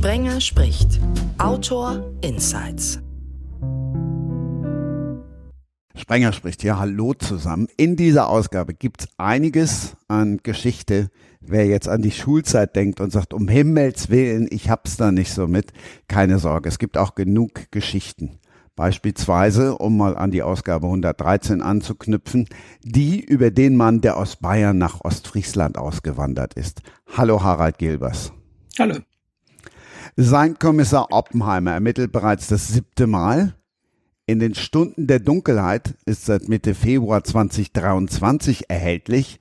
Sprenger spricht. Autor Insights. Sprenger spricht ja Hallo zusammen. In dieser Ausgabe gibt es einiges an Geschichte. Wer jetzt an die Schulzeit denkt und sagt, um Himmels Willen, ich hab's da nicht so mit, keine Sorge, es gibt auch genug Geschichten. Beispielsweise, um mal an die Ausgabe 113 anzuknüpfen, die über den Mann, der aus Bayern nach Ostfriesland ausgewandert ist. Hallo Harald Gilbers. Hallo. Sein Kommissar Oppenheimer ermittelt bereits das siebte Mal. In den Stunden der Dunkelheit ist seit Mitte Februar 2023 erhältlich.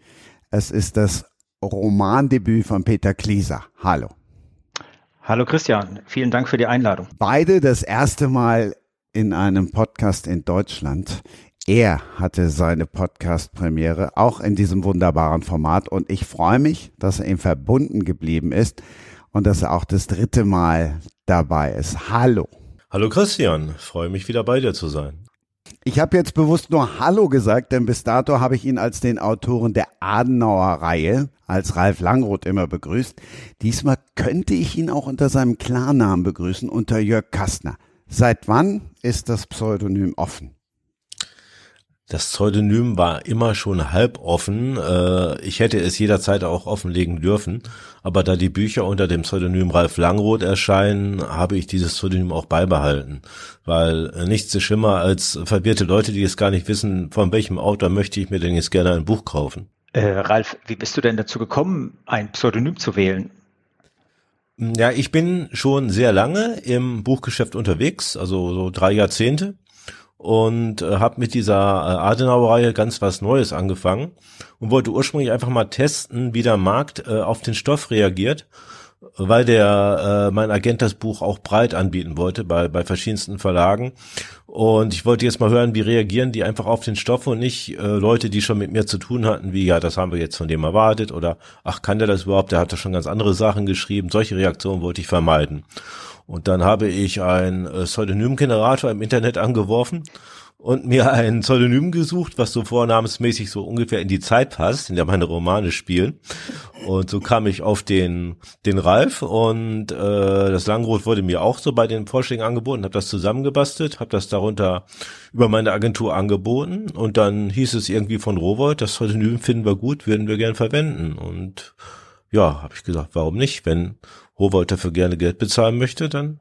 Es ist das Romandebüt von Peter Klieser. Hallo. Hallo Christian, vielen Dank für die Einladung. Beide das erste Mal in einem Podcast in Deutschland. Er hatte seine Podcast-Premiere auch in diesem wunderbaren Format und ich freue mich, dass er ihm verbunden geblieben ist und dass er auch das dritte Mal dabei ist. Hallo. Hallo Christian, freue mich wieder bei dir zu sein. Ich habe jetzt bewusst nur Hallo gesagt, denn bis dato habe ich ihn als den Autoren der Adenauer-Reihe, als Ralf Langroth immer begrüßt. Diesmal könnte ich ihn auch unter seinem Klarnamen begrüßen, unter Jörg Kastner. Seit wann ist das Pseudonym offen? Das Pseudonym war immer schon halb offen. Äh, ich hätte es jederzeit auch offenlegen dürfen. Aber da die Bücher unter dem Pseudonym Ralf Langroth erscheinen, habe ich dieses Pseudonym auch beibehalten. Weil nichts ist schlimmer als verwirrte Leute, die es gar nicht wissen, von welchem Autor möchte ich mir denn jetzt gerne ein Buch kaufen. Äh, Ralf, wie bist du denn dazu gekommen, ein Pseudonym zu wählen? Ja, ich bin schon sehr lange im Buchgeschäft unterwegs, also so drei Jahrzehnte und äh, habe mit dieser äh, Adenauer-Reihe ganz was Neues angefangen und wollte ursprünglich einfach mal testen, wie der Markt äh, auf den Stoff reagiert weil der äh, mein Agent das Buch auch breit anbieten wollte bei bei verschiedensten Verlagen und ich wollte jetzt mal hören, wie reagieren die einfach auf den Stoff und nicht äh, Leute, die schon mit mir zu tun hatten, wie ja, das haben wir jetzt von dem erwartet oder ach, kann der das überhaupt? Der hat doch schon ganz andere Sachen geschrieben. Solche Reaktionen wollte ich vermeiden. Und dann habe ich ein äh, Pseudonymgenerator im Internet angeworfen und mir ein Pseudonym gesucht, was so vornamensmäßig so ungefähr in die Zeit passt, in der meine Romane spielen. Und so kam ich auf den den Ralf und äh, das Langrot wurde mir auch so bei den Vorschlägen angeboten, habe das zusammengebastelt, habe das darunter über meine Agentur angeboten und dann hieß es irgendwie von Rowold, das Pseudonym finden wir gut, würden wir gern verwenden und ja, habe ich gesagt, warum nicht? Wenn Rowold dafür gerne Geld bezahlen möchte, dann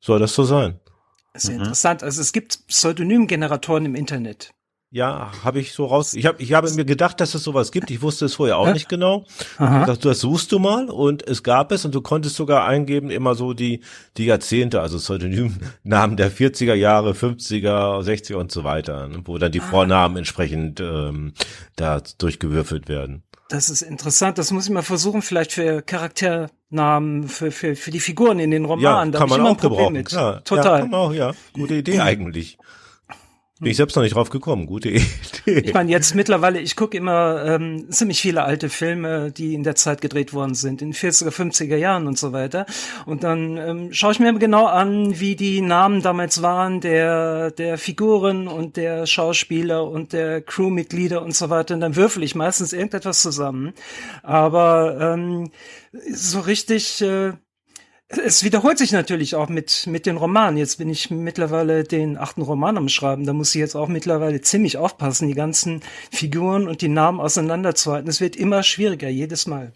soll das so sein. Sehr mhm. interessant. Also es gibt Pseudonymgeneratoren im Internet. Ja, habe ich so raus. Ich habe ich habe mir gedacht, dass es sowas gibt. Ich wusste es vorher auch nicht genau. Aha. Das suchst du mal und es gab es und du konntest sogar eingeben immer so die die Jahrzehnte, also Pseudonymnamen der 40er Jahre, 50er, 60er und so weiter, ne, wo dann die ah. Vornamen entsprechend ähm, da durchgewürfelt werden. Das ist interessant. Das muss ich mal versuchen, vielleicht für Charakternamen, für, für, für die Figuren in den Romanen. Ja, kann da man auch gebrauchen. Mit. Klar. Total. Ja, kann man auch, ja. Gute Idee eigentlich. Bin ich selbst noch nicht drauf gekommen. Gute Idee. Ich meine, jetzt mittlerweile, ich gucke immer ähm, ziemlich viele alte Filme, die in der Zeit gedreht worden sind, in den 40er, 50er Jahren und so weiter. Und dann ähm, schaue ich mir genau an, wie die Namen damals waren, der, der Figuren und der Schauspieler und der Crewmitglieder und so weiter. Und dann würfel ich meistens irgendetwas zusammen. Aber ähm, so richtig. Äh, es wiederholt sich natürlich auch mit, mit den Romanen. Jetzt bin ich mittlerweile den achten Roman am Schreiben. Da muss ich jetzt auch mittlerweile ziemlich aufpassen, die ganzen Figuren und die Namen auseinanderzuhalten. Es wird immer schwieriger, jedes Mal.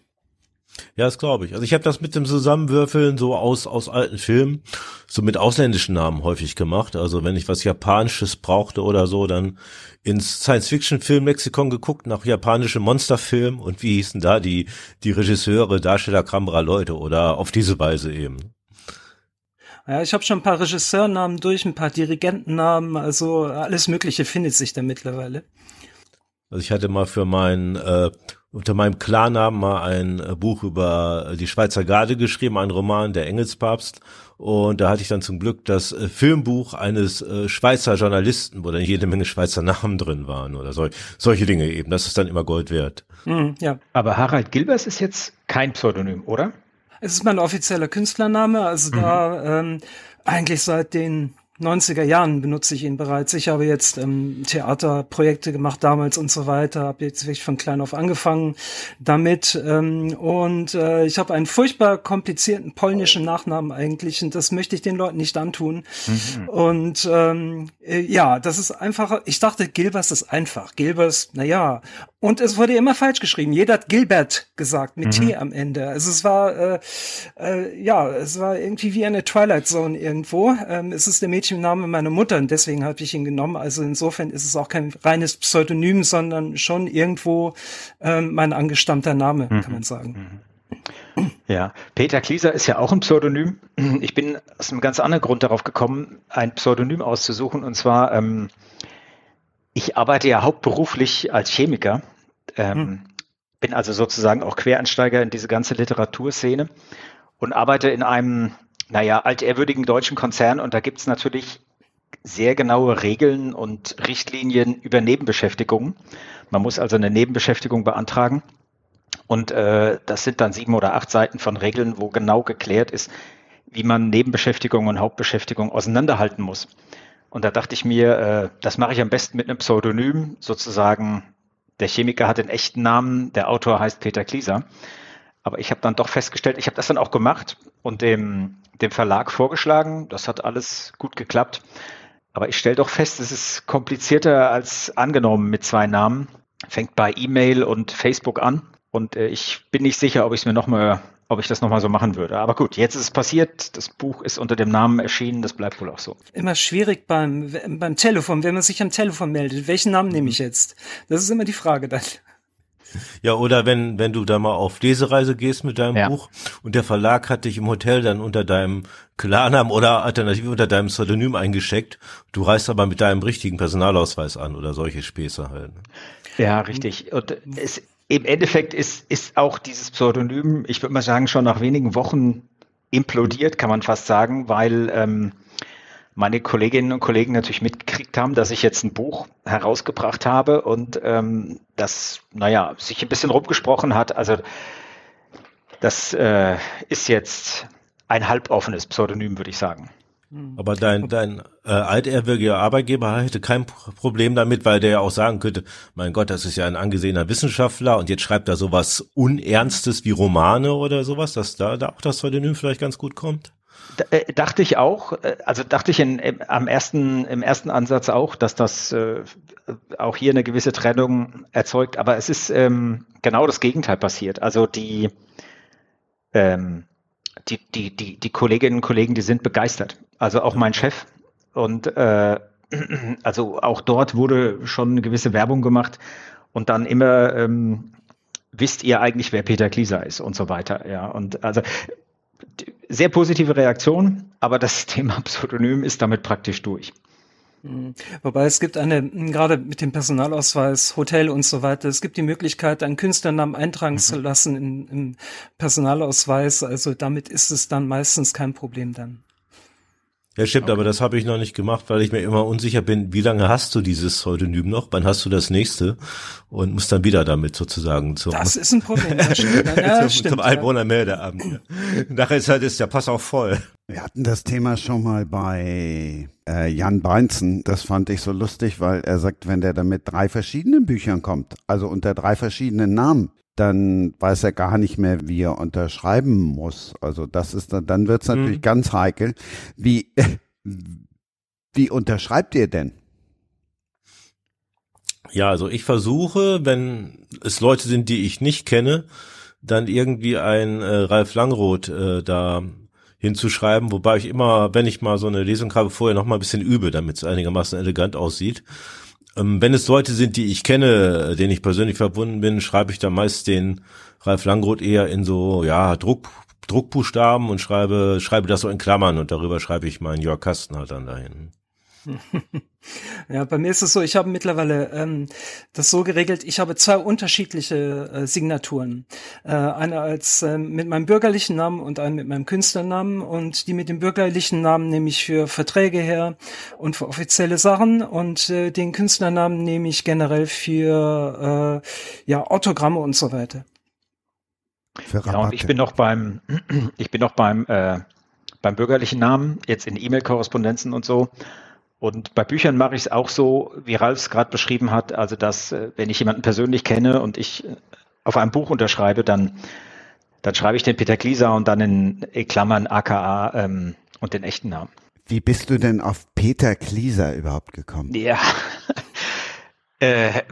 Ja, das glaube ich. Also ich habe das mit dem Zusammenwürfeln so aus aus alten Filmen, so mit ausländischen Namen häufig gemacht. Also wenn ich was Japanisches brauchte oder so, dann ins Science-Fiction-Film-Lexikon geguckt nach japanischen Monsterfilmen und wie hießen da die die Regisseure, Darsteller, Kamera-Leute oder auf diese Weise eben. Ja, ich habe schon ein paar Regisseurnamen durch, ein paar Dirigentennamen, also alles Mögliche findet sich da mittlerweile. Also ich hatte mal für meinen äh, unter meinem Klarnamen mal ein äh, Buch über die Schweizer Garde geschrieben, ein Roman, der Engelspapst. Und da hatte ich dann zum Glück das äh, Filmbuch eines äh, Schweizer Journalisten, wo dann jede Menge Schweizer Namen drin waren oder so, solche Dinge eben. Das ist dann immer Gold wert. Mhm, ja. Aber Harald Gilbers ist jetzt kein Pseudonym, oder? Es ist mein offizieller Künstlername, also mhm. da ähm, eigentlich seit den 90er Jahren benutze ich ihn bereits. Ich habe jetzt ähm, Theaterprojekte gemacht damals und so weiter, habe jetzt wirklich von klein auf angefangen damit ähm, und äh, ich habe einen furchtbar komplizierten polnischen Nachnamen eigentlich und das möchte ich den Leuten nicht antun. Mhm. Und ähm, äh, ja, das ist einfach, ich dachte, Gilbers ist einfach. Gilbers, na ja, und es wurde immer falsch geschrieben. Jeder hat Gilbert gesagt mit mhm. T am Ende. Also es war äh, äh, ja, es war irgendwie wie eine Twilight Zone irgendwo. Ähm, es ist der Mädchenname meiner Mutter und deswegen habe ich ihn genommen. Also insofern ist es auch kein reines Pseudonym, sondern schon irgendwo ähm, mein angestammter Name, mhm. kann man sagen. Mhm. Ja, Peter Klieser ist ja auch ein Pseudonym. Ich bin aus einem ganz anderen Grund darauf gekommen, ein Pseudonym auszusuchen. Und zwar, ähm, ich arbeite ja hauptberuflich als Chemiker ähm, hm. Bin also sozusagen auch Quereinsteiger in diese ganze Literaturszene und arbeite in einem, naja, altehrwürdigen deutschen Konzern und da gibt es natürlich sehr genaue Regeln und Richtlinien über Nebenbeschäftigungen. Man muss also eine Nebenbeschäftigung beantragen. Und äh, das sind dann sieben oder acht Seiten von Regeln, wo genau geklärt ist, wie man Nebenbeschäftigung und Hauptbeschäftigung auseinanderhalten muss. Und da dachte ich mir, äh, das mache ich am besten mit einem Pseudonym, sozusagen der Chemiker hat den echten Namen, der Autor heißt Peter Klieser. Aber ich habe dann doch festgestellt, ich habe das dann auch gemacht und dem, dem Verlag vorgeschlagen. Das hat alles gut geklappt. Aber ich stelle doch fest, es ist komplizierter als angenommen mit zwei Namen. Fängt bei E-Mail und Facebook an. Und äh, ich bin nicht sicher, ob ich es mir nochmal ob ich das nochmal so machen würde. Aber gut, jetzt ist es passiert. Das Buch ist unter dem Namen erschienen. Das bleibt wohl auch so. Immer schwierig beim, beim Telefon, wenn man sich am Telefon meldet. Welchen Namen nehme ich jetzt? Das ist immer die Frage dann. Ja, oder wenn, wenn du da mal auf Lesereise gehst mit deinem ja. Buch und der Verlag hat dich im Hotel dann unter deinem Klarnamen oder alternativ unter deinem Pseudonym eingeschickt, du reist aber mit deinem richtigen Personalausweis an oder solche Späße halt. Ne? Ja, richtig. Und es, im Endeffekt ist, ist auch dieses Pseudonym, ich würde mal sagen, schon nach wenigen Wochen implodiert, kann man fast sagen, weil ähm, meine Kolleginnen und Kollegen natürlich mitgekriegt haben, dass ich jetzt ein Buch herausgebracht habe und ähm, das, naja, sich ein bisschen rumgesprochen hat. Also das äh, ist jetzt ein halboffenes Pseudonym, würde ich sagen. Hm. Aber dein, dein äh, altehrwürdiger Arbeitgeber hätte kein Problem damit, weil der ja auch sagen könnte, mein Gott, das ist ja ein angesehener Wissenschaftler und jetzt schreibt er sowas Unernstes wie Romane oder sowas, dass da, da auch das Pseudonym vielleicht ganz gut kommt? Äh, dachte ich auch, äh, also dachte ich in, im, am ersten, im ersten Ansatz auch, dass das äh, auch hier eine gewisse Trennung erzeugt, aber es ist ähm, genau das Gegenteil passiert. Also die ähm, die, die, die, die Kolleginnen und Kollegen, die sind begeistert. Also auch mein Chef. Und äh, also auch dort wurde schon eine gewisse Werbung gemacht und dann immer ähm, wisst ihr eigentlich, wer Peter Klieser ist und so weiter. Ja, und also sehr positive Reaktion, aber das Thema Pseudonym ist damit praktisch durch. Mhm. Wobei es gibt eine, gerade mit dem Personalausweis, Hotel und so weiter, es gibt die Möglichkeit, einen Künstlernamen eintragen mhm. zu lassen im, im Personalausweis. Also damit ist es dann meistens kein Problem dann. Ja, stimmt, okay. aber das habe ich noch nicht gemacht, weil ich mir immer unsicher bin, wie lange hast du dieses Pseudonym noch? Wann hast du das nächste? Und musst dann wieder damit sozusagen zum, Das ist ein Problem, das stimmt. Ja, zum, stimmt, zum Einwohnermeldeamt. Ja. Nachher ist halt ist der Pass auch voll. Wir hatten das Thema schon mal bei äh, Jan Beinzen. Das fand ich so lustig, weil er sagt, wenn der dann mit drei verschiedenen Büchern kommt, also unter drei verschiedenen Namen, dann weiß er gar nicht mehr, wie er unterschreiben muss. Also das ist dann, dann wird es natürlich mhm. ganz heikel. Wie, wie unterschreibt ihr denn? Ja, also ich versuche, wenn es Leute sind, die ich nicht kenne, dann irgendwie ein äh, Ralf Langroth äh, da hinzuschreiben, wobei ich immer, wenn ich mal so eine Lesung habe, vorher noch mal ein bisschen übe, damit es einigermaßen elegant aussieht. Ähm, wenn es Leute sind, die ich kenne, denen ich persönlich verbunden bin, schreibe ich da meist den Ralf Langroth eher in so, ja, Druck, Druckbuchstaben und schreibe, schreibe das so in Klammern und darüber schreibe ich meinen Jörg Kasten halt dann dahin. ja, bei mir ist es so, ich habe mittlerweile ähm, das so geregelt, ich habe zwei unterschiedliche äh, Signaturen. Äh, eine als äh, mit meinem bürgerlichen Namen und eine mit meinem Künstlernamen und die mit dem bürgerlichen Namen nehme ich für Verträge her und für offizielle Sachen und äh, den Künstlernamen nehme ich generell für äh, ja Autogramme und so weiter. Ja, und ich bin noch beim ich bin noch beim äh, beim bürgerlichen Namen, jetzt in E-Mail-Korrespondenzen und so. Und bei Büchern mache ich es auch so, wie Ralf es gerade beschrieben hat, also dass, äh, wenn ich jemanden persönlich kenne und ich äh, auf einem Buch unterschreibe, dann, dann schreibe ich den Peter Glieser und dann in Klammern AKA ähm, und den echten Namen. Wie bist du denn auf Peter Glieser überhaupt gekommen? Ja, äh,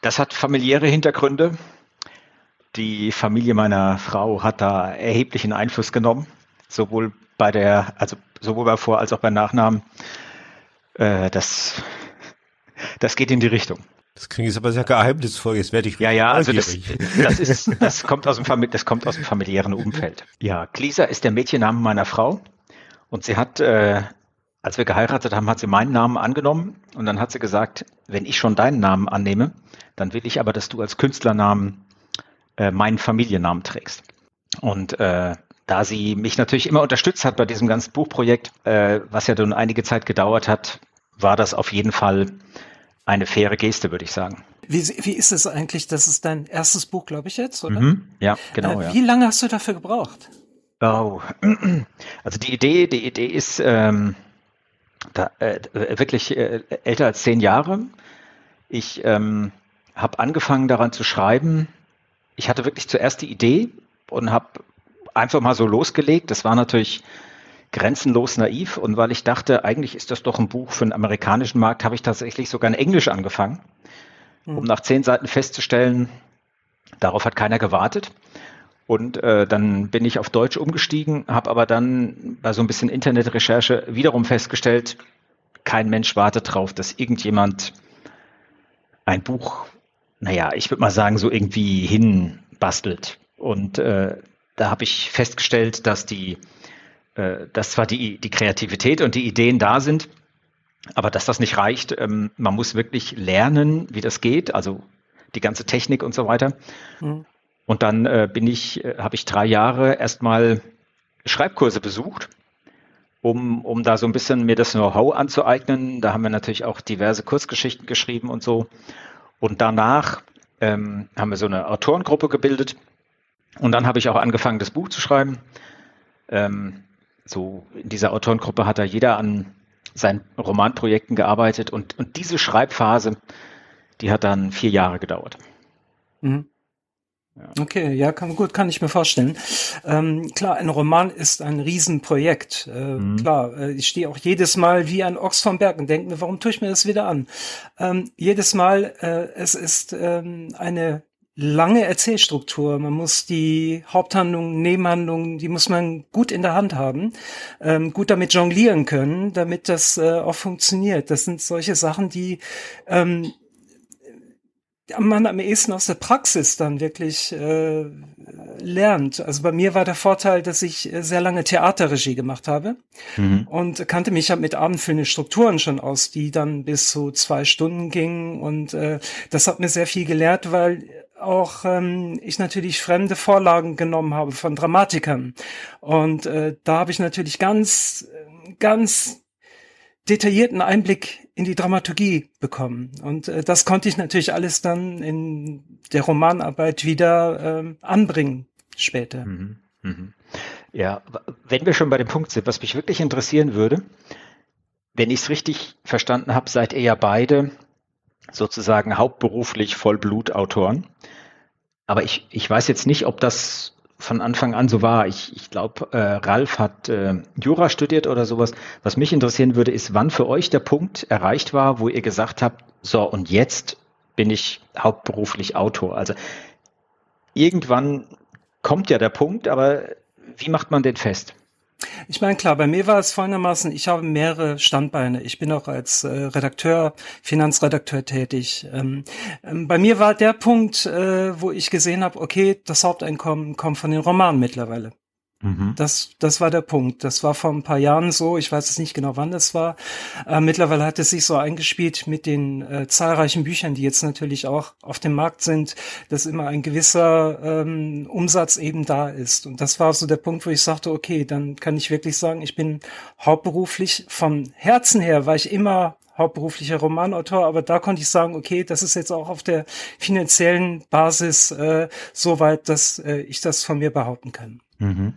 das hat familiäre Hintergründe. Die Familie meiner Frau hat da erheblichen Einfluss genommen, sowohl bei der, also sowohl bei Vor- als auch bei Nachnamen. Äh, das, das geht in die Richtung. Das klingt jetzt aber sehr geheimnisvoll. Jetzt werde ich ja, ja, also das, das, ist, das kommt aus dem das kommt aus dem familiären Umfeld. Ja, Glisa ist der Mädchenname meiner Frau und sie hat, äh, als wir geheiratet haben, hat sie meinen Namen angenommen und dann hat sie gesagt, wenn ich schon deinen Namen annehme, dann will ich aber, dass du als Künstlernamen äh, meinen Familiennamen trägst. Und äh, da sie mich natürlich immer unterstützt hat bei diesem ganzen Buchprojekt, äh, was ja nun einige Zeit gedauert hat, war das auf jeden Fall eine faire Geste, würde ich sagen. Wie, wie ist es eigentlich? Das ist dein erstes Buch, glaube ich jetzt, oder? Mhm, ja, genau. Äh, wie ja. lange hast du dafür gebraucht? Oh, also die Idee, die Idee ist ähm, da, äh, wirklich äh, älter als zehn Jahre. Ich ähm, habe angefangen daran zu schreiben. Ich hatte wirklich zuerst die Idee und habe einfach mal so losgelegt. Das war natürlich grenzenlos naiv und weil ich dachte, eigentlich ist das doch ein Buch für den amerikanischen Markt, habe ich tatsächlich sogar in Englisch angefangen, um hm. nach zehn Seiten festzustellen, darauf hat keiner gewartet. Und äh, dann bin ich auf Deutsch umgestiegen, habe aber dann bei so ein bisschen Internetrecherche wiederum festgestellt, kein Mensch wartet darauf, dass irgendjemand ein Buch, naja, ich würde mal sagen, so irgendwie hinbastelt. Und äh, da habe ich festgestellt, dass die, äh, dass zwar die, die Kreativität und die Ideen da sind, aber dass das nicht reicht. Ähm, man muss wirklich lernen, wie das geht, also die ganze Technik und so weiter. Mhm. Und dann äh, bin ich, äh, habe ich drei Jahre erstmal Schreibkurse besucht, um, um da so ein bisschen mir das Know-how anzueignen. Da haben wir natürlich auch diverse Kurzgeschichten geschrieben und so. Und danach ähm, haben wir so eine Autorengruppe gebildet und dann habe ich auch angefangen, das Buch zu schreiben. Ähm, so in dieser Autorengruppe hat da jeder an seinen Romanprojekten gearbeitet und, und diese Schreibphase, die hat dann vier Jahre gedauert. Mhm. Ja. Okay, ja, kann, gut, kann ich mir vorstellen. Ähm, klar, ein Roman ist ein Riesenprojekt. Äh, mhm. Klar, äh, ich stehe auch jedes Mal wie ein Ochs vom Berg und denke mir, warum tue ich mir das wieder an? Ähm, jedes Mal, äh, es ist ähm, eine lange Erzählstruktur. Man muss die Haupthandlung, Nebenhandlungen, die muss man gut in der Hand haben, ähm, gut damit jonglieren können, damit das äh, auch funktioniert. Das sind solche Sachen, die ähm, man am ehesten aus der Praxis dann wirklich äh, lernt. Also bei mir war der Vorteil, dass ich äh, sehr lange Theaterregie gemacht habe mhm. und kannte mich ja mit abendfüllenden Strukturen schon aus, die dann bis zu zwei Stunden gingen und äh, das hat mir sehr viel gelehrt, weil auch ähm, ich natürlich fremde Vorlagen genommen habe von Dramatikern. Und äh, da habe ich natürlich ganz, ganz detaillierten Einblick in die Dramaturgie bekommen. Und äh, das konnte ich natürlich alles dann in der Romanarbeit wieder ähm, anbringen später. Mhm. Mhm. Ja, wenn wir schon bei dem Punkt sind, was mich wirklich interessieren würde, wenn ich es richtig verstanden habe, seid ihr ja beide sozusagen hauptberuflich Vollblutautoren. Aber ich, ich weiß jetzt nicht, ob das von Anfang an so war. Ich, ich glaube, äh, Ralf hat äh, Jura studiert oder sowas. Was mich interessieren würde, ist, wann für euch der Punkt erreicht war, wo ihr gesagt habt, so und jetzt bin ich hauptberuflich Autor. Also irgendwann kommt ja der Punkt, aber wie macht man den fest? Ich meine, klar, bei mir war es folgendermaßen, ich habe mehrere Standbeine. Ich bin auch als äh, Redakteur, Finanzredakteur tätig. Ähm, ähm, bei mir war der Punkt, äh, wo ich gesehen habe, okay, das Haupteinkommen kommt von den Romanen mittlerweile. Mhm. Das, das war der Punkt. Das war vor ein paar Jahren so. Ich weiß es nicht genau, wann das war. Äh, mittlerweile hat es sich so eingespielt mit den äh, zahlreichen Büchern, die jetzt natürlich auch auf dem Markt sind, dass immer ein gewisser ähm, Umsatz eben da ist. Und das war so der Punkt, wo ich sagte, okay, dann kann ich wirklich sagen, ich bin hauptberuflich vom Herzen her, war ich immer hauptberuflicher Romanautor, aber da konnte ich sagen, okay, das ist jetzt auch auf der finanziellen Basis äh, so weit, dass äh, ich das von mir behaupten kann. Mhm.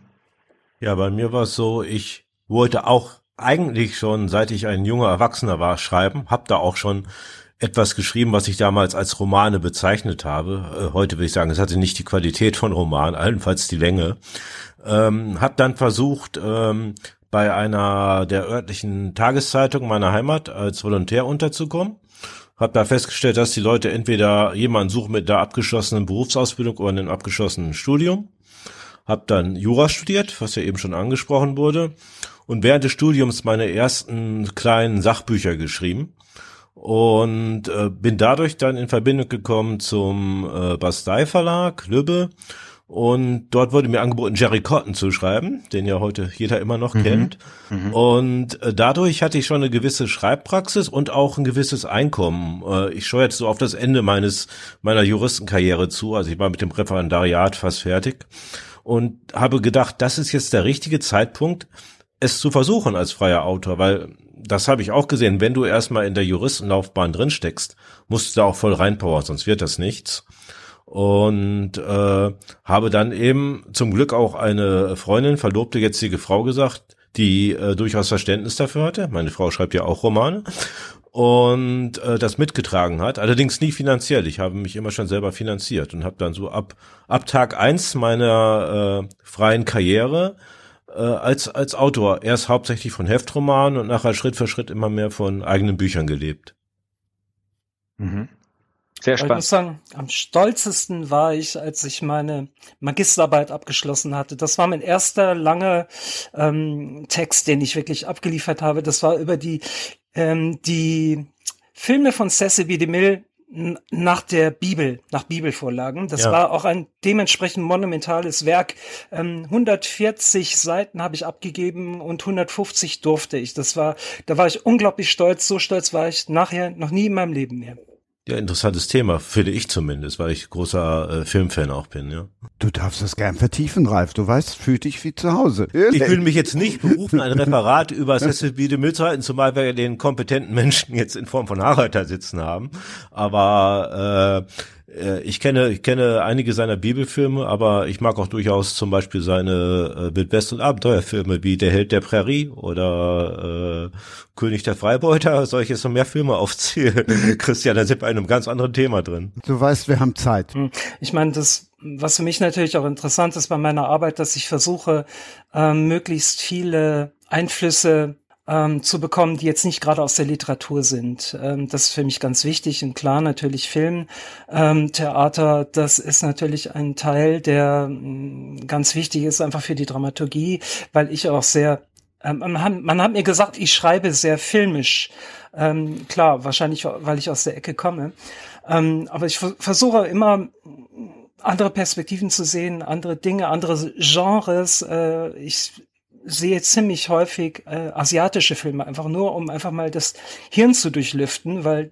Ja, bei mir war es so, ich wollte auch eigentlich schon, seit ich ein junger Erwachsener war, schreiben, hab da auch schon etwas geschrieben, was ich damals als Romane bezeichnet habe. Äh, heute würde ich sagen, es hatte nicht die Qualität von Roman, allenfalls die Länge. Ähm, hab dann versucht, ähm, bei einer der örtlichen Tageszeitungen meiner Heimat als Volontär unterzukommen. Hab da festgestellt, dass die Leute entweder jemanden suchen mit der abgeschlossenen Berufsausbildung oder einem abgeschlossenen Studium. Hab dann Jura studiert, was ja eben schon angesprochen wurde. Und während des Studiums meine ersten kleinen Sachbücher geschrieben und äh, bin dadurch dann in Verbindung gekommen zum äh, Bastei Verlag Lübbe und dort wurde mir angeboten, Jerry Cotton zu schreiben, den ja heute jeder immer noch mhm. kennt. Mhm. Und äh, dadurch hatte ich schon eine gewisse Schreibpraxis und auch ein gewisses Einkommen. Äh, ich schaue jetzt so auf das Ende meines meiner Juristenkarriere zu. Also ich war mit dem Referendariat fast fertig und habe gedacht, das ist jetzt der richtige Zeitpunkt, es zu versuchen als freier Autor, weil das habe ich auch gesehen, wenn du erstmal in der Juristenlaufbahn drin steckst, musst du da auch voll reinpowern, sonst wird das nichts. Und äh, habe dann eben zum Glück auch eine Freundin, verlobte jetzige Frau gesagt, die äh, durchaus Verständnis dafür hatte. Meine Frau schreibt ja auch Romane und äh, das mitgetragen hat. Allerdings nie finanziell. Ich habe mich immer schon selber finanziert und habe dann so ab ab Tag eins meiner äh, freien Karriere äh, als als Autor erst hauptsächlich von Heftromanen und nachher Schritt für Schritt immer mehr von eigenen Büchern gelebt. Mhm. Sehr spannend. Ich muss sagen, am stolzesten war ich, als ich meine Magisterarbeit abgeschlossen hatte. Das war mein erster langer ähm, Text, den ich wirklich abgeliefert habe. Das war über die, ähm, die Filme von Cecil B. DeMille nach der Bibel, nach Bibelvorlagen. Das ja. war auch ein dementsprechend monumentales Werk. Ähm, 140 Seiten habe ich abgegeben und 150 durfte ich. Das war, da war ich unglaublich stolz. So stolz war ich nachher noch nie in meinem Leben mehr. Ja, interessantes Thema, finde ich zumindest, weil ich großer äh, Filmfan auch bin, ja. Du darfst das gern vertiefen, Ralf. Du weißt, fühl dich wie zu Hause. Ich fühle mich jetzt nicht berufen, ein Referat über Cecil mitzuhalten, zumal wir den kompetenten Menschen jetzt in Form von da sitzen haben. Aber äh, äh, ich kenne, ich kenne einige seiner Bibelfilme, aber ich mag auch durchaus zum Beispiel seine äh, Wildwest- und Abenteuerfilme wie Der Held der Prärie oder äh, König der Freibeuter. Soll ich jetzt noch mehr Filme aufzählen? Christian, da sind wir in einem ganz anderen Thema drin. Du weißt, wir haben Zeit. Hm. Ich meine, das, was für mich natürlich auch interessant ist bei meiner Arbeit, dass ich versuche, ähm, möglichst viele Einflüsse ähm, zu bekommen, die jetzt nicht gerade aus der Literatur sind. Ähm, das ist für mich ganz wichtig. Und klar, natürlich Film, ähm, Theater, das ist natürlich ein Teil, der mh, mm, ganz wichtig ist, einfach für die Dramaturgie, weil ich auch sehr ähm, man, hat, man hat mir gesagt, ich schreibe sehr filmisch. Ähm, klar, wahrscheinlich, weil ich aus der Ecke komme. Ähm, aber ich versuche immer andere Perspektiven zu sehen, andere Dinge, andere Genres. Äh, ich sehe ziemlich häufig äh, asiatische Filme, einfach nur, um einfach mal das Hirn zu durchlüften, weil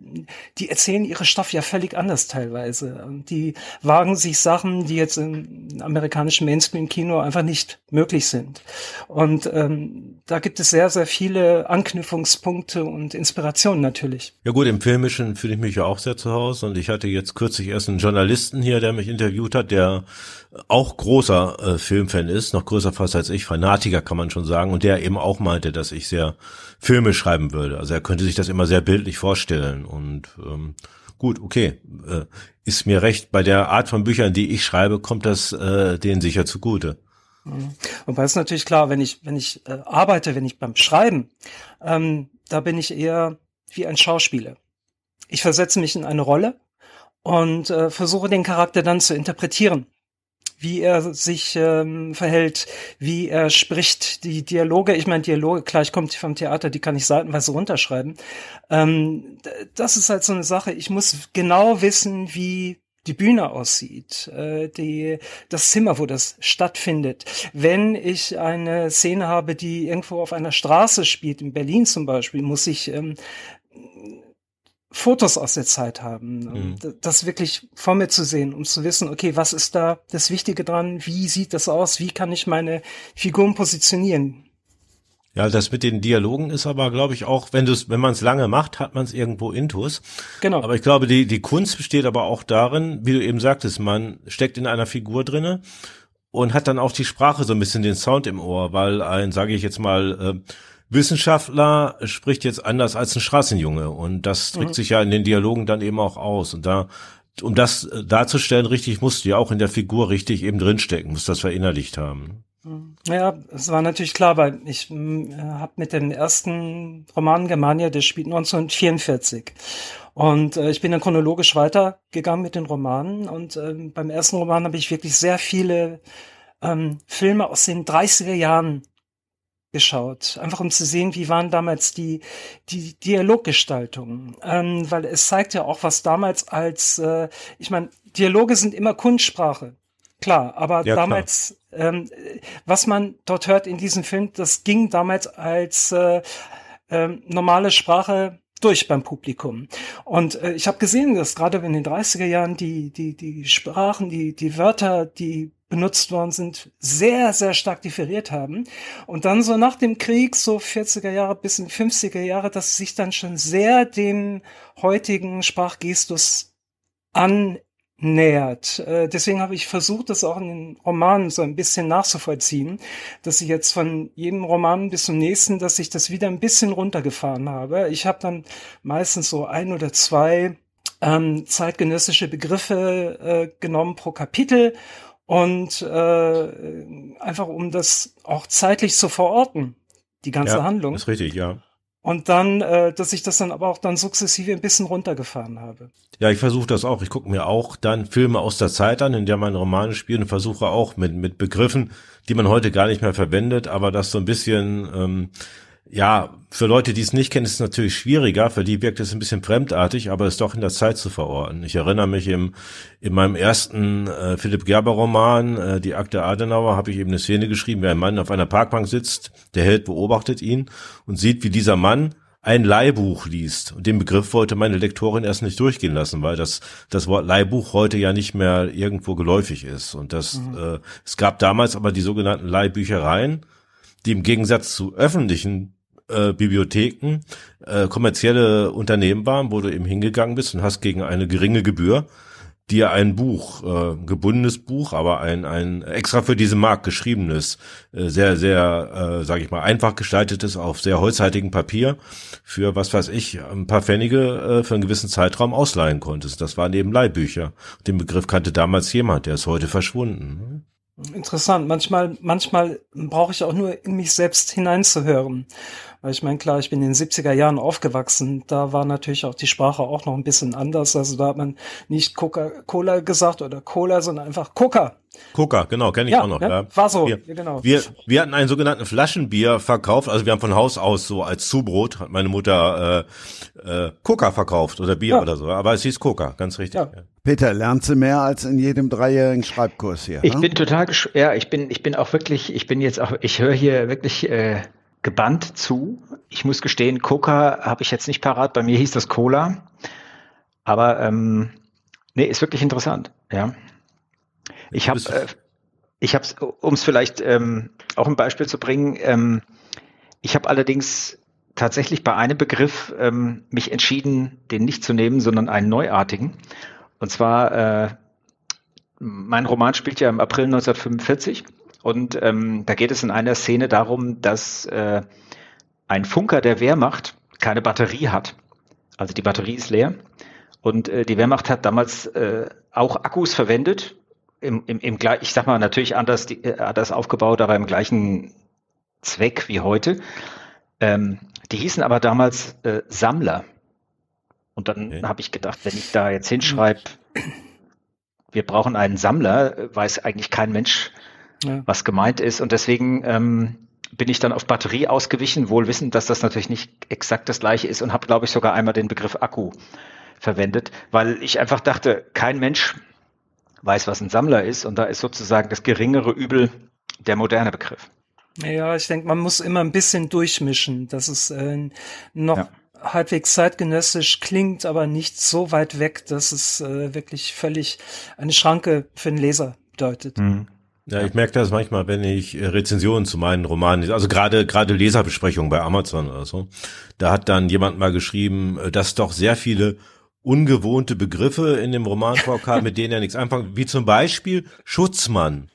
die erzählen ihre Stoff ja völlig anders teilweise. Die wagen sich Sachen, die jetzt im amerikanischen Mainstream-Kino einfach nicht möglich sind. Und ähm, da gibt es sehr, sehr viele Anknüpfungspunkte und Inspirationen natürlich. Ja gut, im Filmischen fühle ich mich ja auch sehr zu Hause und ich hatte jetzt kürzlich erst einen Journalisten hier, der mich interviewt hat, der auch großer äh, Filmfan ist, noch größer fast als ich, Fanatiker kann man schon sagen, und der eben auch meinte, dass ich sehr Filme schreiben würde. Also er könnte sich das immer sehr bildlich vorstellen und ähm, gut, okay, äh, ist mir recht. Bei der Art von Büchern, die ich schreibe, kommt das äh, denen sicher zugute. Mhm. Wobei es natürlich klar, wenn ich wenn ich äh, arbeite, wenn ich beim Schreiben, ähm, da bin ich eher wie ein Schauspieler. Ich versetze mich in eine Rolle und äh, versuche den Charakter dann zu interpretieren wie er sich ähm, verhält, wie er spricht, die Dialoge, ich meine Dialoge, klar, ich komme vom Theater, die kann ich seitenweise runterschreiben. Ähm, das ist halt so eine Sache, ich muss genau wissen, wie die Bühne aussieht, äh, die, das Zimmer, wo das stattfindet. Wenn ich eine Szene habe, die irgendwo auf einer Straße spielt, in Berlin zum Beispiel, muss ich ähm, Fotos aus der Zeit haben, mhm. das wirklich vor mir zu sehen, um zu wissen, okay, was ist da das Wichtige dran, wie sieht das aus, wie kann ich meine Figuren positionieren. Ja, das mit den Dialogen ist aber, glaube ich, auch, wenn du wenn man es lange macht, hat man es irgendwo intus. Genau. Aber ich glaube, die, die Kunst besteht aber auch darin, wie du eben sagtest, man steckt in einer Figur drinne und hat dann auch die Sprache so ein bisschen den Sound im Ohr, weil ein, sage ich jetzt mal, äh, Wissenschaftler spricht jetzt anders als ein Straßenjunge und das drückt mhm. sich ja in den Dialogen dann eben auch aus und da um das äh, darzustellen, richtig musst du ja auch in der Figur richtig eben drinstecken, musst das verinnerlicht haben. Mhm. Ja, es war natürlich klar, weil ich äh, habe mit dem ersten Roman Germania, der spielt 1944. Und äh, ich bin dann chronologisch weitergegangen mit den Romanen. Und äh, beim ersten Roman habe ich wirklich sehr viele ähm, Filme aus den 30er Jahren geschaut, einfach um zu sehen, wie waren damals die, die Dialoggestaltungen. Ähm, weil es zeigt ja auch, was damals als, äh, ich meine, Dialoge sind immer Kunstsprache. Klar, aber ja, damals, klar. Ähm, was man dort hört in diesem Film, das ging damals als äh, äh, normale Sprache durch beim Publikum. Und äh, ich habe gesehen, dass gerade in den 30er Jahren die, die, die Sprachen, die, die Wörter, die benutzt worden sind, sehr, sehr stark differiert haben. Und dann so nach dem Krieg, so 40er Jahre bis in 50er Jahre, dass sich dann schon sehr dem heutigen Sprachgestus annähert. Äh, deswegen habe ich versucht, das auch in den Romanen so ein bisschen nachzuvollziehen, dass ich jetzt von jedem Roman bis zum nächsten, dass ich das wieder ein bisschen runtergefahren habe. Ich habe dann meistens so ein oder zwei ähm, zeitgenössische Begriffe äh, genommen pro Kapitel und äh, einfach um das auch zeitlich zu verorten, die ganze ja, Handlung. Ist richtig, ja. Und dann, äh, dass ich das dann aber auch dann sukzessive ein bisschen runtergefahren habe. Ja, ich versuche das auch. Ich gucke mir auch dann Filme aus der Zeit an, in der man Romane spielt und versuche auch mit, mit Begriffen, die man heute gar nicht mehr verwendet, aber das so ein bisschen ähm, ja, für Leute, die es nicht kennen, ist es natürlich schwieriger. Für die wirkt es ein bisschen fremdartig, aber es ist doch in der Zeit zu verorten. Ich erinnere mich im, in meinem ersten äh, Philipp Gerber Roman, äh, Die Akte Adenauer, habe ich eben eine Szene geschrieben, wie ein Mann auf einer Parkbank sitzt, der Held beobachtet ihn und sieht, wie dieser Mann ein Leihbuch liest. Und den Begriff wollte meine Lektorin erst nicht durchgehen lassen, weil das, das Wort Leihbuch heute ja nicht mehr irgendwo geläufig ist. Und das, mhm. äh, es gab damals aber die sogenannten Leihbüchereien, die im Gegensatz zu öffentlichen äh, Bibliotheken äh, kommerzielle Unternehmen waren, wo du eben hingegangen bist und hast gegen eine geringe Gebühr dir ein Buch, äh, gebundenes Buch, aber ein, ein extra für diesen Markt geschriebenes, äh, sehr, sehr, äh, sage ich mal, einfach gestaltetes auf sehr holzhaltigem Papier für, was weiß ich, ein paar Pfennige äh, für einen gewissen Zeitraum ausleihen konntest. Das waren eben Leihbücher. Den Begriff kannte damals jemand, der ist heute verschwunden. Interessant. Manchmal, manchmal brauche ich auch nur in mich selbst hineinzuhören. Weil ich meine, klar, ich bin in den 70er Jahren aufgewachsen. Da war natürlich auch die Sprache auch noch ein bisschen anders. Also da hat man nicht Coca-Cola gesagt oder Cola, sondern einfach Coca. Coca, genau, kenne ich ja, auch noch. Ja, ja. War so, wir, genau. Wir, wir hatten einen sogenannten Flaschenbier verkauft. Also wir haben von Haus aus so als Zubrot, hat meine Mutter äh, äh, Coca verkauft oder Bier ja. oder so. Aber es hieß Coca, ganz richtig. Ja. Peter, lernst du mehr als in jedem dreijährigen Schreibkurs hier? Ich ne? bin total, ja, ich bin, ich bin auch wirklich, ich bin jetzt auch, ich höre hier wirklich äh, gebannt zu. Ich muss gestehen, Coca habe ich jetzt nicht parat. Bei mir hieß das Cola. Aber ähm, nee, ist wirklich interessant. Ja. Ich habe, äh, ich habe, um es vielleicht ähm, auch ein Beispiel zu bringen. Ähm, ich habe allerdings tatsächlich bei einem Begriff ähm, mich entschieden, den nicht zu nehmen, sondern einen neuartigen. Und zwar, äh, mein Roman spielt ja im April 1945 und ähm, da geht es in einer Szene darum, dass äh, ein Funker der Wehrmacht keine Batterie hat. Also die Batterie ist leer. Und äh, die Wehrmacht hat damals äh, auch Akkus verwendet. Im, im, im, ich sag mal natürlich anders, die, äh, anders aufgebaut, aber im gleichen Zweck wie heute. Ähm, die hießen aber damals äh, Sammler. Und dann okay. habe ich gedacht, wenn ich da jetzt hinschreibe, wir brauchen einen Sammler, äh, weiß eigentlich kein Mensch, ja. was gemeint ist. Und deswegen ähm, bin ich dann auf Batterie ausgewichen, wohl wissend, dass das natürlich nicht exakt das gleiche ist und habe, glaube ich, sogar einmal den Begriff Akku verwendet, weil ich einfach dachte, kein Mensch weiß, was ein Sammler ist und da ist sozusagen das geringere Übel der moderne Begriff. Ja, ich denke, man muss immer ein bisschen durchmischen, dass es äh, noch ja. halbwegs zeitgenössisch klingt, aber nicht so weit weg, dass es äh, wirklich völlig eine Schranke für den Leser bedeutet. Mhm. Ja, ich merke das manchmal, wenn ich äh, Rezensionen zu meinen Romanen, also gerade gerade Leserbesprechungen bei Amazon oder so, da hat dann jemand mal geschrieben, äh, dass doch sehr viele ungewohnte Begriffe in dem Roman vorkamen, mit denen er nichts anfangen, wie zum Beispiel Schutzmann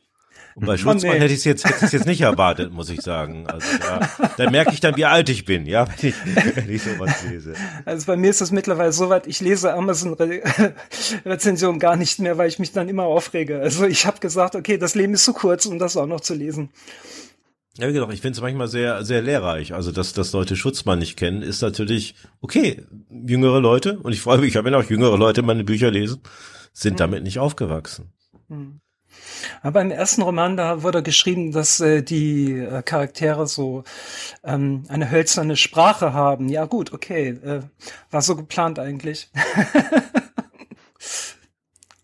Und bei Schutzmann oh, nee. hätte ich es jetzt, hätte jetzt nicht erwartet, muss ich sagen. Also da, da merke ich dann, wie alt ich bin, ja, wenn ich, wenn ich sowas lese. Also bei mir ist es mittlerweile so weit, ich lese Amazon-Rezensionen gar nicht mehr, weil ich mich dann immer aufrege. Also ich habe gesagt, okay, das Leben ist zu kurz, um das auch noch zu lesen. Ja, wie gesagt, ich finde es manchmal sehr, sehr lehrreich. Also, dass, dass Leute Schutzmann nicht kennen, ist natürlich okay. Jüngere Leute, und ich freue mich, wenn auch jüngere Leute meine Bücher lesen, sind mhm. damit nicht aufgewachsen. Mhm. Aber im ersten Roman, da wurde geschrieben, dass äh, die äh, Charaktere so ähm, eine hölzerne Sprache haben. Ja gut, okay, äh, war so geplant eigentlich.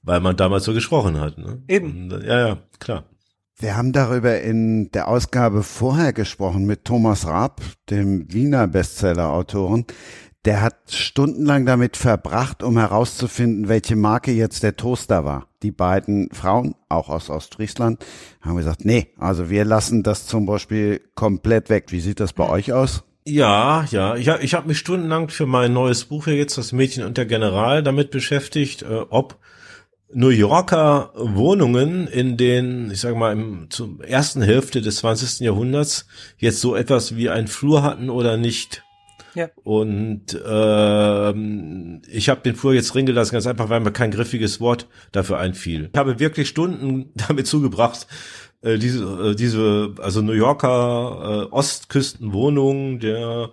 Weil man damals so gesprochen hat. Ne? Eben. Und, ja, ja, klar. Wir haben darüber in der Ausgabe vorher gesprochen mit Thomas Raab, dem Wiener Bestseller-Autoren. Der hat stundenlang damit verbracht, um herauszufinden, welche Marke jetzt der Toaster war. Die beiden Frauen, auch aus Ostfriesland, haben gesagt, nee, also wir lassen das zum Beispiel komplett weg. Wie sieht das bei euch aus? Ja, ja. Ich, ich habe mich stundenlang für mein neues Buch hier jetzt, das Mädchen und der General, damit beschäftigt, äh, ob New Yorker Wohnungen in den, ich sage mal, im, zum ersten Hälfte des 20. Jahrhunderts jetzt so etwas wie ein Flur hatten oder nicht. Ja. Und ähm, ich habe den Flur jetzt drin gelassen, ganz einfach, weil mir kein griffiges Wort dafür einfiel. Ich habe wirklich Stunden damit zugebracht, äh, diese, äh, diese, also New Yorker äh, Ostküstenwohnungen der,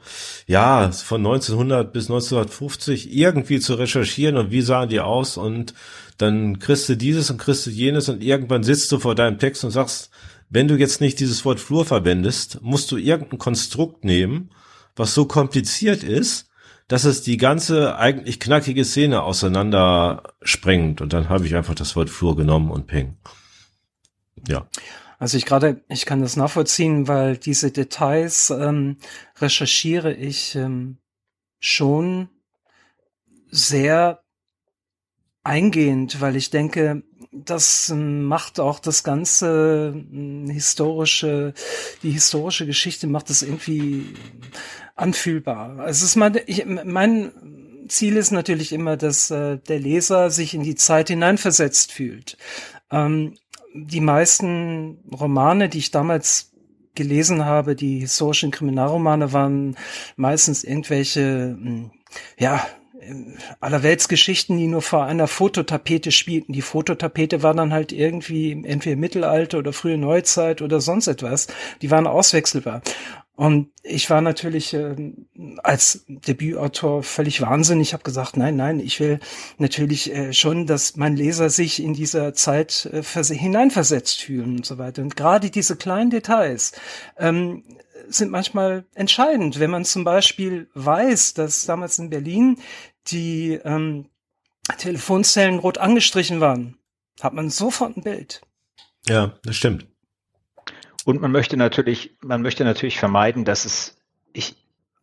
ja, von 1900 bis 1950 irgendwie zu recherchieren und wie sahen die aus und dann kriegst du dieses und kriegst du jenes und irgendwann sitzt du vor deinem Text und sagst, wenn du jetzt nicht dieses Wort Flur verwendest, musst du irgendein Konstrukt nehmen, was so kompliziert ist, dass es die ganze eigentlich knackige Szene auseinander sprengt. Und dann habe ich einfach das Wort Flur genommen und peng. Ja. Also ich gerade, ich kann das nachvollziehen, weil diese Details ähm, recherchiere ich ähm, schon sehr eingehend, weil ich denke, das ähm, macht auch das ganze ähm, historische, die historische Geschichte macht es irgendwie anfühlbar. Also es ist mein, ich, mein Ziel ist natürlich immer, dass äh, der Leser sich in die Zeit hineinversetzt fühlt. Ähm, die meisten Romane, die ich damals gelesen habe, die historischen Kriminalromane, waren meistens irgendwelche, hm, ja, allerweltsgeschichten, die nur vor einer Fototapete spielten. Die Fototapete war dann halt irgendwie entweder Mittelalter oder frühe Neuzeit oder sonst etwas. Die waren auswechselbar. Und ich war natürlich äh, als Debütautor völlig wahnsinnig. Ich habe gesagt, nein, nein, ich will natürlich äh, schon, dass mein Leser sich in dieser Zeit äh, hineinversetzt fühlen und so weiter. Und gerade diese kleinen Details ähm, sind manchmal entscheidend. Wenn man zum Beispiel weiß, dass damals in Berlin die ähm, Telefonzellen rot angestrichen waren, hat man sofort ein Bild. Ja, das stimmt. Und man möchte natürlich, man möchte natürlich vermeiden, dass es ich,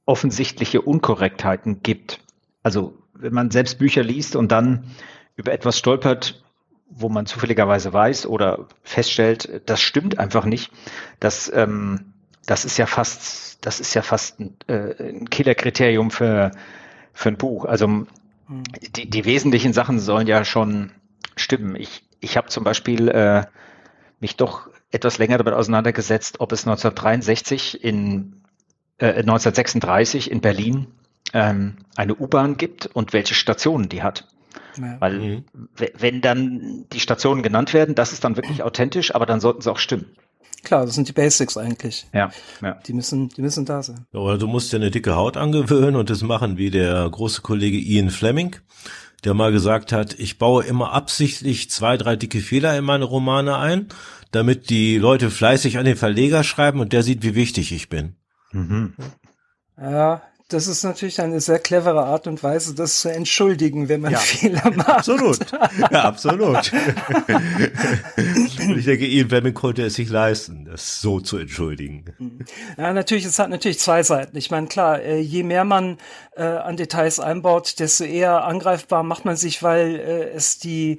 offensichtliche Unkorrektheiten gibt. Also wenn man selbst Bücher liest und dann über etwas stolpert, wo man zufälligerweise weiß oder feststellt, das stimmt einfach nicht, das, ähm, das ist ja fast, das ist ja fast ein, äh, ein Killerkriterium für, für ein Buch. Also hm. die, die wesentlichen Sachen sollen ja schon stimmen. Ich, ich habe zum Beispiel äh, mich doch etwas länger damit auseinandergesetzt, ob es 1963 in äh, 1936 in Berlin ähm, eine U-Bahn gibt und welche Stationen die hat. Ja. Weil mhm. wenn dann die Stationen genannt werden, das ist dann wirklich authentisch, aber dann sollten sie auch stimmen. Klar, das sind die Basics eigentlich. Ja, ja. Die müssen, die müssen da sein. Oder du musst dir eine dicke Haut angewöhnen und das machen wie der große Kollege Ian Fleming, der mal gesagt hat, ich baue immer absichtlich zwei, drei dicke Fehler in meine Romane ein, damit die Leute fleißig an den Verleger schreiben und der sieht, wie wichtig ich bin. Mhm. Ja, das ist natürlich eine sehr clevere Art und Weise, das zu entschuldigen, wenn man ja. Fehler macht. Absolut. Ja, absolut. ich denke, Ian Fleming konnte es sich leisten, das so zu entschuldigen. Ja, natürlich, es hat natürlich zwei Seiten. Ich meine, klar, äh, je mehr man äh, an Details einbaut, desto eher angreifbar macht man sich, weil äh, es die,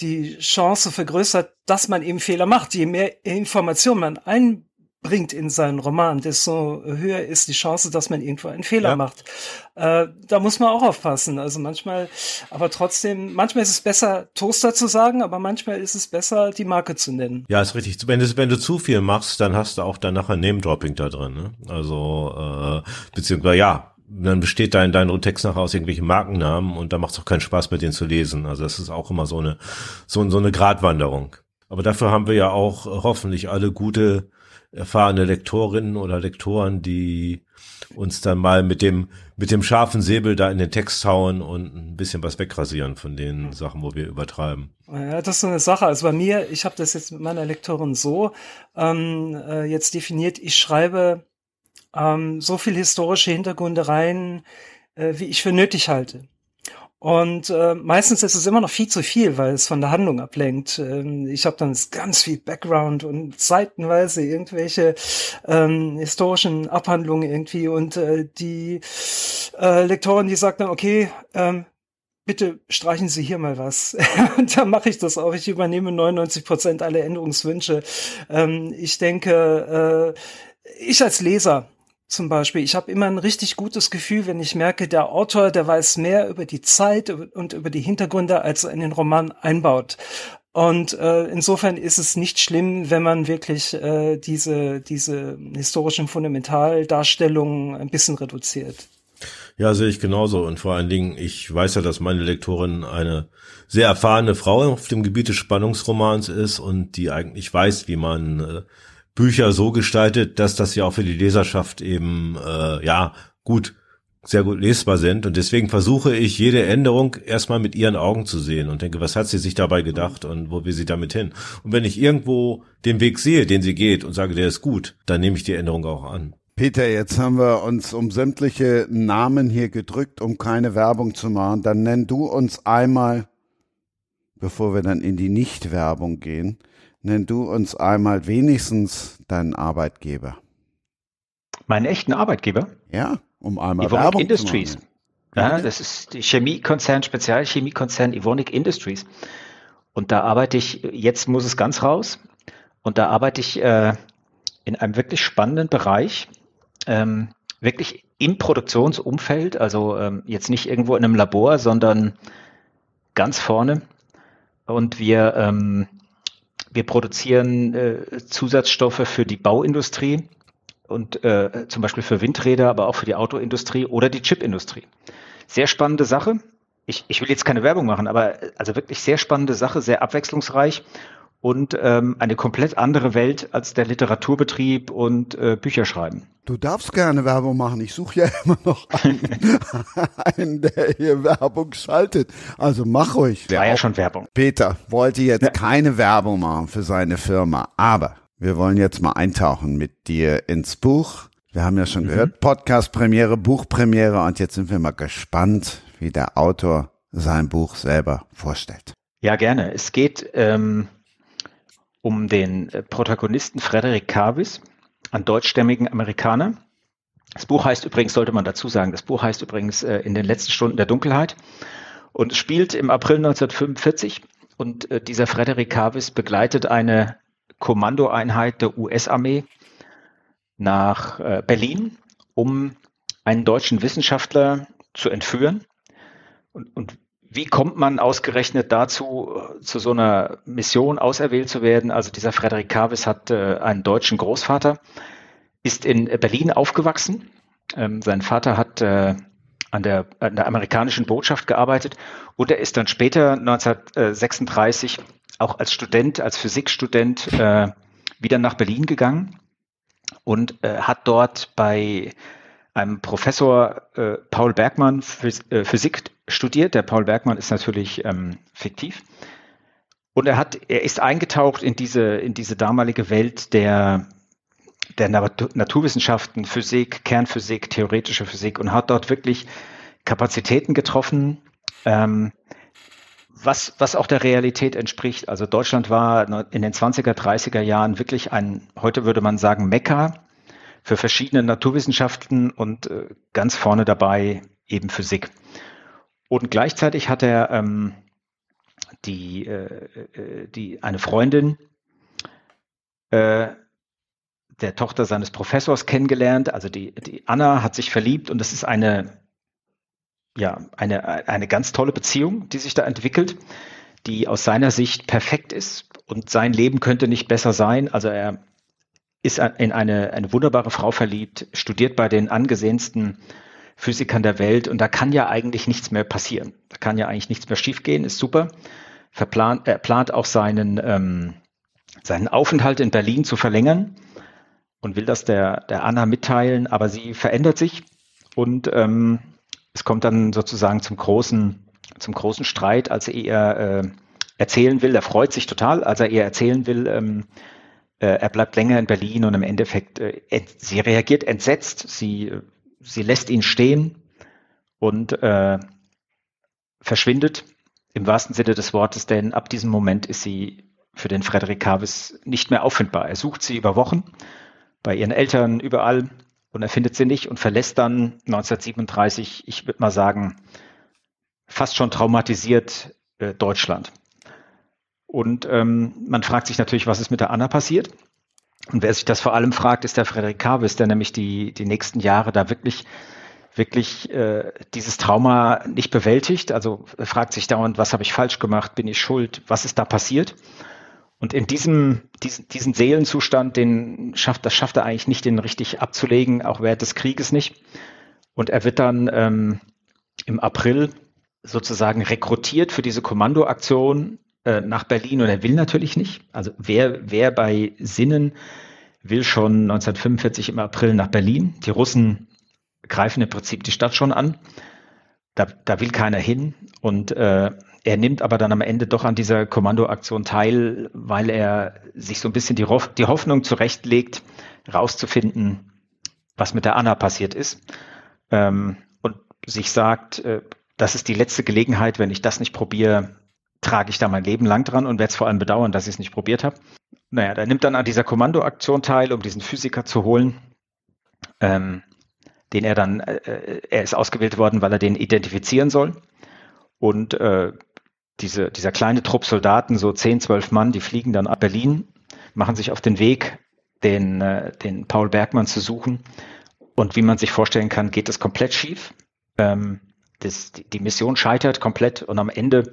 die Chance vergrößert, dass man eben Fehler macht. Je mehr Informationen man ein bringt in seinen Roman, desto höher ist die Chance, dass man irgendwo einen Fehler ja. macht. Äh, da muss man auch aufpassen. Also manchmal, aber trotzdem, manchmal ist es besser, Toaster zu sagen, aber manchmal ist es besser, die Marke zu nennen. Ja, ist richtig. Wenn du, wenn du zu viel machst, dann hast du auch dann nachher Name-Dropping da drin. Ne? Also, äh, beziehungsweise, ja, dann besteht dein, dein Text nachher aus irgendwelchen Markennamen und da macht es auch keinen Spaß, mit denen zu lesen. Also das ist auch immer so eine, so, so eine Gratwanderung. Aber dafür haben wir ja auch hoffentlich alle gute erfahrene Lektorinnen oder Lektoren, die uns dann mal mit dem, mit dem scharfen Säbel da in den Text hauen und ein bisschen was wegrasieren von den Sachen, wo wir übertreiben. Ja, das ist so eine Sache. Also bei mir, ich habe das jetzt mit meiner Lektorin so ähm, äh, jetzt definiert, ich schreibe ähm, so viel historische Hintergründe rein, äh, wie ich für nötig halte. Und äh, meistens ist es immer noch viel zu viel, weil es von der Handlung ablenkt. Ähm, ich habe dann ganz viel Background und seitenweise irgendwelche ähm, historischen Abhandlungen irgendwie und äh, die äh, Lektorin, die sagt dann, okay, ähm, bitte streichen Sie hier mal was. und dann mache ich das auch. Ich übernehme 99 Prozent aller Änderungswünsche. Ähm, ich denke, äh, ich als Leser zum Beispiel. Ich habe immer ein richtig gutes Gefühl, wenn ich merke, der Autor, der weiß mehr über die Zeit und über die Hintergründe, als er in den Roman einbaut. Und äh, insofern ist es nicht schlimm, wenn man wirklich äh, diese, diese historischen Fundamentaldarstellungen ein bisschen reduziert. Ja, sehe ich genauso. Und vor allen Dingen, ich weiß ja, dass meine Lektorin eine sehr erfahrene Frau auf dem Gebiet des Spannungsromans ist und die eigentlich weiß, wie man äh, Bücher so gestaltet, dass das ja auch für die Leserschaft eben äh, ja gut sehr gut lesbar sind und deswegen versuche ich jede Änderung erstmal mit ihren Augen zu sehen und denke, was hat sie sich dabei gedacht und wo will sie damit hin? Und wenn ich irgendwo den Weg sehe, den sie geht und sage, der ist gut, dann nehme ich die Änderung auch an. Peter, jetzt haben wir uns um sämtliche Namen hier gedrückt, um keine Werbung zu machen. Dann nenn du uns einmal, bevor wir dann in die Nicht-Werbung gehen, Nenn du uns einmal wenigstens deinen Arbeitgeber. Meinen echten Arbeitgeber? Ja, um einmal Evonik Werbung Industries. zu machen. Ja, das ist die Chemiekonzern, Spezialchemiekonzern Evonik Industries. Und da arbeite ich, jetzt muss es ganz raus, und da arbeite ich äh, in einem wirklich spannenden Bereich, ähm, wirklich im Produktionsumfeld, also ähm, jetzt nicht irgendwo in einem Labor, sondern ganz vorne. Und wir ähm, wir produzieren äh, Zusatzstoffe für die Bauindustrie und äh, zum Beispiel für Windräder, aber auch für die Autoindustrie oder die Chipindustrie. Sehr spannende Sache. Ich, ich will jetzt keine Werbung machen, aber äh, also wirklich sehr spannende Sache, sehr abwechslungsreich und ähm, eine komplett andere Welt als der Literaturbetrieb und äh, Bücherschreiben. Du darfst gerne Werbung machen. Ich suche ja immer noch einen, einen, der hier Werbung schaltet. Also mach ruhig. War ja schon Werbung. Peter wollte jetzt ja. keine Werbung machen für seine Firma, aber wir wollen jetzt mal eintauchen mit dir ins Buch. Wir haben ja schon mhm. gehört, Podcast-Premiere, Buchpremiere und jetzt sind wir mal gespannt, wie der Autor sein Buch selber vorstellt. Ja, gerne. Es geht ähm, um den äh, Protagonisten Frederick Carvis, einen deutschstämmigen Amerikaner. Das Buch heißt übrigens, sollte man dazu sagen, das Buch heißt übrigens äh, In den letzten Stunden der Dunkelheit und spielt im April 1945. Und äh, dieser Frederick Carvis begleitet eine Kommandoeinheit der US-Armee nach äh, Berlin, um einen deutschen Wissenschaftler zu entführen. Und, und wie kommt man ausgerechnet dazu, zu so einer Mission auserwählt zu werden? Also dieser Frederik Kavis hat äh, einen deutschen Großvater, ist in Berlin aufgewachsen. Ähm, sein Vater hat äh, an, der, an der amerikanischen Botschaft gearbeitet und er ist dann später 1936 auch als Student, als Physikstudent äh, wieder nach Berlin gegangen und äh, hat dort bei einem Professor äh, Paul Bergmann Phys äh, Physik studiert. Der Paul Bergmann ist natürlich ähm, fiktiv. Und er hat, er ist eingetaucht in diese, in diese damalige Welt der, der Naturwissenschaften, Physik, Kernphysik, theoretische Physik und hat dort wirklich Kapazitäten getroffen, ähm, was, was auch der Realität entspricht. Also Deutschland war in den 20er, 30er Jahren wirklich ein, heute würde man sagen, Mekka für verschiedene Naturwissenschaften und äh, ganz vorne dabei eben Physik. Und gleichzeitig hat er ähm, die, äh, äh, die, eine Freundin, äh, der Tochter seines Professors kennengelernt. Also die, die Anna hat sich verliebt und es ist eine, ja, eine, eine ganz tolle Beziehung, die sich da entwickelt, die aus seiner Sicht perfekt ist und sein Leben könnte nicht besser sein. Also er ist in eine, eine wunderbare Frau verliebt, studiert bei den angesehensten Physikern der Welt und da kann ja eigentlich nichts mehr passieren. Da kann ja eigentlich nichts mehr schiefgehen, ist super. Verplant, er plant auch seinen, ähm, seinen Aufenthalt in Berlin zu verlängern und will das der, der Anna mitteilen, aber sie verändert sich und ähm, es kommt dann sozusagen zum großen, zum großen Streit, als er ihr äh, erzählen will, er freut sich total, als er ihr erzählen will, ähm, äh, er bleibt länger in Berlin und im Endeffekt, äh, sie reagiert entsetzt, sie, sie lässt ihn stehen und äh, verschwindet im wahrsten Sinne des Wortes, denn ab diesem Moment ist sie für den Frederik Kavis nicht mehr auffindbar. Er sucht sie über Wochen bei ihren Eltern überall und er findet sie nicht und verlässt dann 1937, ich würde mal sagen, fast schon traumatisiert äh, Deutschland. Und ähm, man fragt sich natürlich, was ist mit der Anna passiert? Und wer sich das vor allem fragt, ist der Frederik Kavis, der nämlich die, die nächsten Jahre da wirklich, wirklich äh, dieses Trauma nicht bewältigt. Also fragt sich dauernd, was habe ich falsch gemacht, bin ich schuld, was ist da passiert? Und in diesem, diesen, diesen Seelenzustand, den schafft, das schafft er eigentlich nicht, den richtig abzulegen, auch während des Krieges nicht. Und er wird dann ähm, im April sozusagen rekrutiert für diese Kommandoaktion äh, nach Berlin und er will natürlich nicht. Also wer, wer bei Sinnen will schon 1945 im April nach Berlin. Die Russen greifen im Prinzip die Stadt schon an. Da, da will keiner hin. Und äh, er nimmt aber dann am Ende doch an dieser Kommandoaktion teil, weil er sich so ein bisschen die, die Hoffnung zurechtlegt, rauszufinden, was mit der Anna passiert ist. Ähm, und sich sagt, äh, das ist die letzte Gelegenheit, wenn ich das nicht probiere, trage ich da mein Leben lang dran und werde es vor allem bedauern, dass ich es nicht probiert habe. Naja, der nimmt dann an dieser Kommandoaktion teil, um diesen Physiker zu holen, ähm, den er dann, äh, äh, er ist ausgewählt worden, weil er den identifizieren soll. Und äh, diese, dieser kleine Trupp Soldaten, so 10, 12 Mann, die fliegen dann ab Berlin, machen sich auf den Weg, den, äh, den Paul Bergmann zu suchen. Und wie man sich vorstellen kann, geht es komplett schief. Ähm, das, die Mission scheitert komplett und am Ende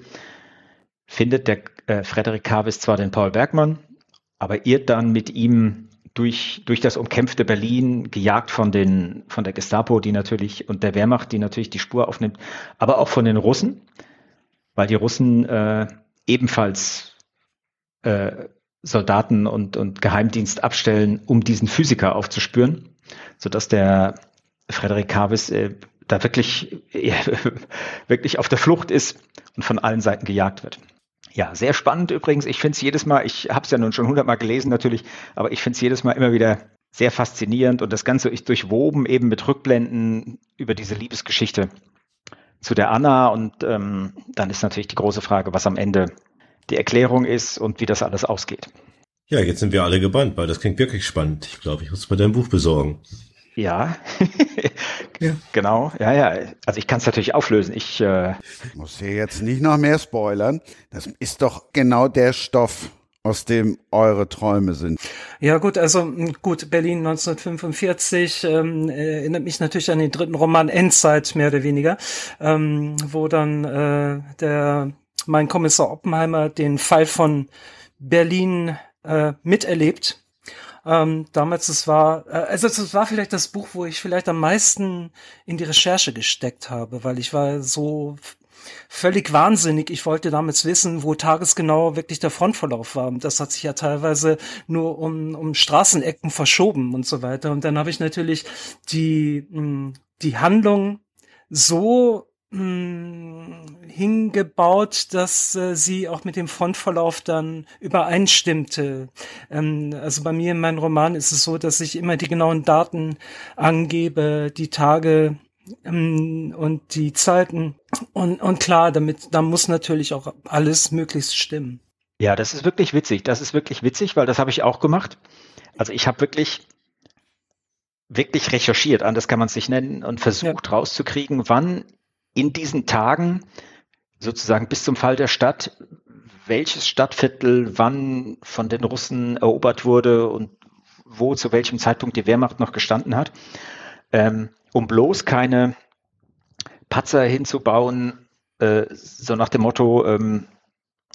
findet der äh, Frederik Kavis zwar den Paul Bergmann, aber irrt dann mit ihm durch, durch das umkämpfte Berlin, gejagt von den, von der Gestapo, die natürlich, und der Wehrmacht, die natürlich die Spur aufnimmt, aber auch von den Russen, weil die Russen äh, ebenfalls äh, Soldaten und, und Geheimdienst abstellen, um diesen Physiker aufzuspüren, sodass der Frederik Kavis äh, da wirklich, wirklich auf der Flucht ist und von allen Seiten gejagt wird. Ja, sehr spannend übrigens. Ich finde es jedes Mal, ich habe es ja nun schon hundertmal gelesen natürlich, aber ich finde es jedes Mal immer wieder sehr faszinierend und das Ganze ist durchwoben eben mit Rückblenden über diese Liebesgeschichte zu der Anna und ähm, dann ist natürlich die große Frage, was am Ende die Erklärung ist und wie das alles ausgeht. Ja, jetzt sind wir alle gebannt, weil das klingt wirklich spannend. Ich glaube, ich muss mir dein Buch besorgen. Ja, ja. genau. Ja, ja. Also ich kann es natürlich auflösen. Ich äh muss hier jetzt nicht noch mehr spoilern. Das ist doch genau der Stoff, aus dem eure Träume sind. Ja gut, also gut, Berlin 1945 ähm, erinnert mich natürlich an den dritten Roman Endzeit, mehr oder weniger, ähm, wo dann äh, der mein Kommissar Oppenheimer den Fall von Berlin äh, miterlebt ähm, damals, es war, äh, also es war vielleicht das Buch, wo ich vielleicht am meisten in die Recherche gesteckt habe, weil ich war so völlig wahnsinnig. Ich wollte damals wissen, wo tagesgenau wirklich der Frontverlauf war. Und das hat sich ja teilweise nur um, um Straßenecken verschoben und so weiter. Und dann habe ich natürlich die, hm, die Handlung so hingebaut, dass äh, sie auch mit dem Frontverlauf dann übereinstimmte. Ähm, also bei mir in meinem Roman ist es so, dass ich immer die genauen Daten angebe, die Tage ähm, und die Zeiten. Und, und klar, damit, da muss natürlich auch alles möglichst stimmen. Ja, das ist wirklich witzig. Das ist wirklich witzig, weil das habe ich auch gemacht. Also ich habe wirklich wirklich recherchiert, anders kann man es nicht nennen, und versucht ja. rauszukriegen, wann in diesen Tagen sozusagen bis zum Fall der Stadt, welches Stadtviertel wann von den Russen erobert wurde und wo zu welchem Zeitpunkt die Wehrmacht noch gestanden hat, ähm, um bloß keine Patzer hinzubauen, äh, so nach dem Motto, ähm,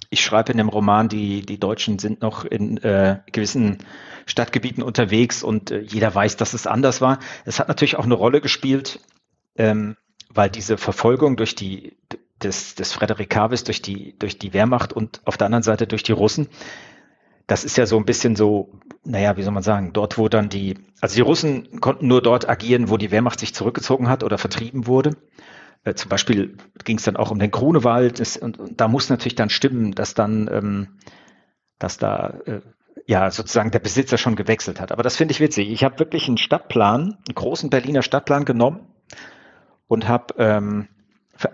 ich schreibe in dem Roman, die, die Deutschen sind noch in äh, gewissen Stadtgebieten unterwegs und äh, jeder weiß, dass es anders war. Es hat natürlich auch eine Rolle gespielt, ähm, weil diese Verfolgung durch die des, des Frederik Kavis durch die, durch die Wehrmacht und auf der anderen Seite durch die Russen, das ist ja so ein bisschen so, naja, wie soll man sagen, dort, wo dann die, also die Russen konnten nur dort agieren, wo die Wehrmacht sich zurückgezogen hat oder vertrieben wurde. Äh, zum Beispiel ging es dann auch um den Grunewald das, und, und, da muss natürlich dann stimmen, dass dann, ähm, dass da äh, ja sozusagen der Besitzer schon gewechselt hat. Aber das finde ich witzig. Ich habe wirklich einen Stadtplan, einen großen Berliner Stadtplan genommen und habe ähm,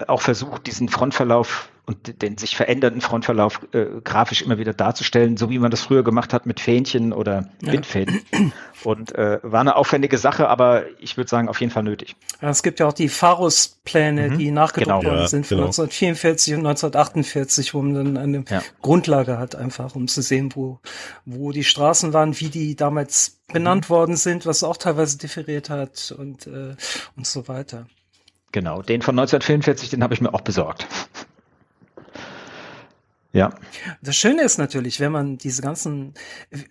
auch versucht, diesen Frontverlauf und den sich verändernden Frontverlauf äh, grafisch immer wieder darzustellen, so wie man das früher gemacht hat mit Fähnchen oder Windfäden. Ja. Und äh, war eine aufwendige Sache, aber ich würde sagen, auf jeden Fall nötig. Ja, es gibt ja auch die Pharus-Pläne, mhm. die nachgedruckt genau. worden ja, sind von genau. 1944 und 1948, wo man dann eine ja. Grundlage hat, einfach, um zu sehen, wo, wo die Straßen waren, wie die damals benannt mhm. worden sind, was auch teilweise differiert hat und, äh, und so weiter. Genau, den von 1944, den habe ich mir auch besorgt. Ja. Das Schöne ist natürlich, wenn man diese ganzen,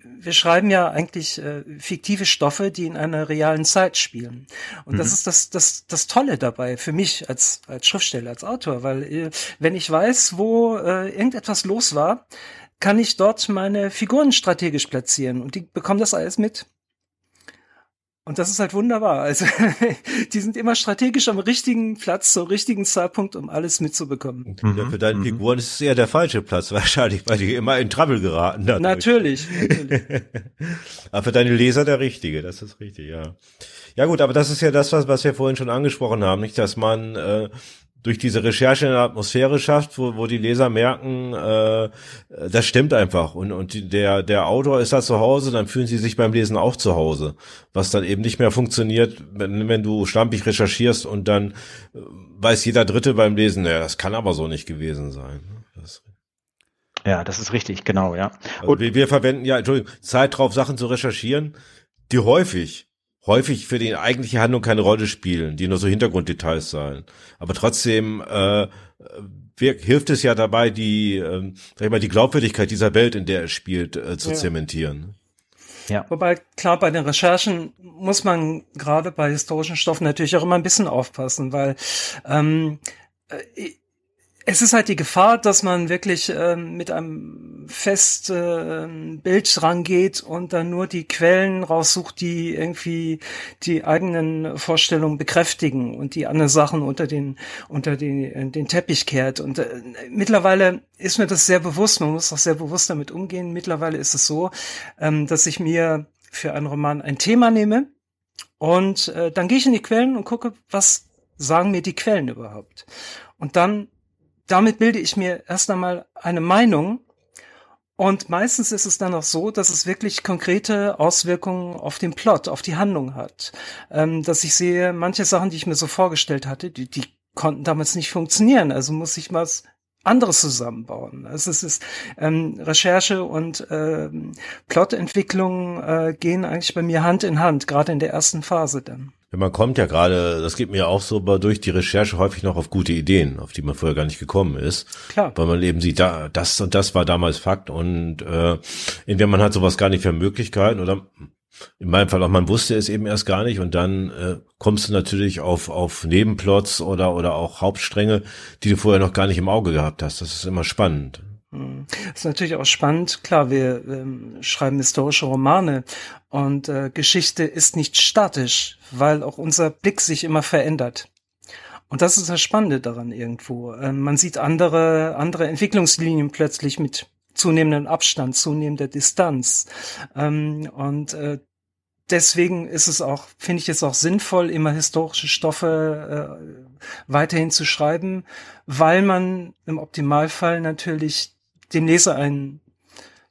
wir schreiben ja eigentlich äh, fiktive Stoffe, die in einer realen Zeit spielen. Und mhm. das ist das, das, das Tolle dabei für mich als, als Schriftsteller, als Autor, weil äh, wenn ich weiß, wo äh, irgendetwas los war, kann ich dort meine Figuren strategisch platzieren und die bekommen das alles mit. Und das ist halt wunderbar. Also die sind immer strategisch am richtigen Platz zur richtigen Zeitpunkt, um alles mitzubekommen. Ja, für deine mhm. Figuren ist es eher der falsche Platz wahrscheinlich, weil die immer in Trouble geraten. Dadurch. Natürlich. natürlich. aber für deine Leser der richtige, das ist richtig, ja. Ja gut, aber das ist ja das, was, was wir vorhin schon angesprochen haben, nicht, dass man äh, durch diese Recherche eine Atmosphäre schafft, wo, wo die Leser merken, äh, das stimmt einfach. Und, und der, der Autor ist da zu Hause, dann fühlen sie sich beim Lesen auch zu Hause. Was dann eben nicht mehr funktioniert, wenn, wenn du schlampig recherchierst und dann äh, weiß jeder Dritte beim Lesen, naja, das kann aber so nicht gewesen sein. Das ja, das ist richtig, genau, ja. Also und wir, wir verwenden ja, Entschuldigung, Zeit drauf, Sachen zu recherchieren, die häufig häufig für die eigentliche Handlung keine Rolle spielen, die nur so Hintergrunddetails sein. Aber trotzdem äh, wir, hilft es ja dabei, die, äh, sag ich mal, die Glaubwürdigkeit dieser Welt, in der es spielt, äh, zu ja. zementieren. Ja. Wobei, klar, bei den Recherchen muss man gerade bei historischen Stoffen natürlich auch immer ein bisschen aufpassen, weil ähm, äh, es ist halt die Gefahr, dass man wirklich ähm, mit einem fest äh, Bild rangeht und dann nur die Quellen raussucht, die irgendwie die eigenen Vorstellungen bekräftigen und die anderen Sachen unter den unter den, äh, den Teppich kehrt. Und äh, mittlerweile ist mir das sehr bewusst. Man muss auch sehr bewusst damit umgehen. Mittlerweile ist es so, ähm, dass ich mir für einen Roman ein Thema nehme und äh, dann gehe ich in die Quellen und gucke, was sagen mir die Quellen überhaupt. Und dann damit bilde ich mir erst einmal eine Meinung. Und meistens ist es dann auch so, dass es wirklich konkrete Auswirkungen auf den Plot, auf die Handlung hat. Ähm, dass ich sehe, manche Sachen, die ich mir so vorgestellt hatte, die, die konnten damals nicht funktionieren. Also muss ich mal anderes zusammenbauen. Also es ist ähm, Recherche und ähm, Plotentwicklung äh, gehen eigentlich bei mir Hand in Hand, gerade in der ersten Phase dann. Ja, man kommt ja gerade, das geht mir auch so durch die Recherche häufig noch auf gute Ideen, auf die man vorher gar nicht gekommen ist. Klar. Weil man eben sieht, da, das und das war damals Fakt und äh, entweder man hat sowas gar nicht für Möglichkeiten oder in meinem Fall auch, man wusste es eben erst gar nicht und dann äh, kommst du natürlich auf, auf Nebenplots oder, oder auch Hauptstränge, die du vorher noch gar nicht im Auge gehabt hast. Das ist immer spannend. Das ist natürlich auch spannend. Klar, wir ähm, schreiben historische Romane und äh, Geschichte ist nicht statisch, weil auch unser Blick sich immer verändert. Und das ist das Spannende daran irgendwo. Ähm, man sieht andere, andere Entwicklungslinien plötzlich mit zunehmendem Abstand, zunehmender Distanz. Ähm, und äh, deswegen ist es auch, finde ich es auch sinnvoll, immer historische Stoffe äh, weiterhin zu schreiben, weil man im Optimalfall natürlich dem Leser einen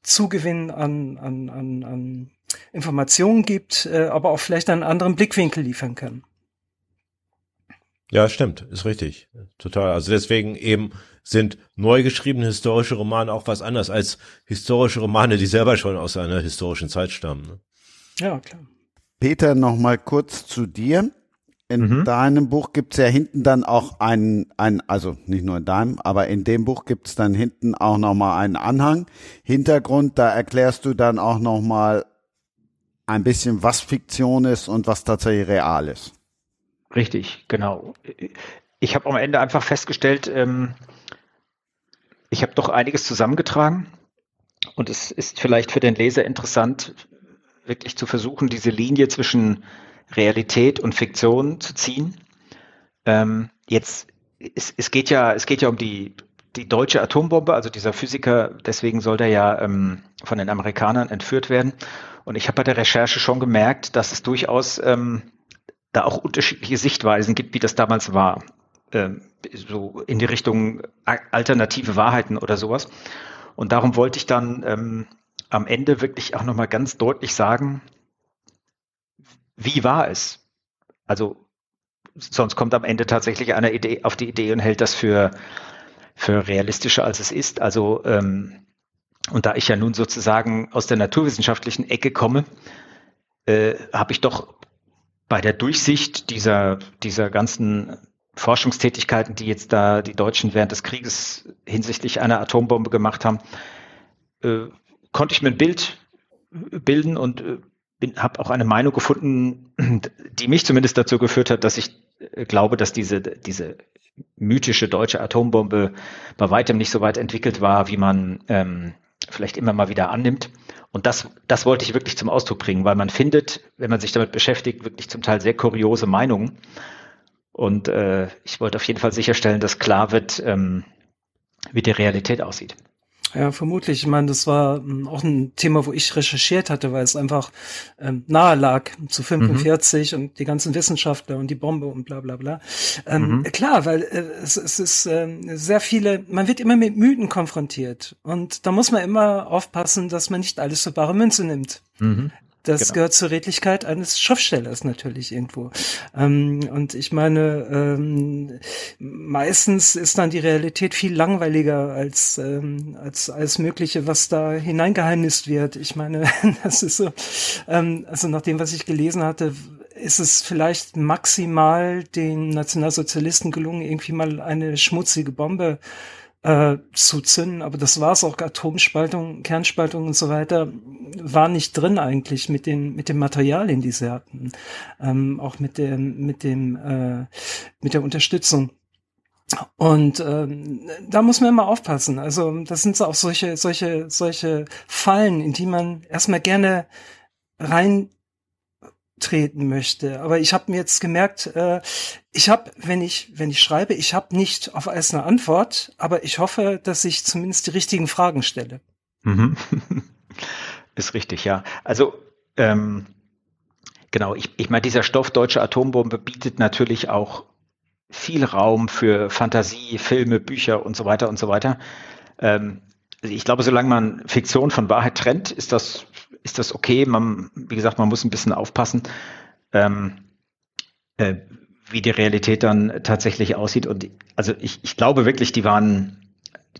Zugewinn an, an, an, an Informationen gibt, äh, aber auch vielleicht einen anderen Blickwinkel liefern kann. Ja, stimmt, ist richtig. Total. Also deswegen eben sind neu geschriebene historische Romane auch was anderes als historische Romane, die selber schon aus einer historischen Zeit stammen. Ne? Ja, klar. Peter, noch mal kurz zu dir. In Mhm. deinem Buch gibt's ja hinten dann auch einen, ein, also nicht nur in deinem, aber in dem Buch gibt's dann hinten auch noch mal einen Anhang. Hintergrund, da erklärst du dann auch noch mal ein bisschen, was Fiktion ist und was tatsächlich real ist. Richtig, genau. Ich habe am Ende einfach festgestellt, ähm, ich habe doch einiges zusammengetragen und es ist vielleicht für den Leser interessant, wirklich zu versuchen, diese Linie zwischen Realität und Fiktion zu ziehen. Ähm, jetzt, es, es geht ja, es geht ja um die, die deutsche Atombombe, also dieser Physiker, deswegen soll der ja ähm, von den Amerikanern entführt werden. Und ich habe bei der Recherche schon gemerkt, dass es durchaus ähm, da auch unterschiedliche Sichtweisen gibt, wie das damals war. Ähm, so in die Richtung alternative Wahrheiten oder sowas. Und darum wollte ich dann ähm, am Ende wirklich auch nochmal ganz deutlich sagen, wie war es? Also sonst kommt am Ende tatsächlich einer Idee auf die Idee und hält das für, für realistischer als es ist. Also ähm, und da ich ja nun sozusagen aus der naturwissenschaftlichen Ecke komme, äh, habe ich doch bei der Durchsicht dieser, dieser ganzen Forschungstätigkeiten, die jetzt da die Deutschen während des Krieges hinsichtlich einer Atombombe gemacht haben, äh, konnte ich mir ein Bild bilden und äh, habe auch eine Meinung gefunden, die mich zumindest dazu geführt hat, dass ich äh, glaube, dass diese, diese mythische deutsche Atombombe bei weitem nicht so weit entwickelt war, wie man ähm, vielleicht immer mal wieder annimmt. Und das, das wollte ich wirklich zum Ausdruck bringen, weil man findet, wenn man sich damit beschäftigt, wirklich zum Teil sehr kuriose Meinungen. Und äh, ich wollte auf jeden Fall sicherstellen, dass klar wird, ähm, wie die Realität aussieht. Ja, vermutlich. Ich meine, das war ähm, auch ein Thema, wo ich recherchiert hatte, weil es einfach ähm, nahe lag zu 45 und die ganzen Wissenschaftler und die Bombe und bla bla bla. Ähm, Mhm. Klar, weil äh, es, es ist ähm, sehr viele, man wird immer mit Mythen konfrontiert und da muss man immer aufpassen, dass man nicht alles für bare Münze nimmt. Das Genau. gehört zur Redlichkeit eines Schriftstellers natürlich irgendwo. Ähm, und ich meine, ähm, meistens ist dann die Realität viel langweiliger als, ähm, als alles Mögliche, was da hineingeheimnist wird. Ich meine, das ist so, ähm, also nach dem, was ich gelesen hatte, ist es vielleicht maximal den Nationalsozialisten gelungen, irgendwie mal eine schmutzige Bombe äh, zu zünden, aber das war's auch Atomspaltung, Kernspaltung und so weiter war nicht drin eigentlich mit den mit den Materialien, die sie hatten, ähm, auch mit dem mit dem äh, mit der Unterstützung. Und ähm, da muss man immer aufpassen. Also das sind so auch solche solche solche Fallen, in die man erstmal gerne rein treten möchte. Aber ich habe mir jetzt gemerkt, äh, ich habe, wenn ich wenn ich schreibe, ich habe nicht auf alles eine Antwort, aber ich hoffe, dass ich zumindest die richtigen Fragen stelle. Mhm. Ist richtig, ja. Also ähm, genau, ich, ich meine, dieser Stoff deutsche Atombombe bietet natürlich auch viel Raum für Fantasie, Filme, Bücher und so weiter und so weiter. Ähm, also ich glaube, solange man Fiktion von Wahrheit trennt, ist das, ist das okay. Man, wie gesagt, man muss ein bisschen aufpassen, ähm, äh, wie die Realität dann tatsächlich aussieht. Und also ich, ich glaube wirklich, die waren,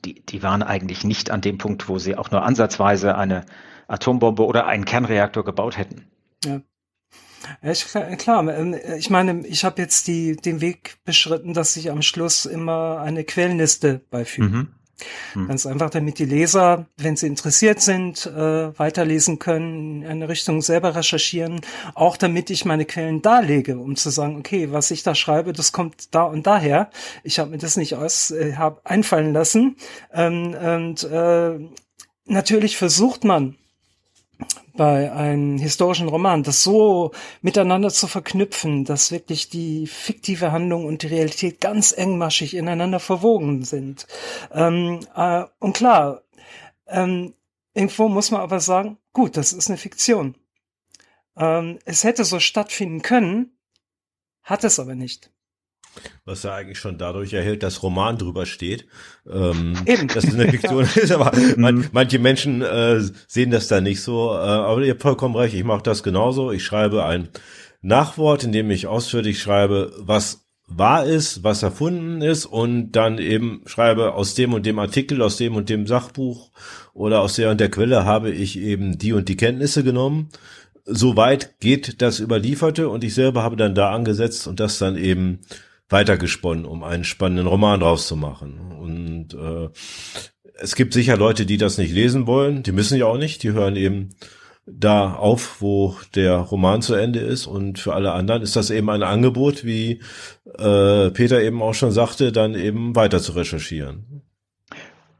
die, die waren eigentlich nicht an dem Punkt, wo sie auch nur ansatzweise eine Atombombe oder einen Kernreaktor gebaut hätten. Ja. Ich, klar, ähm, ich meine, ich habe jetzt die, den Weg beschritten, dass ich am Schluss immer eine Quellenliste beifüge. Mhm. Mhm. Ganz einfach, damit die Leser, wenn sie interessiert sind, äh, weiterlesen können, in eine Richtung selber recherchieren, auch damit ich meine Quellen darlege, um zu sagen, okay, was ich da schreibe, das kommt da und daher. Ich habe mir das nicht aus, äh, hab einfallen lassen. Ähm, und äh, natürlich versucht man bei einem historischen Roman, das so miteinander zu verknüpfen, dass wirklich die fiktive Handlung und die Realität ganz engmaschig ineinander verwogen sind. Ähm, äh, und klar, ähm, irgendwo muss man aber sagen, gut, das ist eine Fiktion. Ähm, es hätte so stattfinden können, hat es aber nicht. Was ja eigentlich schon dadurch erhält, dass Roman drüber steht. Ähm, Eben. Dass es eine Fiktion ist, aber man, manche Menschen äh, sehen das da nicht so. Äh, aber ihr habt vollkommen recht, ich mache das genauso. Ich schreibe ein Nachwort, in dem ich ausführlich schreibe, was wahr ist, was erfunden ist und dann eben schreibe, aus dem und dem Artikel, aus dem und dem Sachbuch oder aus der und der Quelle habe ich eben die und die Kenntnisse genommen so weit geht das Überlieferte und ich selber habe dann da angesetzt und das dann eben weitergesponnen, um einen spannenden Roman draus zu machen. Und äh, es gibt sicher Leute, die das nicht lesen wollen, die müssen ja auch nicht, die hören eben da auf, wo der Roman zu Ende ist. Und für alle anderen ist das eben ein Angebot, wie äh, Peter eben auch schon sagte, dann eben weiter zu recherchieren.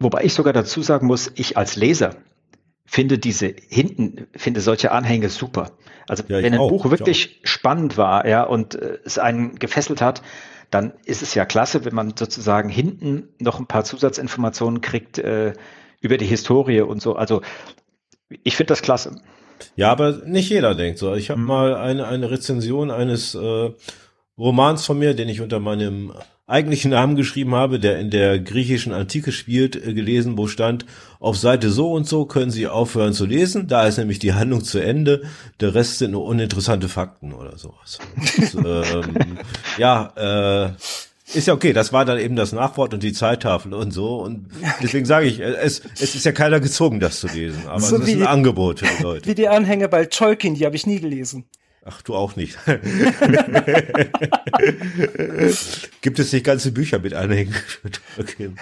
Wobei ich sogar dazu sagen muss, ich als Leser finde diese hinten, finde solche Anhänge super. Also ja, wenn ein auch, Buch wirklich spannend war, ja, und äh, es einen gefesselt hat, dann ist es ja klasse, wenn man sozusagen hinten noch ein paar Zusatzinformationen kriegt äh, über die Historie und so. Also ich finde das klasse. Ja, aber nicht jeder denkt so. Ich habe mhm. mal eine, eine Rezension eines äh, Romans von mir, den ich unter meinem eigentlichen Namen geschrieben habe, der in der griechischen Antike spielt, äh, gelesen, wo stand, auf Seite so und so können Sie aufhören zu lesen, da ist nämlich die Handlung zu Ende, der Rest sind nur uninteressante Fakten oder sowas. Und, ähm, ja, äh, ist ja okay, das war dann eben das Nachwort und die Zeittafel und so. Und deswegen sage ich, es, es ist ja keiner gezwungen, das zu lesen. Aber so es ist ein die, Angebot für die Leute. Wie die Anhänge bei Tolkien, die habe ich nie gelesen. Ach, du auch nicht. Gibt es nicht ganze Bücher mit Anhängen? okay.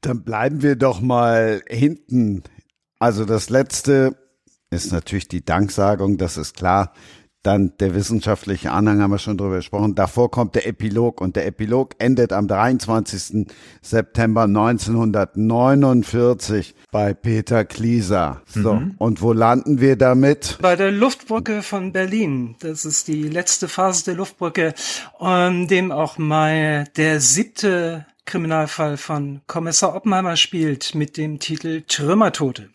Dann bleiben wir doch mal hinten. Also das letzte ist natürlich die Danksagung, das ist klar. Dann der wissenschaftliche Anhang haben wir schon drüber gesprochen. Davor kommt der Epilog und der Epilog endet am 23. September 1949 bei Peter Klieser. So, mhm. und wo landen wir damit? Bei der Luftbrücke von Berlin. Das ist die letzte Phase der Luftbrücke, um, dem auch mal der siebte Kriminalfall von Kommissar Oppenheimer spielt mit dem Titel Trümmertote.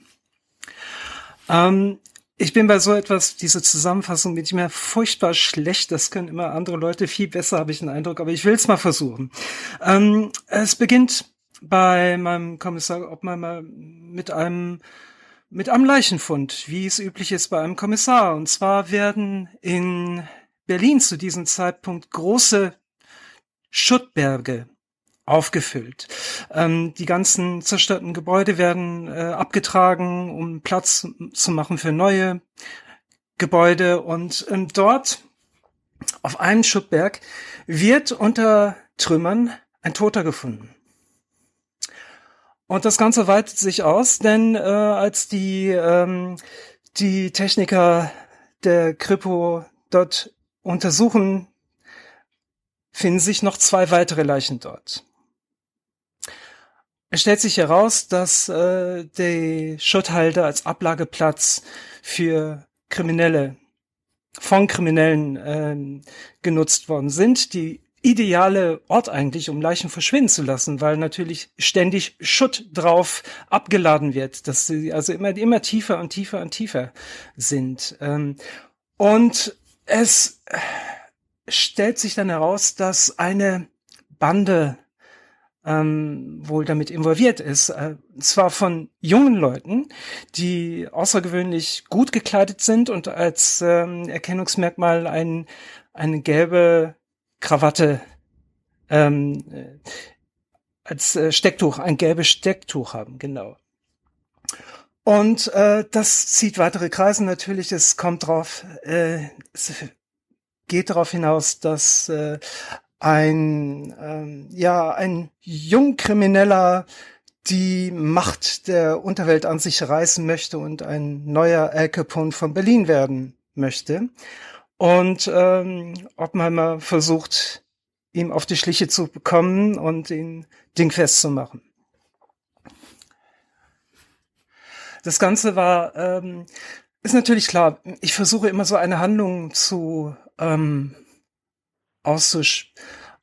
Ähm, ich bin bei so etwas, diese Zusammenfassung bin ich mir furchtbar schlecht. Das können immer andere Leute viel besser, habe ich den Eindruck, aber ich will es mal versuchen. Ähm, es beginnt bei meinem Kommissar Obmeimer mit einem mit einem Leichenfund, wie es üblich ist bei einem Kommissar. Und zwar werden in Berlin zu diesem Zeitpunkt große Schuttberge aufgefüllt. Ähm, die ganzen zerstörten Gebäude werden äh, abgetragen, um Platz zu machen für neue Gebäude. Und ähm, dort auf einem Schuttberg wird unter Trümmern ein Toter gefunden. Und das Ganze weitet sich aus, denn äh, als die, ähm, die Techniker der Kripo dort untersuchen, finden sich noch zwei weitere Leichen dort. Es stellt sich heraus, dass äh, die Schutthalde als Ablageplatz für Kriminelle, von Kriminellen äh, genutzt worden sind. Die ideale Ort eigentlich, um Leichen verschwinden zu lassen, weil natürlich ständig Schutt drauf abgeladen wird, dass sie also immer, immer tiefer und tiefer und tiefer sind. Ähm, und es stellt sich dann heraus, dass eine Bande ähm, wohl damit involviert ist. Äh, zwar von jungen Leuten, die außergewöhnlich gut gekleidet sind und als ähm, Erkennungsmerkmal ein, eine gelbe Krawatte ähm, äh, als äh, Stecktuch, ein gelbes Stecktuch haben, genau. Und äh, das zieht weitere Kreise natürlich. Es kommt drauf, äh, es geht darauf hinaus, dass äh, ein, ähm, ja, ein Jungkrimineller die Macht der Unterwelt an sich reißen möchte und ein neuer Al Capone von Berlin werden möchte. Und ähm, Oppenheimer versucht, ihm auf die Schliche zu bekommen und ihn dingfest zu machen. Das Ganze war, ähm, ist natürlich klar, ich versuche immer so eine Handlung zu ähm,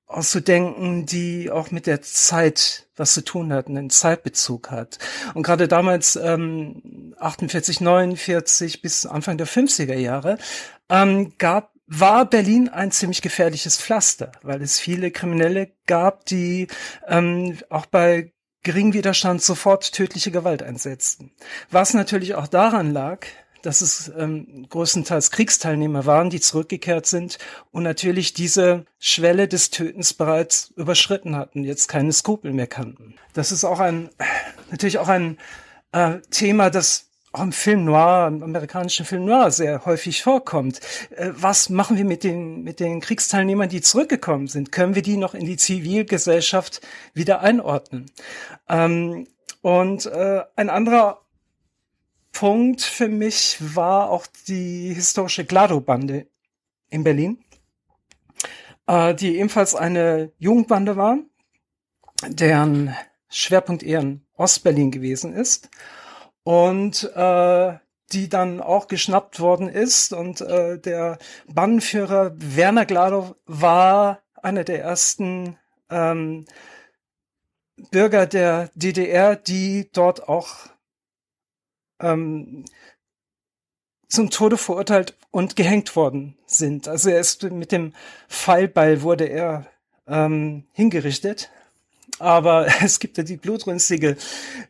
auszudenken, die auch mit der Zeit was zu tun hat, einen Zeitbezug hat. Und gerade damals, ähm, 48, 49 bis Anfang der 50er Jahre, ähm, gab war Berlin ein ziemlich gefährliches Pflaster, weil es viele Kriminelle gab, die ähm, auch bei geringem Widerstand sofort tödliche Gewalt einsetzten. Was natürlich auch daran lag, dass es ähm, größtenteils Kriegsteilnehmer waren, die zurückgekehrt sind und natürlich diese Schwelle des Tötens bereits überschritten hatten, jetzt keine Skrupel mehr kannten. Das ist auch ein, natürlich auch ein äh, Thema, das auch im Film Noir, im amerikanischen Film Noir sehr häufig vorkommt. Äh, was machen wir mit den, mit den Kriegsteilnehmern, die zurückgekommen sind? Können wir die noch in die Zivilgesellschaft wieder einordnen? Ähm, und äh, ein anderer Punkt für mich war auch die historische Glado-Bande in Berlin, äh, die ebenfalls eine Jugendbande war, deren Schwerpunkt eher in Ostberlin gewesen ist und äh, die dann auch geschnappt worden ist und äh, der Bandenführer Werner Gladow war einer der ersten ähm, Bürger der DDR, die dort auch ähm, zum Tode verurteilt und gehängt worden sind. Also er ist mit dem Pfeilball wurde er ähm, hingerichtet aber es gibt ja die blutrünstige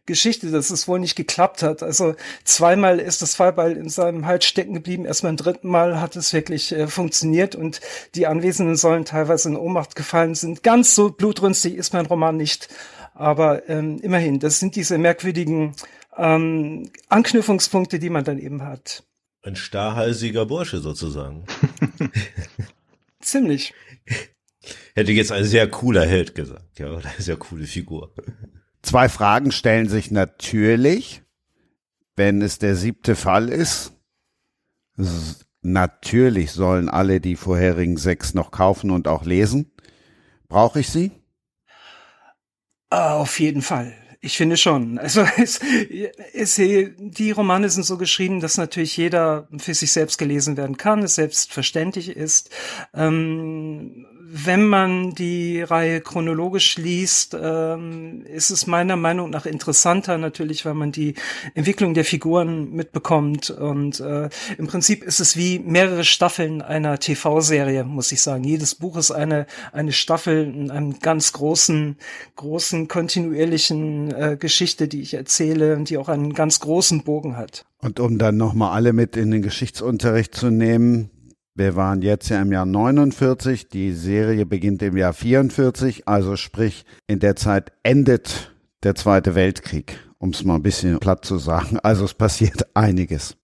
Geschichte, dass es wohl nicht geklappt hat. Also zweimal ist das Fallball in seinem Hals stecken geblieben. Erst beim dritten Mal hat es wirklich äh, funktioniert und die Anwesenden sollen teilweise in Ohnmacht gefallen sind. Ganz so blutrünstig ist mein Roman nicht. Aber ähm, immerhin, das sind diese merkwürdigen ähm, Anknüpfungspunkte, die man dann eben hat. Ein starrhalsiger Bursche sozusagen. Ziemlich. Hätte jetzt ein sehr cooler Held gesagt, ja, oder eine sehr coole Figur. Zwei Fragen stellen sich natürlich, wenn es der siebte Fall ist. Natürlich sollen alle die vorherigen sechs noch kaufen und auch lesen. Brauche ich sie? Ah, auf jeden Fall. Ich finde schon. Also es, es, die Romane sind so geschrieben, dass natürlich jeder für sich selbst gelesen werden kann, es selbstverständlich ist. Ähm, wenn man die Reihe chronologisch liest, ähm, ist es meiner Meinung nach interessanter natürlich, weil man die Entwicklung der Figuren mitbekommt. Und äh, im Prinzip ist es wie mehrere Staffeln einer TV-Serie, muss ich sagen. Jedes Buch ist eine, eine Staffel in einem ganz großen, großen, kontinuierlichen äh, Geschichte, die ich erzähle und die auch einen ganz großen Bogen hat. Und um dann nochmal alle mit in den Geschichtsunterricht zu nehmen, wir waren jetzt ja im Jahr 49, die Serie beginnt im Jahr 44, also sprich in der Zeit endet der Zweite Weltkrieg, um es mal ein bisschen platt zu sagen. Also es passiert einiges.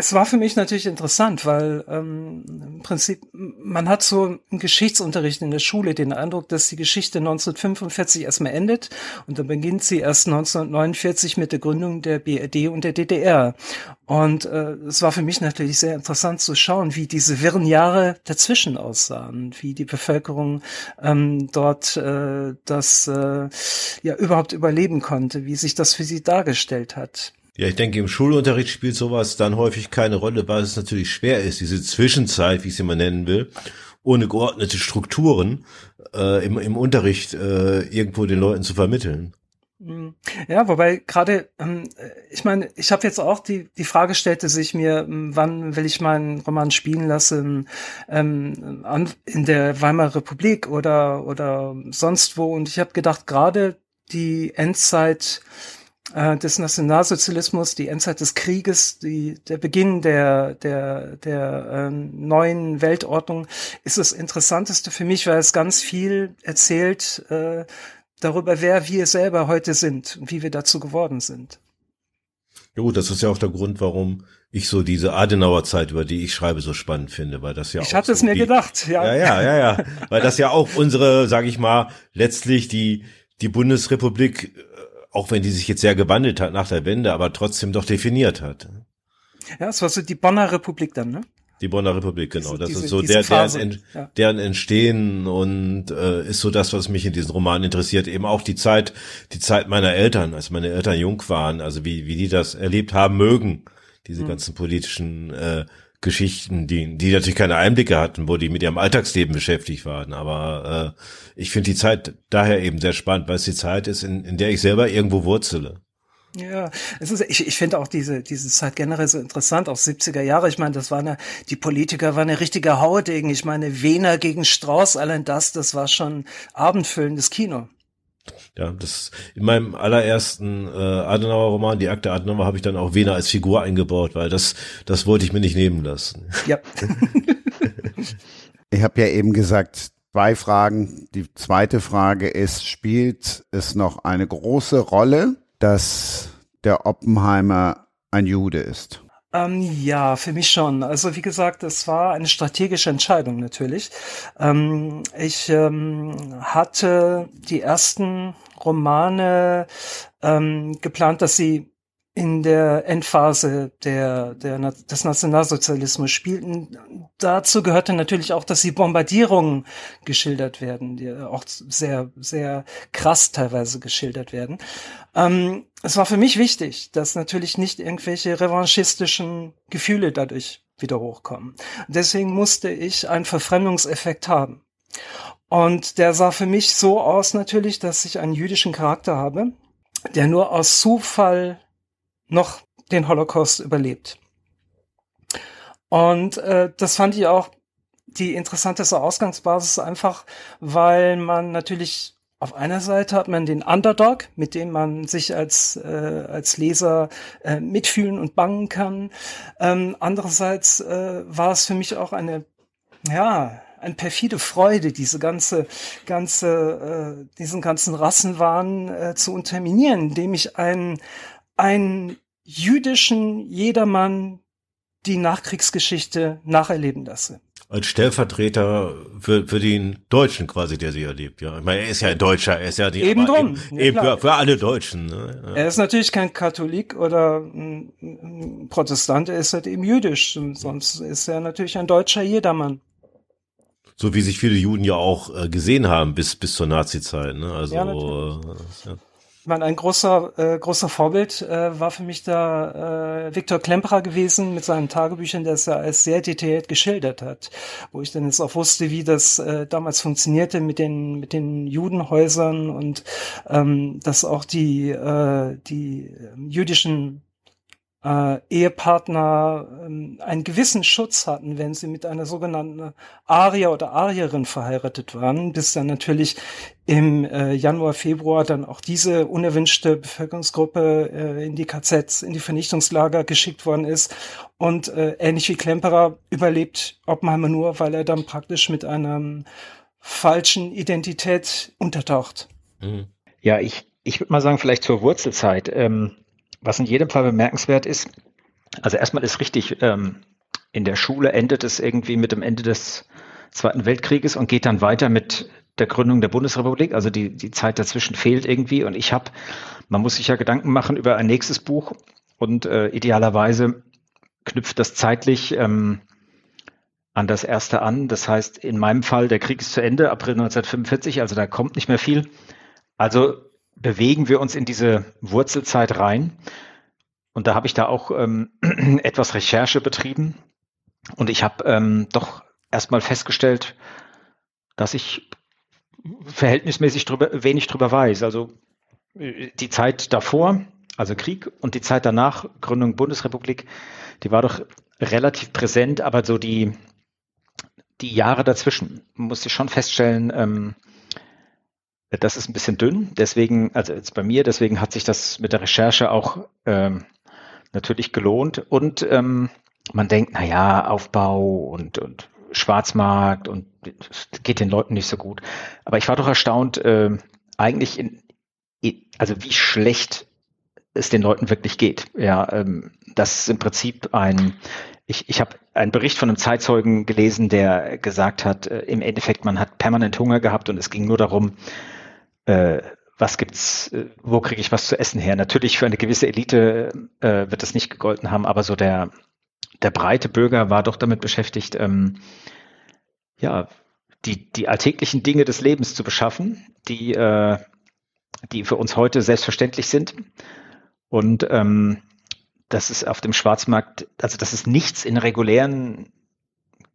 Es war für mich natürlich interessant, weil ähm, im Prinzip man hat so im Geschichtsunterricht in der Schule den Eindruck, dass die Geschichte 1945 erstmal endet und dann beginnt sie erst 1949 mit der Gründung der BRD und der DDR. Und äh, es war für mich natürlich sehr interessant zu schauen, wie diese wirren Jahre dazwischen aussahen, wie die Bevölkerung ähm, dort äh, das äh, ja überhaupt überleben konnte, wie sich das für sie dargestellt hat. Ja, ich denke, im Schulunterricht spielt sowas dann häufig keine Rolle, weil es natürlich schwer ist, diese Zwischenzeit, wie ich sie mal nennen will, ohne geordnete Strukturen äh, im, im Unterricht äh, irgendwo den Leuten zu vermitteln. Mhm. Ja, wobei gerade, ähm, ich meine, ich habe jetzt auch die die Frage stellte sich mir, ähm, wann will ich meinen Roman spielen lassen ähm, an, in der Weimarer Republik oder oder sonst wo und ich habe gedacht, gerade die Endzeit äh, des Nationalsozialismus, die Endzeit des Krieges, die, der Beginn der, der, der äh, neuen Weltordnung ist das Interessanteste für mich, weil es ganz viel erzählt äh, darüber, wer wir selber heute sind und wie wir dazu geworden sind. Ja gut, das ist ja auch der Grund, warum ich so diese Adenauer Zeit, über die ich schreibe, so spannend finde, weil das ja ich hatte so es mir die, gedacht, ja. Ja, ja, ja, ja, weil das ja auch unsere, sage ich mal, letztlich die die Bundesrepublik auch wenn die sich jetzt sehr gewandelt hat nach der Wende, aber trotzdem doch definiert hat. Ja, es war so die Bonner Republik dann, ne? Die Bonner Republik, genau. Diese, das ist so der, deren, ja. deren Entstehen und äh, ist so das, was mich in diesem Roman interessiert. Eben auch die Zeit, die Zeit meiner Eltern, als meine Eltern jung waren, also wie, wie die das erlebt haben mögen, diese mhm. ganzen politischen äh, Geschichten, die, die natürlich keine Einblicke hatten, wo die mit ihrem Alltagsleben beschäftigt waren. Aber äh, ich finde die Zeit daher eben sehr spannend, weil es die Zeit ist, in, in der ich selber irgendwo wurzele. Ja, es ist, ich, ich finde auch diese, diese Zeit generell so interessant, auch 70er Jahre. Ich meine, das war eine, die Politiker waren eine richtige Haudegen. Ich meine, Wiener gegen Strauß, allein das, das war schon abendfüllendes Kino. Ja, das in meinem allerersten äh, Adenauer Roman, die Akte Adenauer, habe ich dann auch Wiener als Figur eingebaut, weil das das wollte ich mir nicht nehmen lassen. Ja. ich habe ja eben gesagt, zwei Fragen. Die zweite Frage ist, spielt es noch eine große Rolle, dass der Oppenheimer ein Jude ist. Ähm, ja, für mich schon. Also wie gesagt, es war eine strategische Entscheidung natürlich. Ähm, ich ähm, hatte die ersten Romane ähm, geplant, dass sie in der Endphase der, der, des Nationalsozialismus spielten. Dazu gehörte natürlich auch, dass die Bombardierungen geschildert werden, die auch sehr, sehr krass teilweise geschildert werden. Ähm, es war für mich wichtig, dass natürlich nicht irgendwelche revanchistischen Gefühle dadurch wieder hochkommen. Deswegen musste ich einen Verfremdungseffekt haben. Und der sah für mich so aus natürlich, dass ich einen jüdischen Charakter habe, der nur aus Zufall noch den Holocaust überlebt. Und äh, das fand ich auch die interessanteste Ausgangsbasis einfach, weil man natürlich auf einer Seite hat man den Underdog, mit dem man sich als, äh, als Leser äh, mitfühlen und bangen kann. Ähm, andererseits äh, war es für mich auch eine, ja, eine perfide Freude, diese ganze, ganze, äh, diesen ganzen Rassenwahn äh, zu unterminieren, indem ich einen, einen jüdischen Jedermann die Nachkriegsgeschichte nacherleben lasse. Als Stellvertreter für, für den Deutschen quasi, der sie erlebt, ja. Ich meine, er ist ja ein Deutscher, er ist ja die, eben drum. Eben, eben für, für, alle Deutschen. Ne? Ja. Er ist natürlich kein Katholik oder ein Protestant, er ist halt eben jüdisch, sonst ist er natürlich ein deutscher Jedermann. So wie sich viele Juden ja auch äh, gesehen haben bis, bis zur Nazi-Zeit, ne? Also, ja, äh, ja meine, ein großer, äh, großer Vorbild äh, war für mich da äh, Viktor Klemperer gewesen mit seinen Tagebüchern, es ja als sehr detailliert geschildert hat, wo ich dann jetzt auch wusste, wie das äh, damals funktionierte mit den mit den Judenhäusern und ähm, dass auch die äh, die äh, jüdischen äh, Ehepartner äh, einen gewissen Schutz hatten, wenn sie mit einer sogenannten Arier oder Arierin verheiratet waren, bis dann natürlich im äh, Januar, Februar dann auch diese unerwünschte Bevölkerungsgruppe äh, in die KZs, in die Vernichtungslager geschickt worden ist und äh, ähnlich wie Klemperer überlebt Oppenheimer nur, weil er dann praktisch mit einer falschen Identität untertaucht. Mhm. Ja, ich, ich würde mal sagen, vielleicht zur Wurzelzeit. Ähm was in jedem Fall bemerkenswert ist, also erstmal ist richtig, ähm, in der Schule endet es irgendwie mit dem Ende des Zweiten Weltkrieges und geht dann weiter mit der Gründung der Bundesrepublik. Also die, die Zeit dazwischen fehlt irgendwie. Und ich habe, man muss sich ja Gedanken machen über ein nächstes Buch und äh, idealerweise knüpft das zeitlich ähm, an das erste an. Das heißt, in meinem Fall, der Krieg ist zu Ende, April 1945, also da kommt nicht mehr viel. Also bewegen wir uns in diese Wurzelzeit rein. Und da habe ich da auch ähm, etwas Recherche betrieben. Und ich habe ähm, doch erstmal festgestellt, dass ich verhältnismäßig drüber, wenig drüber weiß. Also äh, die Zeit davor, also Krieg, und die Zeit danach, Gründung Bundesrepublik, die war doch relativ präsent, aber so die, die Jahre dazwischen musste ich schon feststellen, ähm, das ist ein bisschen dünn, deswegen, also jetzt bei mir, deswegen hat sich das mit der Recherche auch ähm, natürlich gelohnt. Und ähm, man denkt, na ja, Aufbau und, und Schwarzmarkt und geht den Leuten nicht so gut. Aber ich war doch erstaunt, äh, eigentlich in, also wie schlecht es den Leuten wirklich geht. Ja, ähm, das ist im Prinzip ein, ich, ich habe einen Bericht von einem Zeitzeugen gelesen, der gesagt hat, äh, im Endeffekt, man hat permanent Hunger gehabt und es ging nur darum, äh, was gibt's, äh, wo kriege ich was zu essen her? Natürlich für eine gewisse Elite äh, wird das nicht gegolten haben, aber so der, der breite Bürger war doch damit beschäftigt, ähm, ja, die, die alltäglichen Dinge des Lebens zu beschaffen, die, äh, die für uns heute selbstverständlich sind. Und ähm, das ist auf dem Schwarzmarkt, also dass es nichts in regulären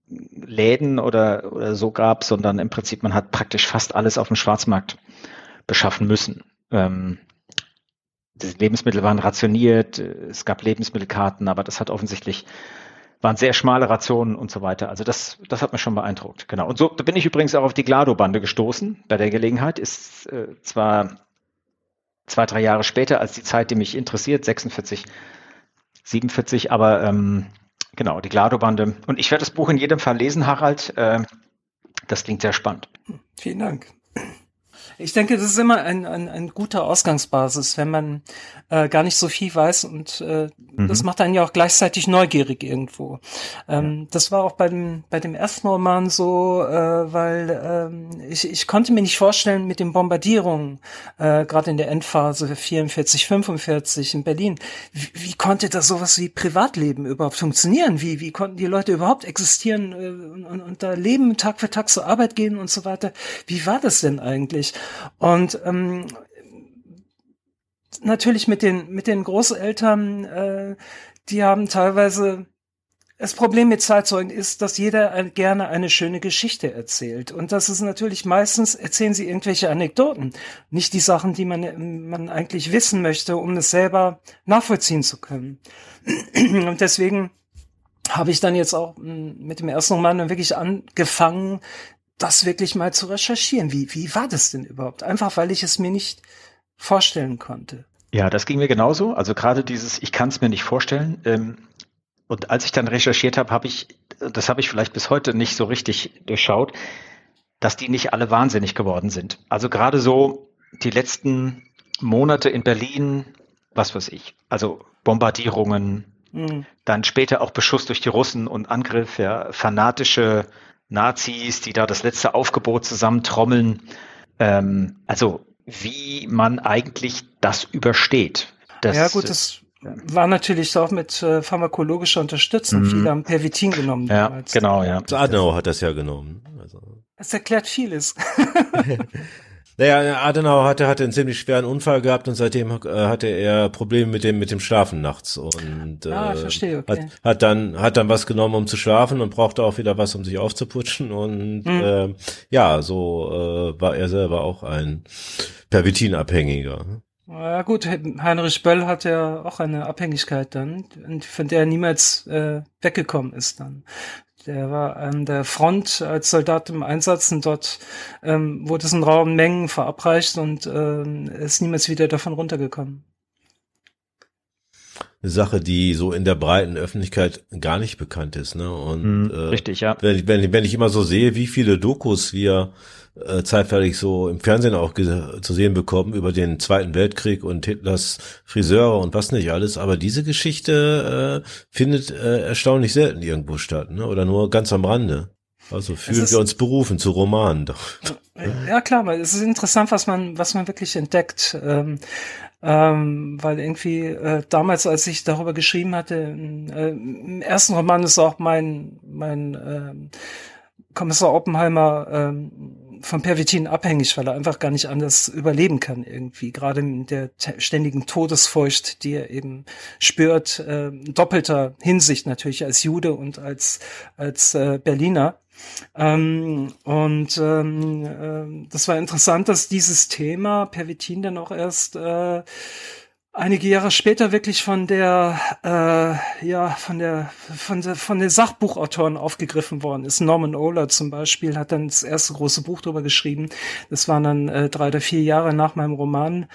Läden oder, oder so gab, sondern im Prinzip man hat praktisch fast alles auf dem Schwarzmarkt beschaffen müssen. Ähm, die Lebensmittel waren rationiert, es gab Lebensmittelkarten, aber das hat offensichtlich waren sehr schmale Rationen und so weiter. Also das, das hat mich schon beeindruckt. Genau. Und so bin ich übrigens auch auf die Glado-Bande gestoßen bei der Gelegenheit. Ist äh, zwar zwei, drei Jahre später als die Zeit, die mich interessiert, 46, 47, aber ähm, genau, die Glado-Bande. Und ich werde das Buch in jedem Fall lesen, Harald. Äh, das klingt sehr spannend. Vielen Dank. Ich denke, das ist immer ein, ein, ein guter Ausgangsbasis, wenn man äh, gar nicht so viel weiß und äh, mhm. das macht einen ja auch gleichzeitig neugierig irgendwo. Ähm, ja. Das war auch bei dem, bei dem ersten Roman so, äh, weil ähm, ich, ich konnte mir nicht vorstellen, mit den Bombardierungen, äh, gerade in der Endphase 44, 45 in Berlin, wie, wie konnte da sowas wie Privatleben überhaupt funktionieren? Wie, wie konnten die Leute überhaupt existieren äh, und, und da leben, Tag für Tag zur Arbeit gehen und so weiter? Wie war das denn eigentlich? Und ähm, natürlich mit den mit den Großeltern, äh, die haben teilweise das Problem mit Zeitzeugen ist, dass jeder gerne eine schöne Geschichte erzählt. Und das ist natürlich meistens, erzählen sie irgendwelche Anekdoten. Nicht die Sachen, die man, man eigentlich wissen möchte, um es selber nachvollziehen zu können. Und deswegen habe ich dann jetzt auch hm, mit dem ersten Roman wirklich angefangen, das wirklich mal zu recherchieren. Wie, wie war das denn überhaupt? Einfach weil ich es mir nicht vorstellen konnte. Ja, das ging mir genauso. Also gerade dieses, ich kann es mir nicht vorstellen. Ähm, und als ich dann recherchiert habe, habe ich, das habe ich vielleicht bis heute nicht so richtig durchschaut, dass die nicht alle wahnsinnig geworden sind. Also gerade so die letzten Monate in Berlin, was weiß ich, also Bombardierungen, mhm. dann später auch Beschuss durch die Russen und Angriff, ja, fanatische Nazis, die da das letzte Aufgebot zusammentrommeln. Ähm, also wie man eigentlich das übersteht. Das, ja gut, das war natürlich auch mit äh, pharmakologischer Unterstützung. Mhm. Viele haben Pervitin genommen. Ja, damals. genau, ja. Adenauer hat das ja genommen. Also. Das erklärt vieles. Naja, Adenauer hatte, hatte einen ziemlich schweren Unfall gehabt und seitdem äh, hatte er Probleme mit dem, mit dem Schlafen nachts und äh, ah, verstehe, okay. hat, hat dann, hat dann was genommen, um zu schlafen und brauchte auch wieder was, um sich aufzuputschen und mhm. äh, ja, so äh, war er selber auch ein Pervitinabhängiger. Ja gut, Heinrich Böll hat ja auch eine Abhängigkeit dann, von der er niemals äh, weggekommen ist dann. Der war an der Front als Soldat im Einsatz und dort ähm, wurde es in rauen Mengen verabreicht und ähm, ist niemals wieder davon runtergekommen. Eine Sache, die so in der breiten Öffentlichkeit gar nicht bekannt ist, ne? Und mm, äh, richtig, ja. Wenn, wenn, wenn ich immer so sehe, wie viele Dokus wir äh, zeitweilig so im Fernsehen auch zu sehen bekommen über den Zweiten Weltkrieg und Hitlers Friseure und was nicht alles. Aber diese Geschichte äh, findet äh, erstaunlich selten irgendwo statt, ne? oder nur ganz am Rande. Also fühlen wir uns berufen zu Romanen. Doch. Ja klar, weil es ist interessant, was man, was man wirklich entdeckt. Ähm, ähm, weil irgendwie äh, damals, als ich darüber geschrieben hatte, äh, im ersten Roman ist auch mein, mein äh, Kommissar Oppenheimer ähm, von Pervitin abhängig, weil er einfach gar nicht anders überleben kann irgendwie. Gerade in der ständigen Todesfurcht, die er eben spürt, äh, doppelter Hinsicht natürlich als Jude und als als äh, Berliner. Ähm, und ähm, äh, das war interessant, dass dieses Thema Pervitin dann auch erst äh, einige Jahre später wirklich von der äh, ja von der von der von den Sachbuchautoren aufgegriffen worden ist. Norman Ohler zum Beispiel hat dann das erste große Buch darüber geschrieben. Das waren dann äh, drei oder vier Jahre nach meinem Roman.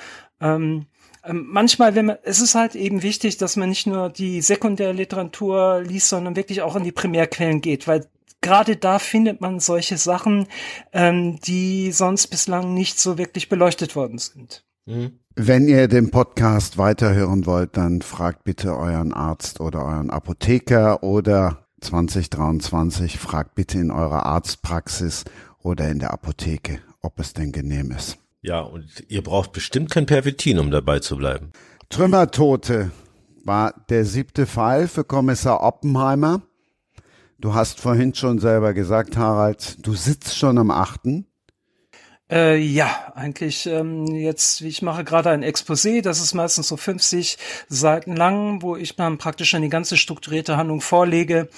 Ähm, ähm, manchmal, wenn man, es ist halt eben wichtig, dass man nicht nur die Sekundärliteratur liest, sondern wirklich auch in die Primärquellen geht, weil gerade da findet man solche Sachen, ähm, die sonst bislang nicht so wirklich beleuchtet worden sind. Mhm. Wenn ihr den Podcast weiterhören wollt, dann fragt bitte euren Arzt oder euren Apotheker oder 2023 fragt bitte in eurer Arztpraxis oder in der Apotheke, ob es denn genehm ist. Ja, und ihr braucht bestimmt kein Pervitin, um dabei zu bleiben. Trümmertote war der siebte Fall für Kommissar Oppenheimer. Du hast vorhin schon selber gesagt, Harald, du sitzt schon am achten. Äh, ja, eigentlich ähm, jetzt, ich mache gerade ein Exposé, das ist meistens so 50 Seiten lang, wo ich dann praktisch eine ganze strukturierte Handlung vorlege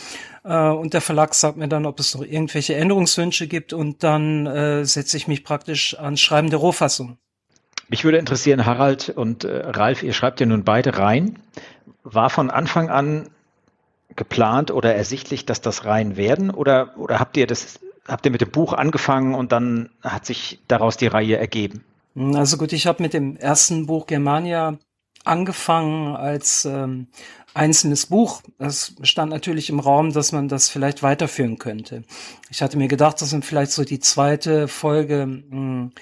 äh, und der Verlag sagt mir dann, ob es noch irgendwelche Änderungswünsche gibt und dann äh, setze ich mich praktisch ans Schreiben der Rohfassung. Mich würde interessieren, Harald und äh, Ralf, ihr schreibt ja nun beide rein. War von Anfang an geplant oder ersichtlich, dass das rein werden oder, oder habt ihr das habt ihr mit dem Buch angefangen und dann hat sich daraus die Reihe ergeben? Also gut, ich habe mit dem ersten Buch Germania angefangen als ähm, einzelnes Buch. Es stand natürlich im Raum, dass man das vielleicht weiterführen könnte. Ich hatte mir gedacht, dass man vielleicht so die zweite Folge mh, hm,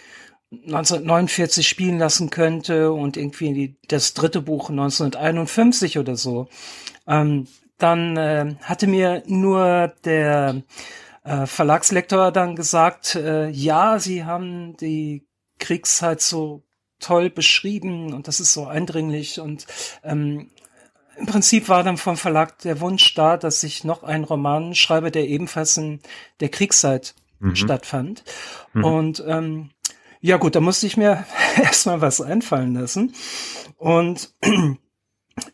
1949 spielen lassen könnte und irgendwie das dritte Buch 1951 oder so. Ähm, dann äh, hatte mir nur der äh, Verlagslektor dann gesagt, äh, ja, sie haben die Kriegszeit so toll beschrieben und das ist so eindringlich und ähm, im Prinzip war dann vom Verlag der Wunsch da, dass ich noch einen Roman schreibe, der ebenfalls in der Kriegszeit mhm. stattfand. Mhm. Und ähm, ja gut, da musste ich mir erstmal was einfallen lassen. Und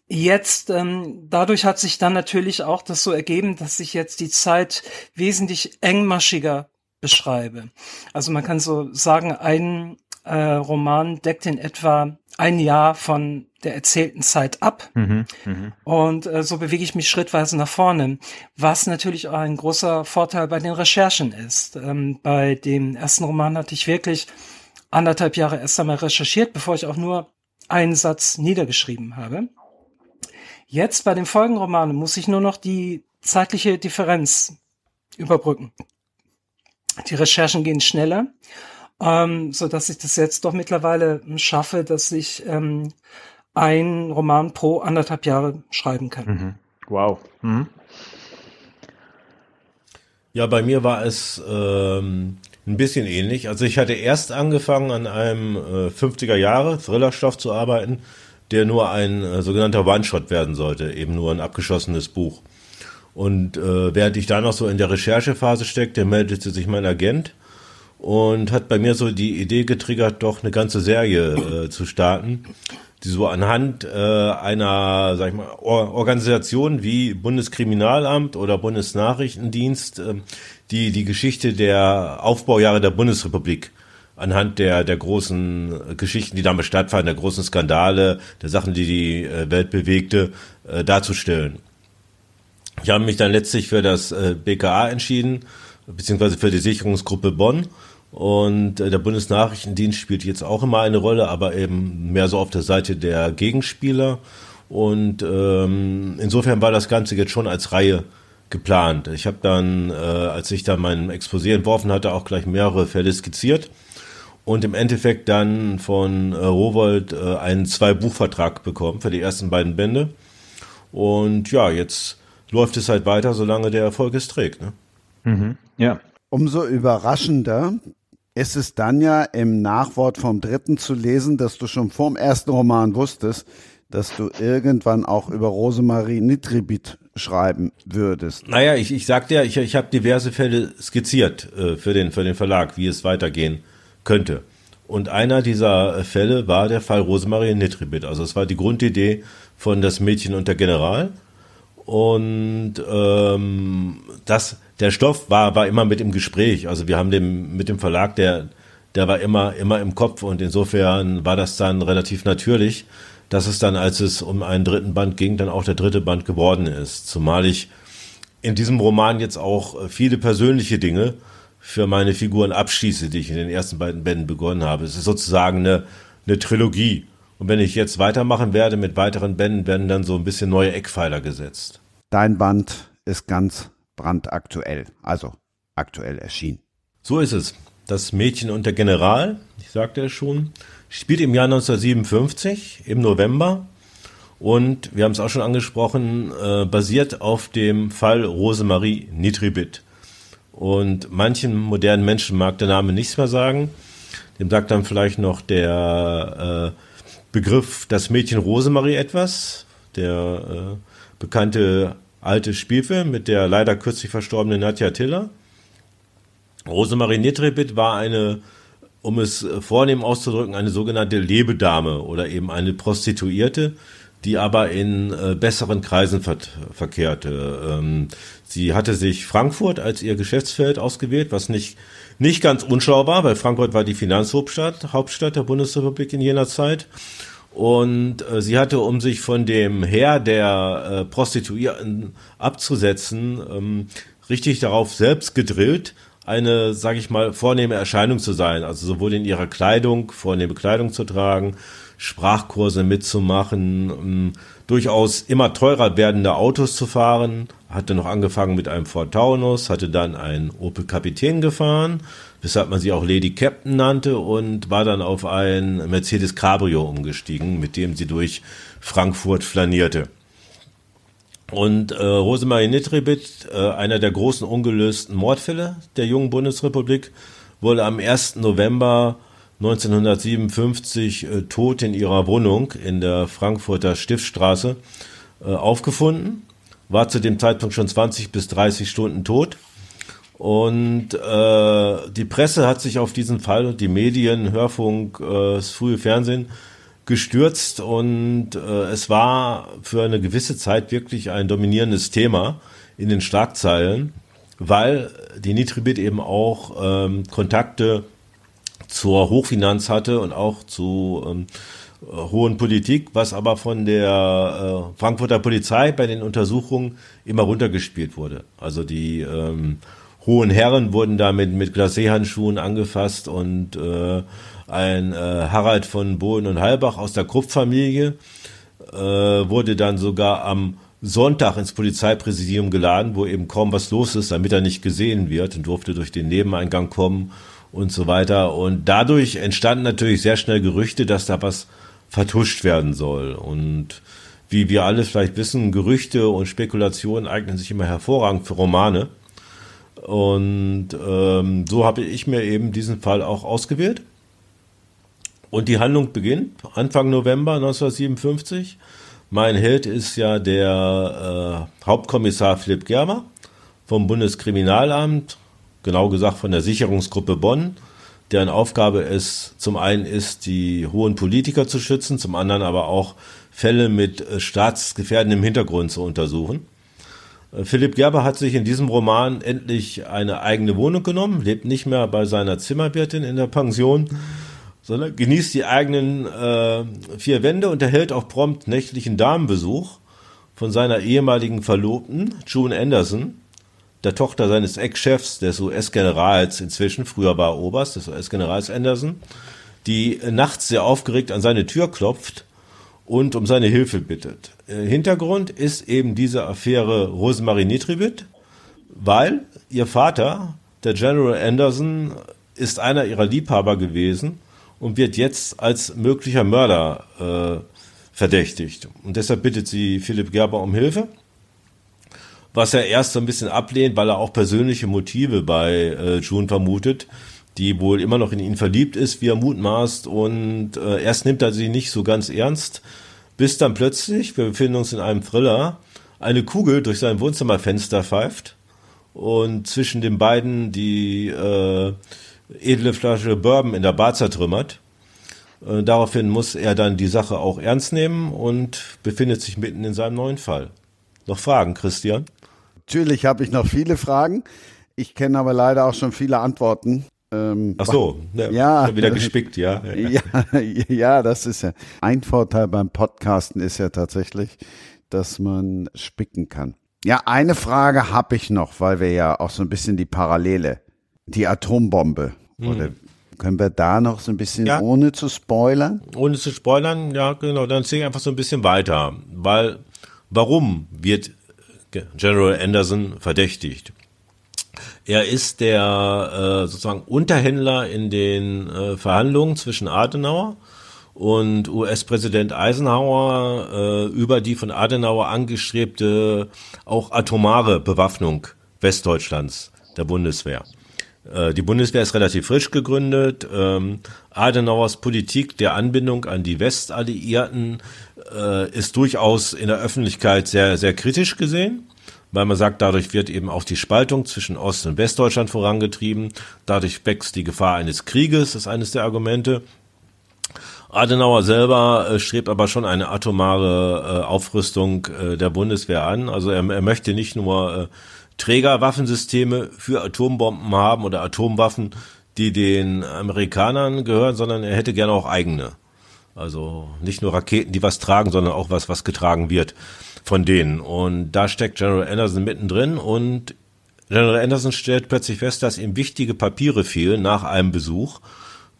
jetzt, ähm, dadurch hat sich dann natürlich auch das so ergeben, dass ich jetzt die Zeit wesentlich engmaschiger beschreibe. Also man kann so sagen, ein äh, Roman deckt in etwa ein Jahr von der erzählten Zeit ab. Mhm, mh. Und äh, so bewege ich mich schrittweise nach vorne, was natürlich auch ein großer Vorteil bei den Recherchen ist. Ähm, bei dem ersten Roman hatte ich wirklich anderthalb Jahre erst einmal recherchiert, bevor ich auch nur einen Satz niedergeschrieben habe. Jetzt bei den Folgenromanen muss ich nur noch die zeitliche Differenz überbrücken. Die Recherchen gehen schneller ähm, so dass ich das jetzt doch mittlerweile schaffe, dass ich ähm, ein Roman pro anderthalb Jahre schreiben kann. Mhm. Wow. Mhm. Ja, bei mir war es ähm, ein bisschen ähnlich. Also ich hatte erst angefangen, an einem äh, 50er Jahre Thrillerstoff zu arbeiten, der nur ein äh, sogenannter One-Shot werden sollte, eben nur ein abgeschlossenes Buch. Und äh, während ich da noch so in der Recherchephase steckte, meldete sich mein Agent und hat bei mir so die Idee getriggert, doch eine ganze Serie äh, zu starten, die so anhand äh, einer, sag ich mal, Or Organisation wie Bundeskriminalamt oder Bundesnachrichtendienst, äh, die die Geschichte der Aufbaujahre der Bundesrepublik anhand der, der großen Geschichten, die damit stattfanden, der großen Skandale, der Sachen, die die äh, Welt bewegte, äh, darzustellen. Ich habe mich dann letztlich für das äh, BKA entschieden, beziehungsweise für die Sicherungsgruppe Bonn und äh, der Bundesnachrichtendienst spielt jetzt auch immer eine Rolle, aber eben mehr so auf der Seite der Gegenspieler. Und ähm, insofern war das Ganze jetzt schon als Reihe geplant. Ich habe dann, äh, als ich da mein Exposé entworfen hatte, auch gleich mehrere Fälle skizziert und im Endeffekt dann von äh, Rowold äh, einen Zwei-Buchvertrag bekommen für die ersten beiden Bände. Und ja, jetzt läuft es halt weiter, solange der Erfolg es trägt. Ne? Mhm. Ja. Umso überraschender, ist es dann ja im Nachwort vom dritten zu lesen, dass du schon vorm ersten Roman wusstest, dass du irgendwann auch über Rosemarie Nitribit schreiben würdest. Naja, ich, ich sagte ja, ich, ich habe diverse Fälle skizziert äh, für, den, für den Verlag, wie es weitergehen könnte. Und einer dieser Fälle war der Fall Rosemarie Nitribit. Also es war die Grundidee von Das Mädchen und der General. Und ähm, das der Stoff war, war immer mit im Gespräch. Also wir haben dem, mit dem Verlag, der, der war immer, immer im Kopf und insofern war das dann relativ natürlich, dass es dann, als es um einen dritten Band ging, dann auch der dritte Band geworden ist. Zumal ich in diesem Roman jetzt auch viele persönliche Dinge für meine Figuren abschließe, die ich in den ersten beiden Bänden begonnen habe. Es ist sozusagen eine, eine Trilogie. Und wenn ich jetzt weitermachen werde mit weiteren Bänden, werden dann so ein bisschen neue Eckpfeiler gesetzt. Dein Band ist ganz brandaktuell, also aktuell erschienen. So ist es. Das Mädchen und der General, ich sagte es schon, spielt im Jahr 1957 im November und wir haben es auch schon angesprochen, äh, basiert auf dem Fall Rosemarie Nitribit. Und manchen modernen Menschen mag der Name nichts mehr sagen. Dem sagt dann vielleicht noch der äh, Begriff das Mädchen Rosemarie etwas. Der äh, bekannte alte Spielfilm mit der leider kürzlich verstorbenen Nadja Tiller. Rosemarie Netrebit war eine, um es vornehm auszudrücken, eine sogenannte Lebedame oder eben eine Prostituierte, die aber in äh, besseren Kreisen ver verkehrte. Ähm, sie hatte sich Frankfurt als ihr Geschäftsfeld ausgewählt, was nicht, nicht ganz unschlau war, weil Frankfurt war die Finanzhauptstadt Hauptstadt der Bundesrepublik in jener Zeit. Und äh, sie hatte, um sich von dem Heer der äh, Prostituierten abzusetzen, ähm, richtig darauf selbst gedrillt, eine, sage ich mal, vornehme Erscheinung zu sein. Also sowohl in ihrer Kleidung, vornehme Kleidung zu tragen, Sprachkurse mitzumachen, ähm, durchaus immer teurer werdende Autos zu fahren, hatte noch angefangen mit einem Ford Taunus, hatte dann einen Opel Kapitän gefahren, weshalb man sie auch Lady Captain nannte und war dann auf ein Mercedes Cabrio umgestiegen, mit dem sie durch Frankfurt flanierte. Und äh, Rosemarie Nitribit, äh, einer der großen ungelösten Mordfälle der jungen Bundesrepublik, wurde am 1. November 1957 äh, tot in ihrer Wohnung in der Frankfurter Stiftstraße äh, aufgefunden, war zu dem Zeitpunkt schon 20 bis 30 Stunden tot. Und äh, die Presse hat sich auf diesen Fall, die Medien, Hörfunk, äh, das frühe Fernsehen gestürzt und es war für eine gewisse Zeit wirklich ein dominierendes Thema in den Schlagzeilen, weil die Nitribit eben auch ähm, Kontakte zur Hochfinanz hatte und auch zu ähm, hohen Politik, was aber von der äh, Frankfurter Polizei bei den Untersuchungen immer runtergespielt wurde. Also die ähm, hohen Herren wurden damit mit Glacé-Handschuhen angefasst und äh, ein äh, Harald von Bohlen und Halbach aus der Krupp-Familie äh, wurde dann sogar am Sonntag ins Polizeipräsidium geladen, wo eben kaum was los ist, damit er nicht gesehen wird und durfte durch den Nebeneingang kommen und so weiter. Und dadurch entstanden natürlich sehr schnell Gerüchte, dass da was vertuscht werden soll. Und wie wir alle vielleicht wissen, Gerüchte und Spekulationen eignen sich immer hervorragend für Romane. Und ähm, so habe ich mir eben diesen Fall auch ausgewählt. Und die Handlung beginnt Anfang November 1957. Mein Held ist ja der äh, Hauptkommissar Philipp Gerber vom Bundeskriminalamt, genau gesagt von der Sicherungsgruppe Bonn, deren Aufgabe es zum einen ist, die hohen Politiker zu schützen, zum anderen aber auch Fälle mit äh, staatsgefährdendem Hintergrund zu untersuchen. Äh, Philipp Gerber hat sich in diesem Roman endlich eine eigene Wohnung genommen, lebt nicht mehr bei seiner Zimmerwirtin in der Pension, sondern genießt die eigenen äh, vier Wände und erhält auch prompt nächtlichen Damenbesuch von seiner ehemaligen Verlobten, June Anderson, der Tochter seines Ex-Chefs, des US-Generals inzwischen, früher war Oberst, des US-Generals Anderson, die nachts sehr aufgeregt an seine Tür klopft und um seine Hilfe bittet. Äh, Hintergrund ist eben diese Affäre Rosemarie Nitribit, weil ihr Vater, der General Anderson, ist einer ihrer Liebhaber gewesen und wird jetzt als möglicher Mörder äh, verdächtigt. Und deshalb bittet sie Philipp Gerber um Hilfe, was er erst so ein bisschen ablehnt, weil er auch persönliche Motive bei äh, June vermutet, die wohl immer noch in ihn verliebt ist, wie er mutmaßt. Und äh, erst nimmt er sie nicht so ganz ernst, bis dann plötzlich, wir befinden uns in einem Thriller, eine Kugel durch sein Wohnzimmerfenster pfeift und zwischen den beiden die äh, edle Flasche Bourbon in der Bar zertrümmert. Äh, daraufhin muss er dann die Sache auch ernst nehmen und befindet sich mitten in seinem neuen Fall. Noch Fragen, Christian? Natürlich habe ich noch viele Fragen. Ich kenne aber leider auch schon viele Antworten. Ähm, Ach so, ja, ja wieder gespickt, ja. ja. Ja, das ist ja ein Vorteil beim Podcasten ist ja tatsächlich, dass man spicken kann. Ja, eine Frage habe ich noch, weil wir ja auch so ein bisschen die Parallele, die Atombombe hm. oder können wir da noch so ein bisschen, ja. ohne zu spoilern? Ohne zu spoilern, ja, genau. Dann ziehe ich einfach so ein bisschen weiter. Weil, warum wird General Anderson verdächtigt? Er ist der äh, sozusagen Unterhändler in den äh, Verhandlungen zwischen Adenauer und US-Präsident Eisenhower äh, über die von Adenauer angestrebte auch atomare Bewaffnung Westdeutschlands der Bundeswehr. Äh, die Bundeswehr ist relativ frisch gegründet. Ähm, Adenauers Politik der Anbindung an die Westalliierten äh, ist durchaus in der Öffentlichkeit sehr, sehr kritisch gesehen, weil man sagt, dadurch wird eben auch die Spaltung zwischen Ost- und Westdeutschland vorangetrieben. Dadurch wächst die Gefahr eines Krieges, ist eines der Argumente. Adenauer selber äh, strebt aber schon eine atomare äh, Aufrüstung äh, der Bundeswehr an. Also er, er möchte nicht nur äh, Trägerwaffensysteme für Atombomben haben oder Atomwaffen, die den Amerikanern gehören, sondern er hätte gerne auch eigene. Also nicht nur Raketen, die was tragen, sondern auch was, was getragen wird von denen. Und da steckt General Anderson mittendrin und General Anderson stellt plötzlich fest, dass ihm wichtige Papiere fehlen nach einem Besuch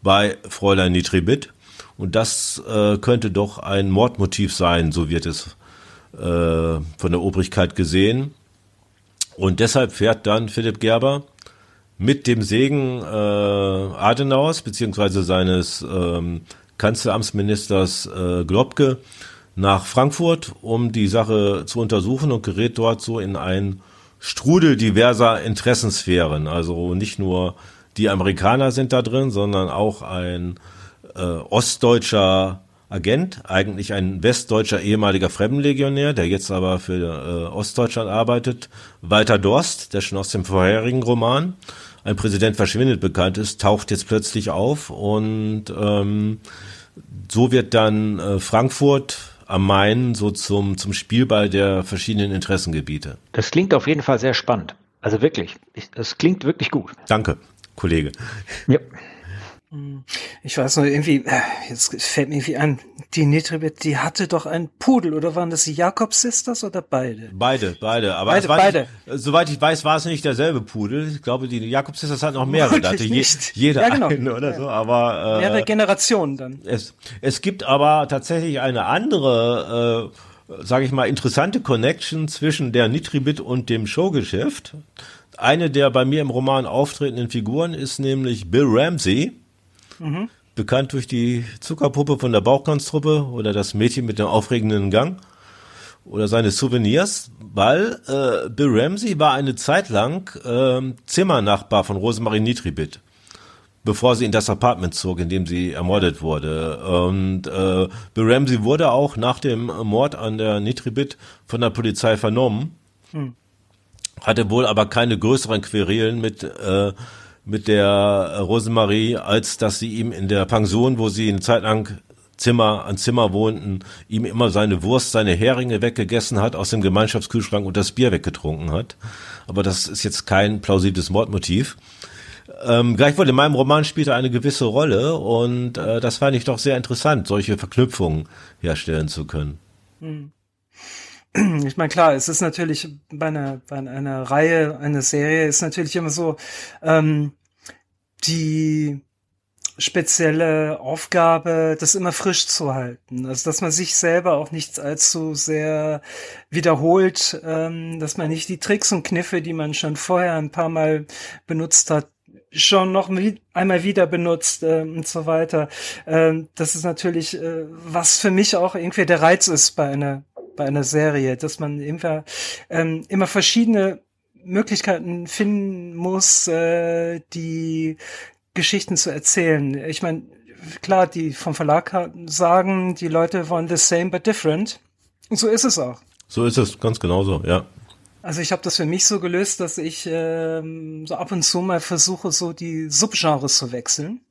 bei Fräulein Nitribit. Und das äh, könnte doch ein Mordmotiv sein, so wird es äh, von der Obrigkeit gesehen. Und deshalb fährt dann Philipp Gerber mit dem Segen äh, Adenauers beziehungsweise seines ähm, Kanzleramtsministers äh, Globke nach Frankfurt, um die Sache zu untersuchen und gerät dort so in einen Strudel diverser Interessensphären. Also nicht nur die Amerikaner sind da drin, sondern auch ein äh, ostdeutscher Agent, eigentlich ein westdeutscher ehemaliger Fremdenlegionär, der jetzt aber für äh, Ostdeutschland arbeitet. Walter Dorst, der schon aus dem vorherigen Roman Ein Präsident verschwindet bekannt ist, taucht jetzt plötzlich auf und ähm, so wird dann äh, Frankfurt am Main so zum, zum Spielball der verschiedenen Interessengebiete. Das klingt auf jeden Fall sehr spannend. Also wirklich, ich, das klingt wirklich gut. Danke, Kollege. Ja. Ich weiß noch, irgendwie, äh, jetzt fällt mir irgendwie an, die Nitribet, die hatte doch einen Pudel, oder waren das die Jakob-Sisters oder beide? Beide, beide. Aber Beide, beide. Nicht, soweit ich weiß, war es nicht derselbe Pudel. Ich glaube, die Jakob-Sisters hatten noch mehrere. Da hatte je, jeder Ja, genau. einen oder so. Aber äh, Mehrere Generationen dann. es, es gibt aber tatsächlich eine andere, äh, sage ich mal, interessante Connection zwischen der Nitribit und dem Showgeschäft. Eine der bei mir im Roman auftretenden Figuren ist nämlich Bill Ramsey, bekannt durch die Zuckerpuppe von der Bauchkanztruppe oder das Mädchen mit dem aufregenden Gang oder seine Souvenirs, weil äh, Bill Ramsey war eine Zeit lang ähm, Zimmernachbar von Rosemarie Nitribit bevor sie in das Apartment zog, in dem sie ermordet wurde. Und äh, Bill Ramsey wurde auch nach dem Mord an der Nitribit von der Polizei vernommen, hatte wohl aber keine größeren Querelen mit äh, mit der äh, Rosemarie, als dass sie ihm in der Pension, wo sie eine Zeit lang Zimmer an Zimmer wohnten, ihm immer seine Wurst, seine Heringe weggegessen hat, aus dem Gemeinschaftskühlschrank und das Bier weggetrunken hat. Aber das ist jetzt kein plausibles Mordmotiv. Ähm, gleichwohl in meinem Roman spielt er eine gewisse Rolle und äh, das fand ich doch sehr interessant, solche Verknüpfungen herstellen zu können. Ich meine, klar, es ist natürlich bei einer, bei einer Reihe, einer Serie ist natürlich immer so, ähm, die spezielle Aufgabe, das immer frisch zu halten. Also, dass man sich selber auch nicht allzu sehr wiederholt, ähm, dass man nicht die Tricks und Kniffe, die man schon vorher ein paar Mal benutzt hat, schon noch einmal wieder benutzt ähm, und so weiter. Ähm, das ist natürlich, äh, was für mich auch irgendwie der Reiz ist bei einer bei einer Serie, dass man immer ähm, immer verschiedene Möglichkeiten finden muss, äh, die Geschichten zu erzählen. Ich meine, klar, die vom Verlag sagen, die Leute wollen the same but different. Und so ist es auch. So ist es ganz genauso, ja. Also ich habe das für mich so gelöst, dass ich ähm, so ab und zu mal versuche, so die Subgenres zu wechseln.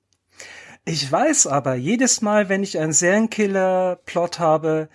Ich weiß aber jedes Mal, wenn ich einen Serienkiller-Plot habe,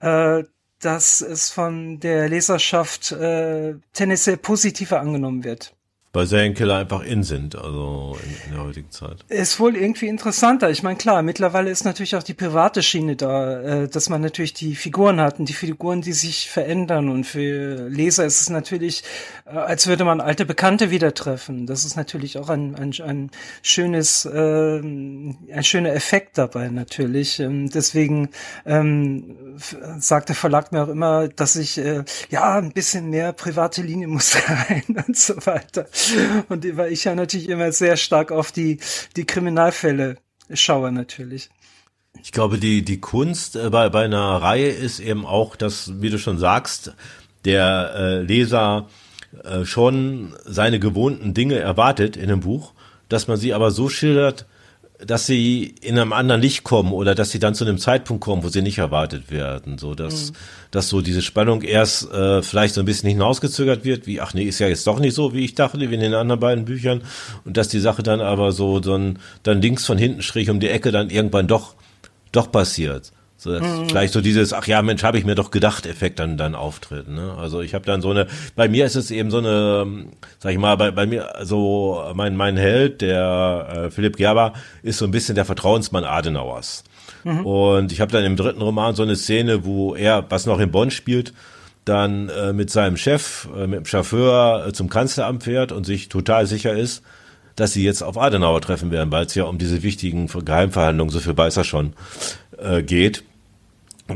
äh, dass es von der Leserschaft äh, tendenziell positiver angenommen wird. Weil Serienkiller einfach in sind, also in, in der heutigen Zeit. Ist wohl irgendwie interessanter. Ich meine, klar, mittlerweile ist natürlich auch die private Schiene da, äh, dass man natürlich die Figuren hat und die Figuren, die sich verändern. Und für Leser ist es natürlich, äh, als würde man alte Bekannte wieder treffen. Das ist natürlich auch ein, ein, ein schönes, äh, ein schöner Effekt dabei natürlich. Ähm, deswegen ähm, sagt der Verlag mir auch immer, dass ich äh, ja ein bisschen mehr private Linie muss rein und so weiter. Und weil ich ja natürlich immer sehr stark auf die, die Kriminalfälle schaue natürlich. Ich glaube, die, die Kunst äh, bei, bei einer Reihe ist eben auch, dass, wie du schon sagst, der äh, Leser äh, schon seine gewohnten Dinge erwartet in einem Buch, dass man sie aber so schildert, dass sie in einem anderen Licht kommen oder dass sie dann zu einem Zeitpunkt kommen, wo sie nicht erwartet werden, so dass, dass so diese Spannung erst äh, vielleicht so ein bisschen hinausgezögert wird, wie ach nee, ist ja jetzt doch nicht so, wie ich dachte, wie in den anderen beiden Büchern. Und dass die Sache dann aber so dann dann links von hinten Strich um die Ecke dann irgendwann doch doch passiert. So dass vielleicht so dieses, ach ja, Mensch, habe ich mir doch gedacht, Effekt dann dann auftritt. Ne? Also ich habe dann so eine, bei mir ist es eben so eine, sag ich mal, bei, bei mir, so mein mein Held, der äh, Philipp Gerber, ist so ein bisschen der Vertrauensmann Adenauers. Und ich habe dann im dritten Roman so eine Szene, wo er, was noch in Bonn spielt, dann äh, mit seinem Chef, äh, mit dem Chauffeur äh, zum Kanzleramt fährt und sich total sicher ist, dass sie jetzt auf Adenauer treffen werden, weil es ja um diese wichtigen Geheimverhandlungen, so viel weiß er schon, äh, geht.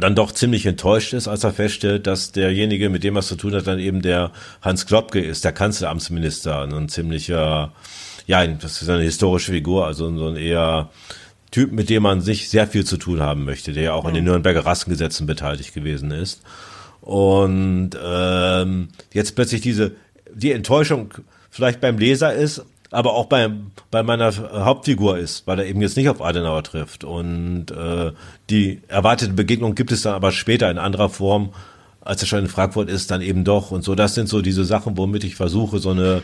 Dann doch ziemlich enttäuscht ist, als er feststellt, dass derjenige, mit dem er es zu tun hat, dann eben der Hans Klopke ist, der Kanzleramtsminister, ein ziemlicher, ja, das ist eine historische Figur, also so ein eher Typ, mit dem man sich sehr viel zu tun haben möchte, der ja auch mhm. an den Nürnberger Rassengesetzen beteiligt gewesen ist. Und ähm, jetzt plötzlich diese, die Enttäuschung vielleicht beim Leser ist, aber auch bei, bei meiner Hauptfigur ist, weil er eben jetzt nicht auf Adenauer trifft. Und äh, die erwartete Begegnung gibt es dann aber später in anderer Form, als er schon in Frankfurt ist, dann eben doch. Und so, das sind so diese Sachen, womit ich versuche, so eine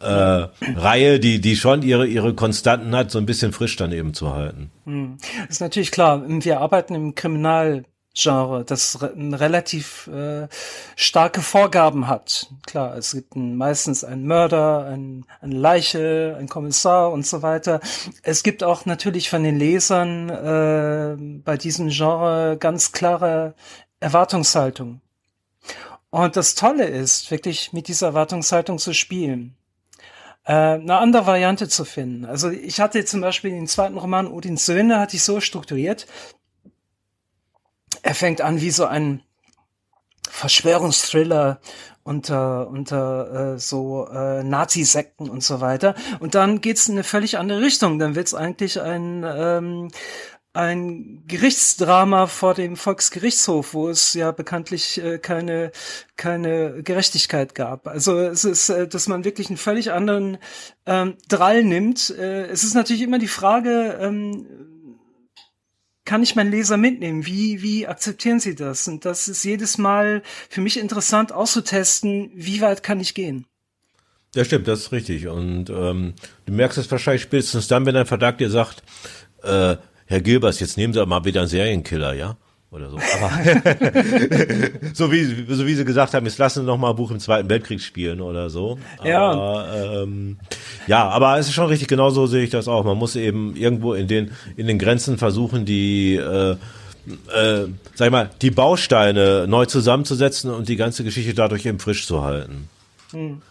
äh, Reihe, die, die schon ihre, ihre Konstanten hat, so ein bisschen frisch dann eben zu halten. Hm. ist natürlich klar. Wir arbeiten im Kriminal Genre, das relativ äh, starke Vorgaben hat. Klar, es gibt ein, meistens einen Mörder, ein, eine Leiche, ein Kommissar und so weiter. Es gibt auch natürlich von den Lesern äh, bei diesem Genre ganz klare Erwartungshaltung. Und das Tolle ist, wirklich mit dieser Erwartungshaltung zu spielen äh, eine andere Variante zu finden. Also ich hatte zum Beispiel den zweiten Roman Odins Söhne, hatte ich so strukturiert, er fängt an wie so ein Verschwörungsthriller unter unter äh, so äh, Nazi-Sekten und so weiter. Und dann geht's in eine völlig andere Richtung. Dann wird's eigentlich ein ähm, ein Gerichtsdrama vor dem Volksgerichtshof, wo es ja bekanntlich äh, keine keine Gerechtigkeit gab. Also es ist, äh, dass man wirklich einen völlig anderen ähm, Drall nimmt. Äh, es ist natürlich immer die Frage, ähm, kann ich meinen Leser mitnehmen? Wie, wie akzeptieren sie das? Und das ist jedes Mal für mich interessant auszutesten, wie weit kann ich gehen. Ja, stimmt, das ist richtig. Und ähm, du merkst es wahrscheinlich spätestens dann, wenn ein Verlag dir sagt, äh, Herr Gilbers, jetzt nehmen Sie mal wieder einen Serienkiller, ja? Oder so. Aber so wie so wie sie gesagt haben, jetzt lassen Sie noch mal ein Buch im Zweiten Weltkrieg spielen oder so. Ja. Aber, ähm, ja, aber es ist schon richtig. Genauso sehe ich das auch. Man muss eben irgendwo in den in den Grenzen versuchen, die äh, äh, sag ich mal, die Bausteine neu zusammenzusetzen und die ganze Geschichte dadurch eben frisch zu halten. Hm.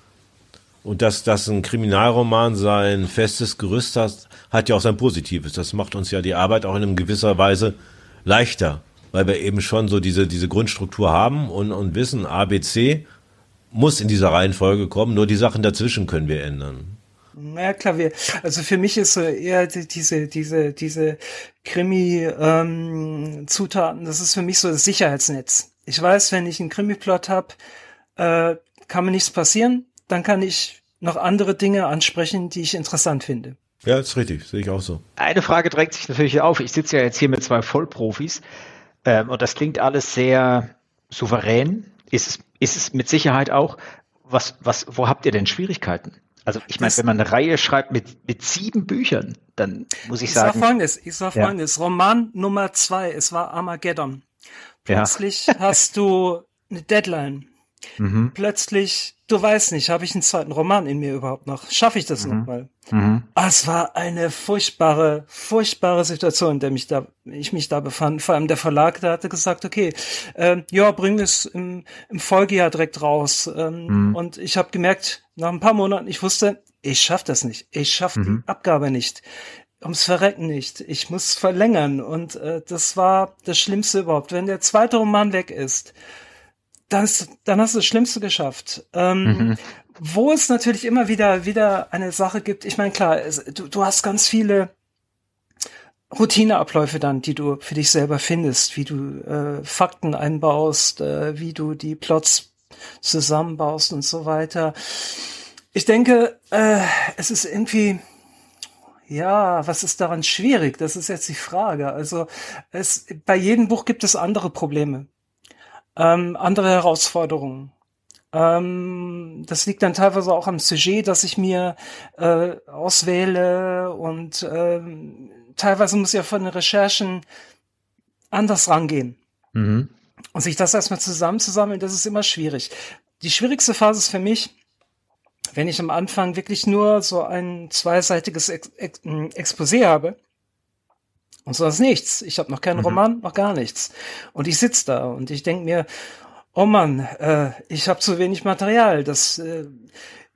Und dass, dass ein Kriminalroman sein festes Gerüst hat, hat ja auch sein Positives. Das macht uns ja die Arbeit auch in einer gewisser Weise leichter weil wir eben schon so diese, diese Grundstruktur haben und, und wissen, ABC muss in dieser Reihenfolge kommen, nur die Sachen dazwischen können wir ändern. Ja klar, wir, also für mich ist so eher diese, diese, diese Krimi-Zutaten, ähm, das ist für mich so das Sicherheitsnetz. Ich weiß, wenn ich einen Krimi-Plot habe, äh, kann mir nichts passieren, dann kann ich noch andere Dinge ansprechen, die ich interessant finde. Ja, ist richtig, sehe ich auch so. Eine Frage drängt sich natürlich auf. Ich sitze ja jetzt hier mit zwei Vollprofis. Ähm, und das klingt alles sehr souverän. Ist es, ist es mit Sicherheit auch. Was, was, wo habt ihr denn Schwierigkeiten? Also ich meine, wenn man eine Reihe schreibt mit, mit sieben Büchern, dann muss ich, ich sagen. Sag folgendes, ich sag ja. folgendes. Roman Nummer zwei, es war Armageddon. Plötzlich ja. hast du eine Deadline. Mhm. Plötzlich, du weißt nicht, habe ich einen zweiten Roman in mir überhaupt noch? Schaffe ich das mhm. nochmal? Mhm. Ah, es war eine furchtbare, furchtbare Situation, in der mich da, ich mich da befand. Vor allem der Verlag, der hatte gesagt, okay, äh, ja, bring es im, im Folgejahr direkt raus. Ähm, mhm. Und ich habe gemerkt, nach ein paar Monaten, ich wusste, ich schaff das nicht. Ich schaff die mhm. Abgabe nicht ums Verrecken nicht. Ich muss verlängern. Und äh, das war das Schlimmste überhaupt. Wenn der zweite Roman weg ist, dann, ist, dann hast du das Schlimmste geschafft. Ähm, mhm. Wo es natürlich immer wieder, wieder eine Sache gibt, ich meine, klar, es, du, du hast ganz viele Routineabläufe dann, die du für dich selber findest, wie du äh, Fakten einbaust, äh, wie du die Plots zusammenbaust und so weiter. Ich denke, äh, es ist irgendwie, ja, was ist daran schwierig? Das ist jetzt die Frage. Also es, bei jedem Buch gibt es andere Probleme ähm, andere Herausforderungen. Ähm, das liegt dann teilweise auch am Sujet, das ich mir äh, auswähle und ähm, teilweise muss ich ja von den Recherchen anders rangehen. Mhm. Und sich das erstmal zusammenzusammeln, das ist immer schwierig. Die schwierigste Phase ist für mich, wenn ich am Anfang wirklich nur so ein zweiseitiges Ex Ex Exposé habe und so ist nichts. Ich habe noch keinen mhm. Roman, noch gar nichts. Und ich sitz da und ich denk mir, oh Mann, äh, ich habe zu wenig Material. Das, äh,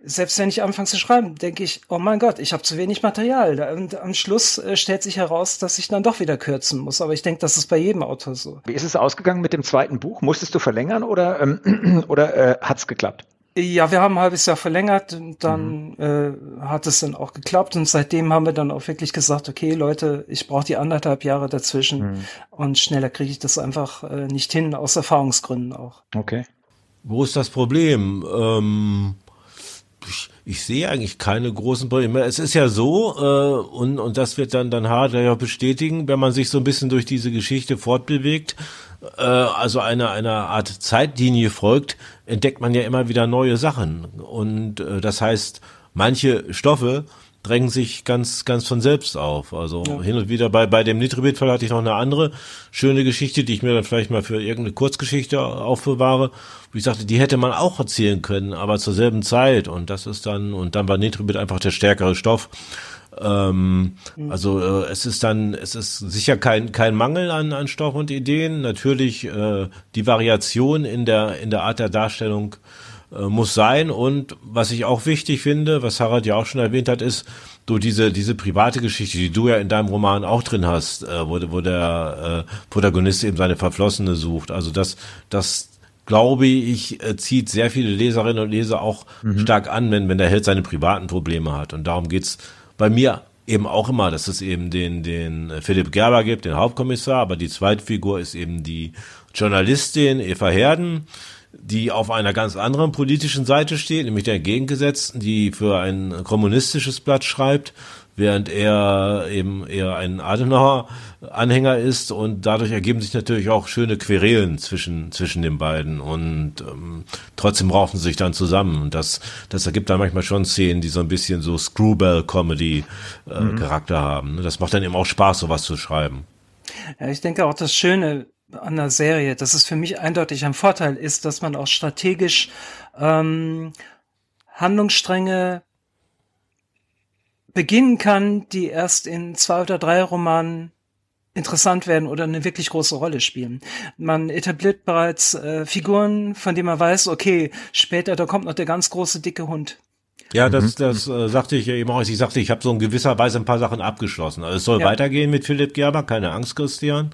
selbst wenn ich anfange zu schreiben, denke ich, oh mein Gott, ich habe zu wenig Material. Und am Schluss äh, stellt sich heraus, dass ich dann doch wieder kürzen muss. Aber ich denke, das ist bei jedem Autor so. Wie ist es ausgegangen mit dem zweiten Buch? Musstest du verlängern oder, ähm, oder äh, hat es geklappt? Ja, wir haben ein halbes Jahr verlängert und dann mhm. äh, hat es dann auch geklappt und seitdem haben wir dann auch wirklich gesagt, okay Leute, ich brauche die anderthalb Jahre dazwischen mhm. und schneller kriege ich das einfach äh, nicht hin, aus Erfahrungsgründen auch. Okay. Wo ist das Problem? Ähm, ich, ich sehe eigentlich keine großen Probleme. Es ist ja so, äh, und, und das wird dann, dann hart ja bestätigen, wenn man sich so ein bisschen durch diese Geschichte fortbewegt, äh, also einer einer Art Zeitlinie folgt, entdeckt man ja immer wieder neue Sachen. Und äh, das heißt, manche Stoffe drängen sich ganz, ganz von selbst auf. Also ja. hin und wieder bei, bei dem Nitribit-Fall hatte ich noch eine andere schöne Geschichte, die ich mir dann vielleicht mal für irgendeine Kurzgeschichte aufbewahre, wo ich sagte, die hätte man auch erzählen können, aber zur selben Zeit. Und das ist dann, und dann war Nitribit einfach der stärkere Stoff. Ähm, mhm. Also äh, es ist dann, es ist sicher kein kein Mangel an an Stoff und Ideen. Natürlich äh, die Variation in der in der Art der Darstellung äh, muss sein. Und was ich auch wichtig finde, was Harald ja auch schon erwähnt hat, ist du diese diese private Geschichte, die du ja in deinem Roman auch drin hast, äh, wo wo der äh, Protagonist eben seine Verflossene sucht. Also das das glaube ich, äh, zieht sehr viele Leserinnen und Leser auch mhm. stark an, wenn, wenn der Held seine privaten Probleme hat. Und darum geht's bei mir eben auch immer, dass es eben den, den Philipp Gerber gibt, den Hauptkommissar, aber die zweite Figur ist eben die Journalistin Eva Herden, die auf einer ganz anderen politischen Seite steht, nämlich der Entgegengesetzten, die für ein kommunistisches Blatt schreibt während er eben eher ein Adenauer-Anhänger ist und dadurch ergeben sich natürlich auch schöne Querelen zwischen zwischen den beiden und ähm, trotzdem raufen sie sich dann zusammen und das das ergibt dann manchmal schon Szenen, die so ein bisschen so Screwball-Comedy-Charakter äh, mhm. haben. Das macht dann eben auch Spaß, sowas zu schreiben. Ja, ich denke auch das Schöne an der Serie, dass es für mich eindeutig ein Vorteil ist, dass man auch strategisch ähm, Handlungsstränge beginnen kann, die erst in zwei oder drei Romanen interessant werden oder eine wirklich große Rolle spielen. Man etabliert bereits äh, Figuren, von denen man weiß, okay, später, da kommt noch der ganz große dicke Hund. Ja, das, mhm. das äh, sagte ich ja eben auch. Ich sagte, ich habe so in gewisser Weise ein paar Sachen abgeschlossen. Also es soll ja. weitergehen mit Philipp Gerber, keine Angst, Christian.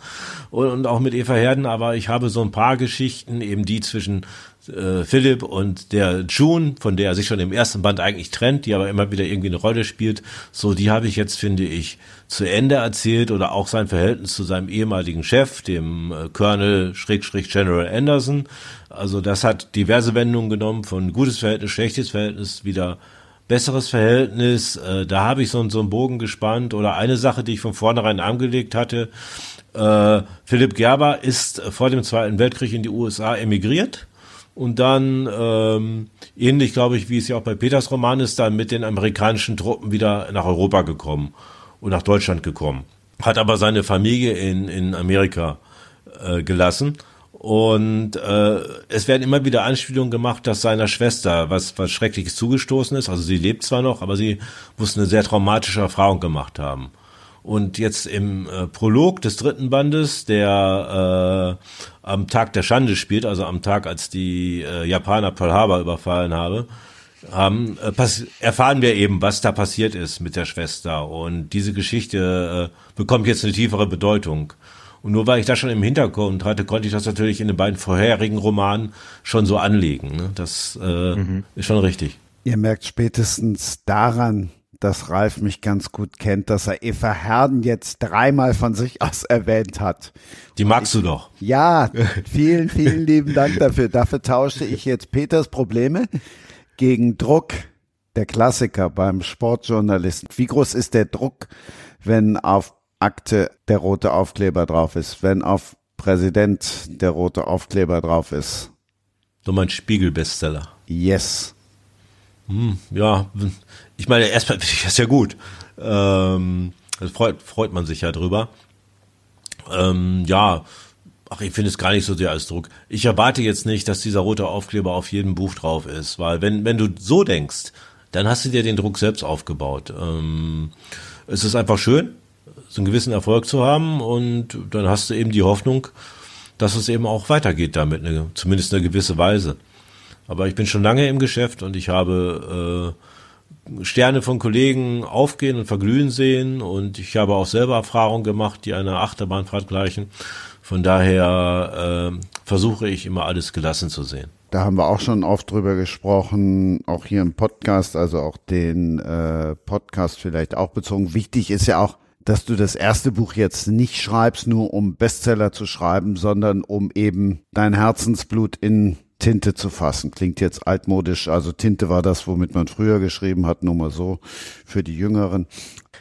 Und, und auch mit Eva Herden, aber ich habe so ein paar Geschichten, eben die zwischen äh, Philipp und der June, von der er sich schon im ersten Band eigentlich trennt, die aber immer wieder irgendwie eine Rolle spielt, so die habe ich jetzt, finde ich, zu Ende erzählt oder auch sein Verhältnis zu seinem ehemaligen Chef, dem äh, Colonel Schrägstrich General Anderson. Also das hat diverse Wendungen genommen von gutes Verhältnis, schlechtes Verhältnis, wieder besseres Verhältnis. Äh, da habe ich so, einen Bogen gespannt oder eine Sache, die ich von vornherein angelegt hatte. Philipp Gerber ist vor dem Zweiten Weltkrieg in die USA emigriert und dann ähm, ähnlich, glaube ich, wie es ja auch bei Peters Roman ist, dann mit den amerikanischen Truppen wieder nach Europa gekommen und nach Deutschland gekommen. Hat aber seine Familie in, in Amerika äh, gelassen. Und äh, es werden immer wieder Anspielungen gemacht, dass seiner Schwester was, was Schreckliches zugestoßen ist. Also sie lebt zwar noch, aber sie muss eine sehr traumatische Erfahrung gemacht haben. Und jetzt im äh, Prolog des dritten Bandes, der äh, am Tag der Schande spielt, also am Tag, als die äh, Japaner Pearl Harbor überfallen habe, haben, äh, erfahren wir eben, was da passiert ist mit der Schwester. Und diese Geschichte äh, bekommt jetzt eine tiefere Bedeutung. Und nur weil ich das schon im Hintergrund hatte, konnte ich das natürlich in den beiden vorherigen Romanen schon so anlegen. Ne? Das äh, mhm. ist schon richtig. Ihr merkt spätestens daran, dass Ralf mich ganz gut kennt, dass er Eva Herden jetzt dreimal von sich aus erwähnt hat. Die magst ich, du doch. Ja, vielen, vielen lieben Dank dafür. Dafür tausche ich jetzt Peters Probleme gegen Druck. Der Klassiker beim Sportjournalisten. Wie groß ist der Druck, wenn auf Akte der rote Aufkleber drauf ist, wenn auf Präsident der rote Aufkleber drauf ist? Du meinst Spiegel-Bestseller? Yes. Hm, ja, ich meine, erstmal das ja gut. Ähm, das freut, freut man sich ja drüber. Ähm, ja, ach, ich finde es gar nicht so sehr als Druck. Ich erwarte jetzt nicht, dass dieser rote Aufkleber auf jedem Buch drauf ist, weil wenn, wenn du so denkst, dann hast du dir den Druck selbst aufgebaut. Ähm, es ist einfach schön, so einen gewissen Erfolg zu haben und dann hast du eben die Hoffnung, dass es eben auch weitergeht damit, eine, zumindest eine gewisse Weise. Aber ich bin schon lange im Geschäft und ich habe äh, Sterne von Kollegen aufgehen und verglühen sehen und ich habe auch selber Erfahrungen gemacht, die einer Achterbahnfahrt gleichen. Von daher äh, versuche ich immer alles gelassen zu sehen. Da haben wir auch schon oft drüber gesprochen, auch hier im Podcast, also auch den äh, Podcast vielleicht auch bezogen. Wichtig ist ja auch, dass du das erste Buch jetzt nicht schreibst, nur um Bestseller zu schreiben, sondern um eben dein Herzensblut in Tinte zu fassen. Klingt jetzt altmodisch, also Tinte war das, womit man früher geschrieben hat, nur mal so für die Jüngeren.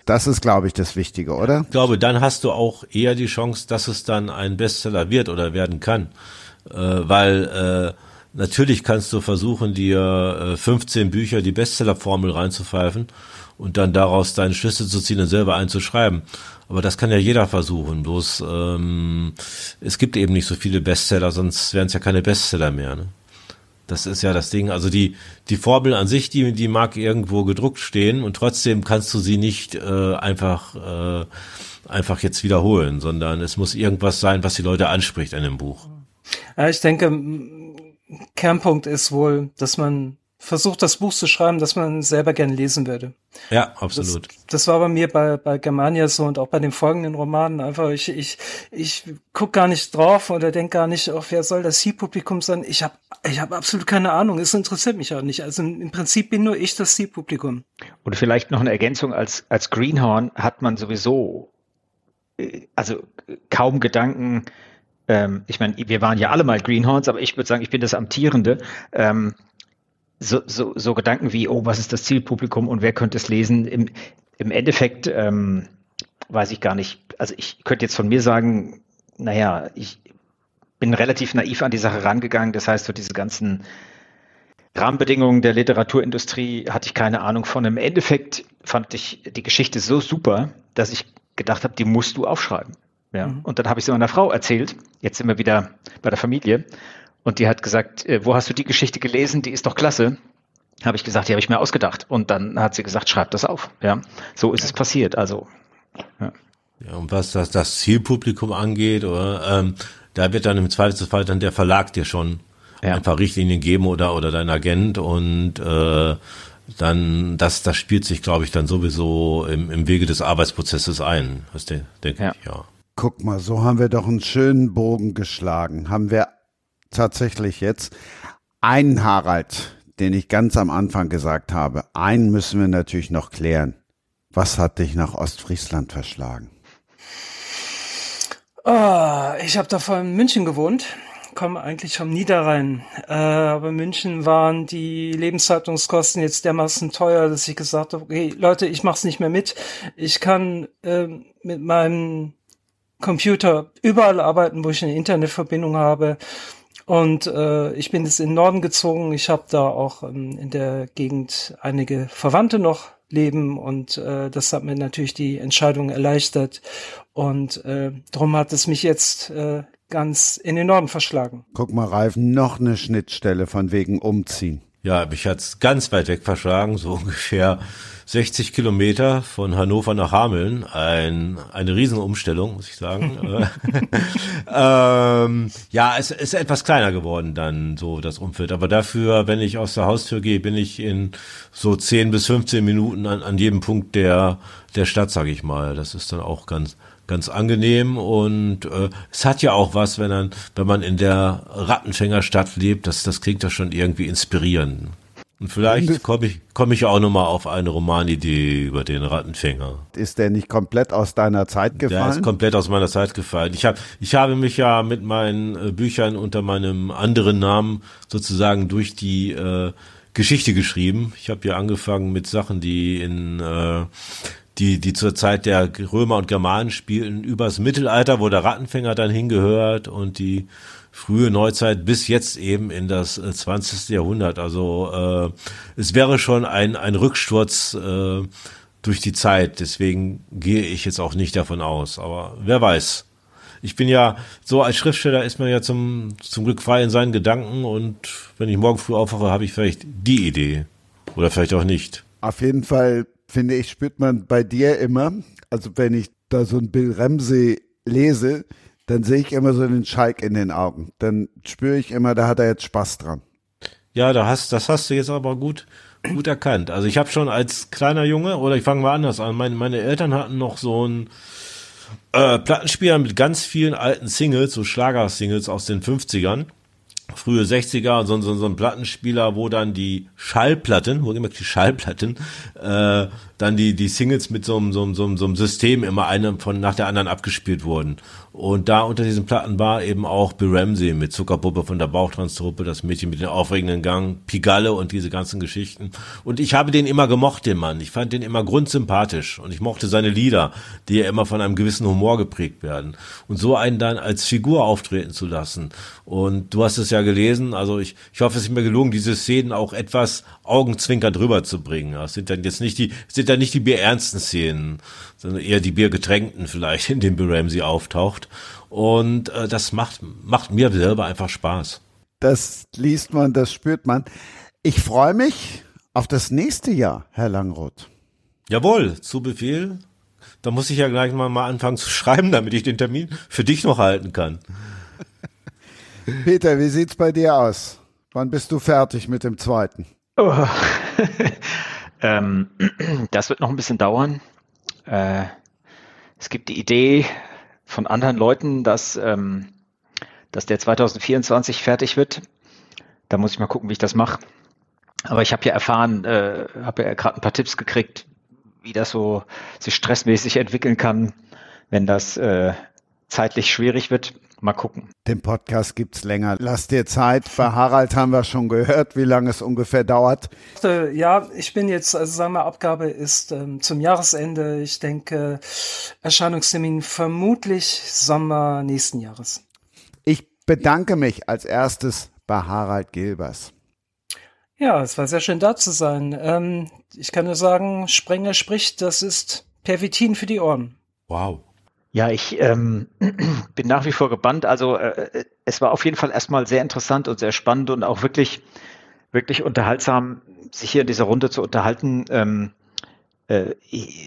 Das ist, glaube ich, das Wichtige, oder? Ich glaube, dann hast du auch eher die Chance, dass es dann ein Bestseller wird oder werden kann. Äh, weil äh, natürlich kannst du versuchen, dir äh, 15 Bücher die Bestsellerformel reinzupfeifen und dann daraus deine Schlüsse zu ziehen und selber einzuschreiben. Aber das kann ja jeder versuchen. Bloß ähm, es gibt eben nicht so viele Bestseller, sonst wären es ja keine Bestseller mehr. Ne? Das ist ja das Ding. Also die, die Formel an sich, die, die mag irgendwo gedruckt stehen und trotzdem kannst du sie nicht äh, einfach, äh, einfach jetzt wiederholen, sondern es muss irgendwas sein, was die Leute anspricht an dem Buch. Ja, ich denke, Kernpunkt ist wohl, dass man versucht, das Buch zu schreiben, das man selber gerne lesen würde. Ja, absolut. Das, das, war bei mir bei, bei Germania so und auch bei den folgenden Romanen einfach, ich, ich, ich guck gar nicht drauf oder denk gar nicht, auf wer soll das Zielpublikum sein. Ich habe ich hab absolut keine Ahnung, es interessiert mich auch nicht. Also im Prinzip bin nur ich das Zielpublikum. Und vielleicht noch eine Ergänzung, als, als Greenhorn hat man sowieso, äh, also kaum Gedanken, ähm, ich meine, wir waren ja alle mal Greenhorns, aber ich würde sagen, ich bin das Amtierende. Ähm, so, so, so Gedanken wie, oh, was ist das Zielpublikum und wer könnte es lesen? Im, im Endeffekt ähm, weiß ich gar nicht. Also ich könnte jetzt von mir sagen, naja, ich bin relativ naiv an die Sache rangegangen. Das heißt, so diese ganzen Rahmenbedingungen der Literaturindustrie hatte ich keine Ahnung von. Im Endeffekt fand ich die Geschichte so super, dass ich gedacht habe, die musst du aufschreiben. Ja. Mhm. Und dann habe ich sie meiner Frau erzählt. Jetzt sind wir wieder bei der Familie. Und die hat gesagt, äh, wo hast du die Geschichte gelesen? Die ist doch klasse. Habe ich gesagt, die habe ich mir ausgedacht. Und dann hat sie gesagt, schreib das auf. Ja, so ist es passiert. Also, ja. ja und was das, das Zielpublikum angeht, oder, ähm, da wird dann im Zweifelsfall dann der Verlag dir schon ja. ein paar Richtlinien geben oder oder dein Agent und äh, dann das das spielt sich, glaube ich, dann sowieso im, im Wege des Arbeitsprozesses ein. Das denke ja. ich, ja. Guck mal, so haben wir doch einen schönen Bogen geschlagen. Haben wir tatsächlich jetzt einen Harald, den ich ganz am Anfang gesagt habe. Einen müssen wir natürlich noch klären. Was hat dich nach Ostfriesland verschlagen? Oh, ich habe davor in München gewohnt, komme eigentlich vom Niederrhein. Äh, aber München waren die Lebenshaltungskosten jetzt dermaßen teuer, dass ich gesagt habe, okay, Leute, ich mach's nicht mehr mit. Ich kann äh, mit meinem Computer überall arbeiten, wo ich eine Internetverbindung habe. Und äh, ich bin jetzt in den Norden gezogen. Ich habe da auch ähm, in der Gegend einige Verwandte noch leben und äh, das hat mir natürlich die Entscheidung erleichtert. Und äh, darum hat es mich jetzt äh, ganz in den Norden verschlagen. Guck mal, Ralf, noch eine Schnittstelle von wegen Umziehen. Ja, mich hat's ganz weit weg verschlagen, so ungefähr 60 Kilometer von Hannover nach Hameln. Ein, eine Riesenumstellung, muss ich sagen. ähm, ja, es ist etwas kleiner geworden dann so das Umfeld. Aber dafür, wenn ich aus der Haustür gehe, bin ich in so 10 bis 15 Minuten an, an jedem Punkt der, der Stadt, sage ich mal. Das ist dann auch ganz, ganz angenehm und äh, es hat ja auch was, wenn man, wenn man in der Rattenfängerstadt lebt, das, das klingt ja schon irgendwie inspirierend. Und vielleicht komme ich, komme ich auch nochmal auf eine Romanidee über den Rattenfänger. Ist der nicht komplett aus deiner Zeit gefallen? Der ist komplett aus meiner Zeit gefallen. Ich habe, ich habe mich ja mit meinen äh, Büchern unter meinem anderen Namen sozusagen durch die äh, Geschichte geschrieben. Ich habe ja angefangen mit Sachen, die in äh, die, die zur Zeit der Römer und Germanen spielten, übers Mittelalter, wo der Rattenfänger dann hingehört und die frühe Neuzeit bis jetzt eben in das 20. Äh, Jahrhundert. Also äh, es wäre schon ein, ein Rücksturz äh, durch die Zeit. Deswegen gehe ich jetzt auch nicht davon aus. Aber wer weiß. Ich bin ja, so als Schriftsteller ist man ja zum, zum Glück frei in seinen Gedanken und wenn ich morgen früh aufwache, habe ich vielleicht die Idee. Oder vielleicht auch nicht. Auf jeden Fall finde ich, spürt man bei dir immer, also wenn ich da so ein Bill Ramsey lese, dann sehe ich immer so einen Schalk in den Augen. Dann spüre ich immer, da hat er jetzt Spaß dran. Ja, da hast, das hast du jetzt aber gut, gut erkannt. Also ich habe schon als kleiner Junge, oder ich fange mal anders an, meine, meine Eltern hatten noch so ein äh, Plattenspieler mit ganz vielen alten Singles, so Schlager-Singles aus den 50ern frühe 60er, so, so, so ein Plattenspieler, wo dann die Schallplatten, wo immer die Schallplatten, äh, dann die, die Singles mit so einem, so, einem, so, einem, so System immer eine von nach der anderen abgespielt wurden. Und da unter diesen Platten war eben auch Bill Ramsey mit Zuckerpuppe von der Bauchtranstruppe, das Mädchen mit dem aufregenden Gang, Pigalle und diese ganzen Geschichten. Und ich habe den immer gemocht, den Mann. Ich fand den immer grundsympathisch und ich mochte seine Lieder, die ja immer von einem gewissen Humor geprägt werden. Und so einen dann als Figur auftreten zu lassen. Und du hast es ja gelesen, also ich, ich hoffe, es ist mir gelungen, diese Szenen auch etwas augenzwinkernd drüber zu bringen. Das sind dann jetzt nicht die, sind dann nicht die bierernsten Szenen, sondern eher die biergetränkten vielleicht, in denen Bill Ramsey auftaucht. Und äh, das macht, macht mir selber einfach Spaß. Das liest man, das spürt man. Ich freue mich auf das nächste Jahr, Herr Langroth. Jawohl, zu Befehl. Da muss ich ja gleich mal, mal anfangen zu schreiben, damit ich den Termin für dich noch halten kann. Peter, wie sieht's bei dir aus? Wann bist du fertig mit dem zweiten? Oh. ähm, das wird noch ein bisschen dauern. Äh, es gibt die Idee, von anderen Leuten, dass, ähm, dass der 2024 fertig wird. Da muss ich mal gucken, wie ich das mache. Aber ich habe ja erfahren, äh, habe ja gerade ein paar Tipps gekriegt, wie das so sich stressmäßig entwickeln kann, wenn das äh, zeitlich schwierig wird. Mal gucken. Den Podcast gibt's länger. Lass dir Zeit. Bei Harald haben wir schon gehört, wie lange es ungefähr dauert. Äh, ja, ich bin jetzt, also sagen wir, Abgabe ist ähm, zum Jahresende. Ich denke, Erscheinungstermin vermutlich Sommer nächsten Jahres. Ich bedanke mich als erstes bei Harald Gilbers. Ja, es war sehr schön da zu sein. Ähm, ich kann nur sagen, Sprenger spricht, das ist Pervitin für die Ohren. Wow. Ja, ich ähm, bin nach wie vor gebannt. Also äh, es war auf jeden Fall erstmal sehr interessant und sehr spannend und auch wirklich, wirklich unterhaltsam, sich hier in dieser Runde zu unterhalten. Ähm, äh,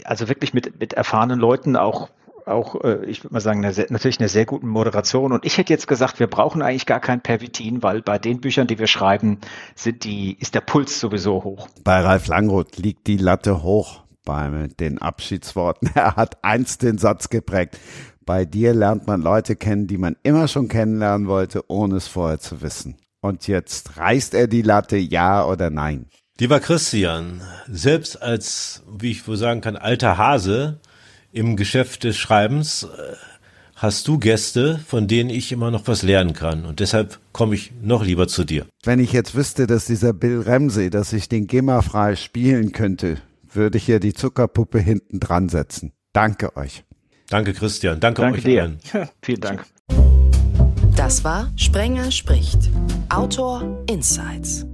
also wirklich mit, mit erfahrenen Leuten, auch, auch äh, ich würde mal sagen, eine sehr, natürlich eine sehr gute Moderation. Und ich hätte jetzt gesagt, wir brauchen eigentlich gar kein Pervitin, weil bei den Büchern, die wir schreiben, sind die, ist der Puls sowieso hoch. Bei Ralf Langroth liegt die Latte hoch bei den Abschiedsworten. Er hat einst den Satz geprägt. Bei dir lernt man Leute kennen, die man immer schon kennenlernen wollte, ohne es vorher zu wissen. Und jetzt reißt er die Latte, ja oder nein? Lieber Christian, selbst als, wie ich wohl sagen kann, alter Hase im Geschäft des Schreibens, äh, hast du Gäste, von denen ich immer noch was lernen kann. Und deshalb komme ich noch lieber zu dir. Wenn ich jetzt wüsste, dass dieser Bill Ramsey, dass ich den GEMA frei spielen könnte, würde ich hier die Zuckerpuppe hinten dran setzen. Danke euch. Danke, Christian. Danke, Danke euch dir. allen. Vielen Dank. Das war Sprenger spricht. Autor Insights.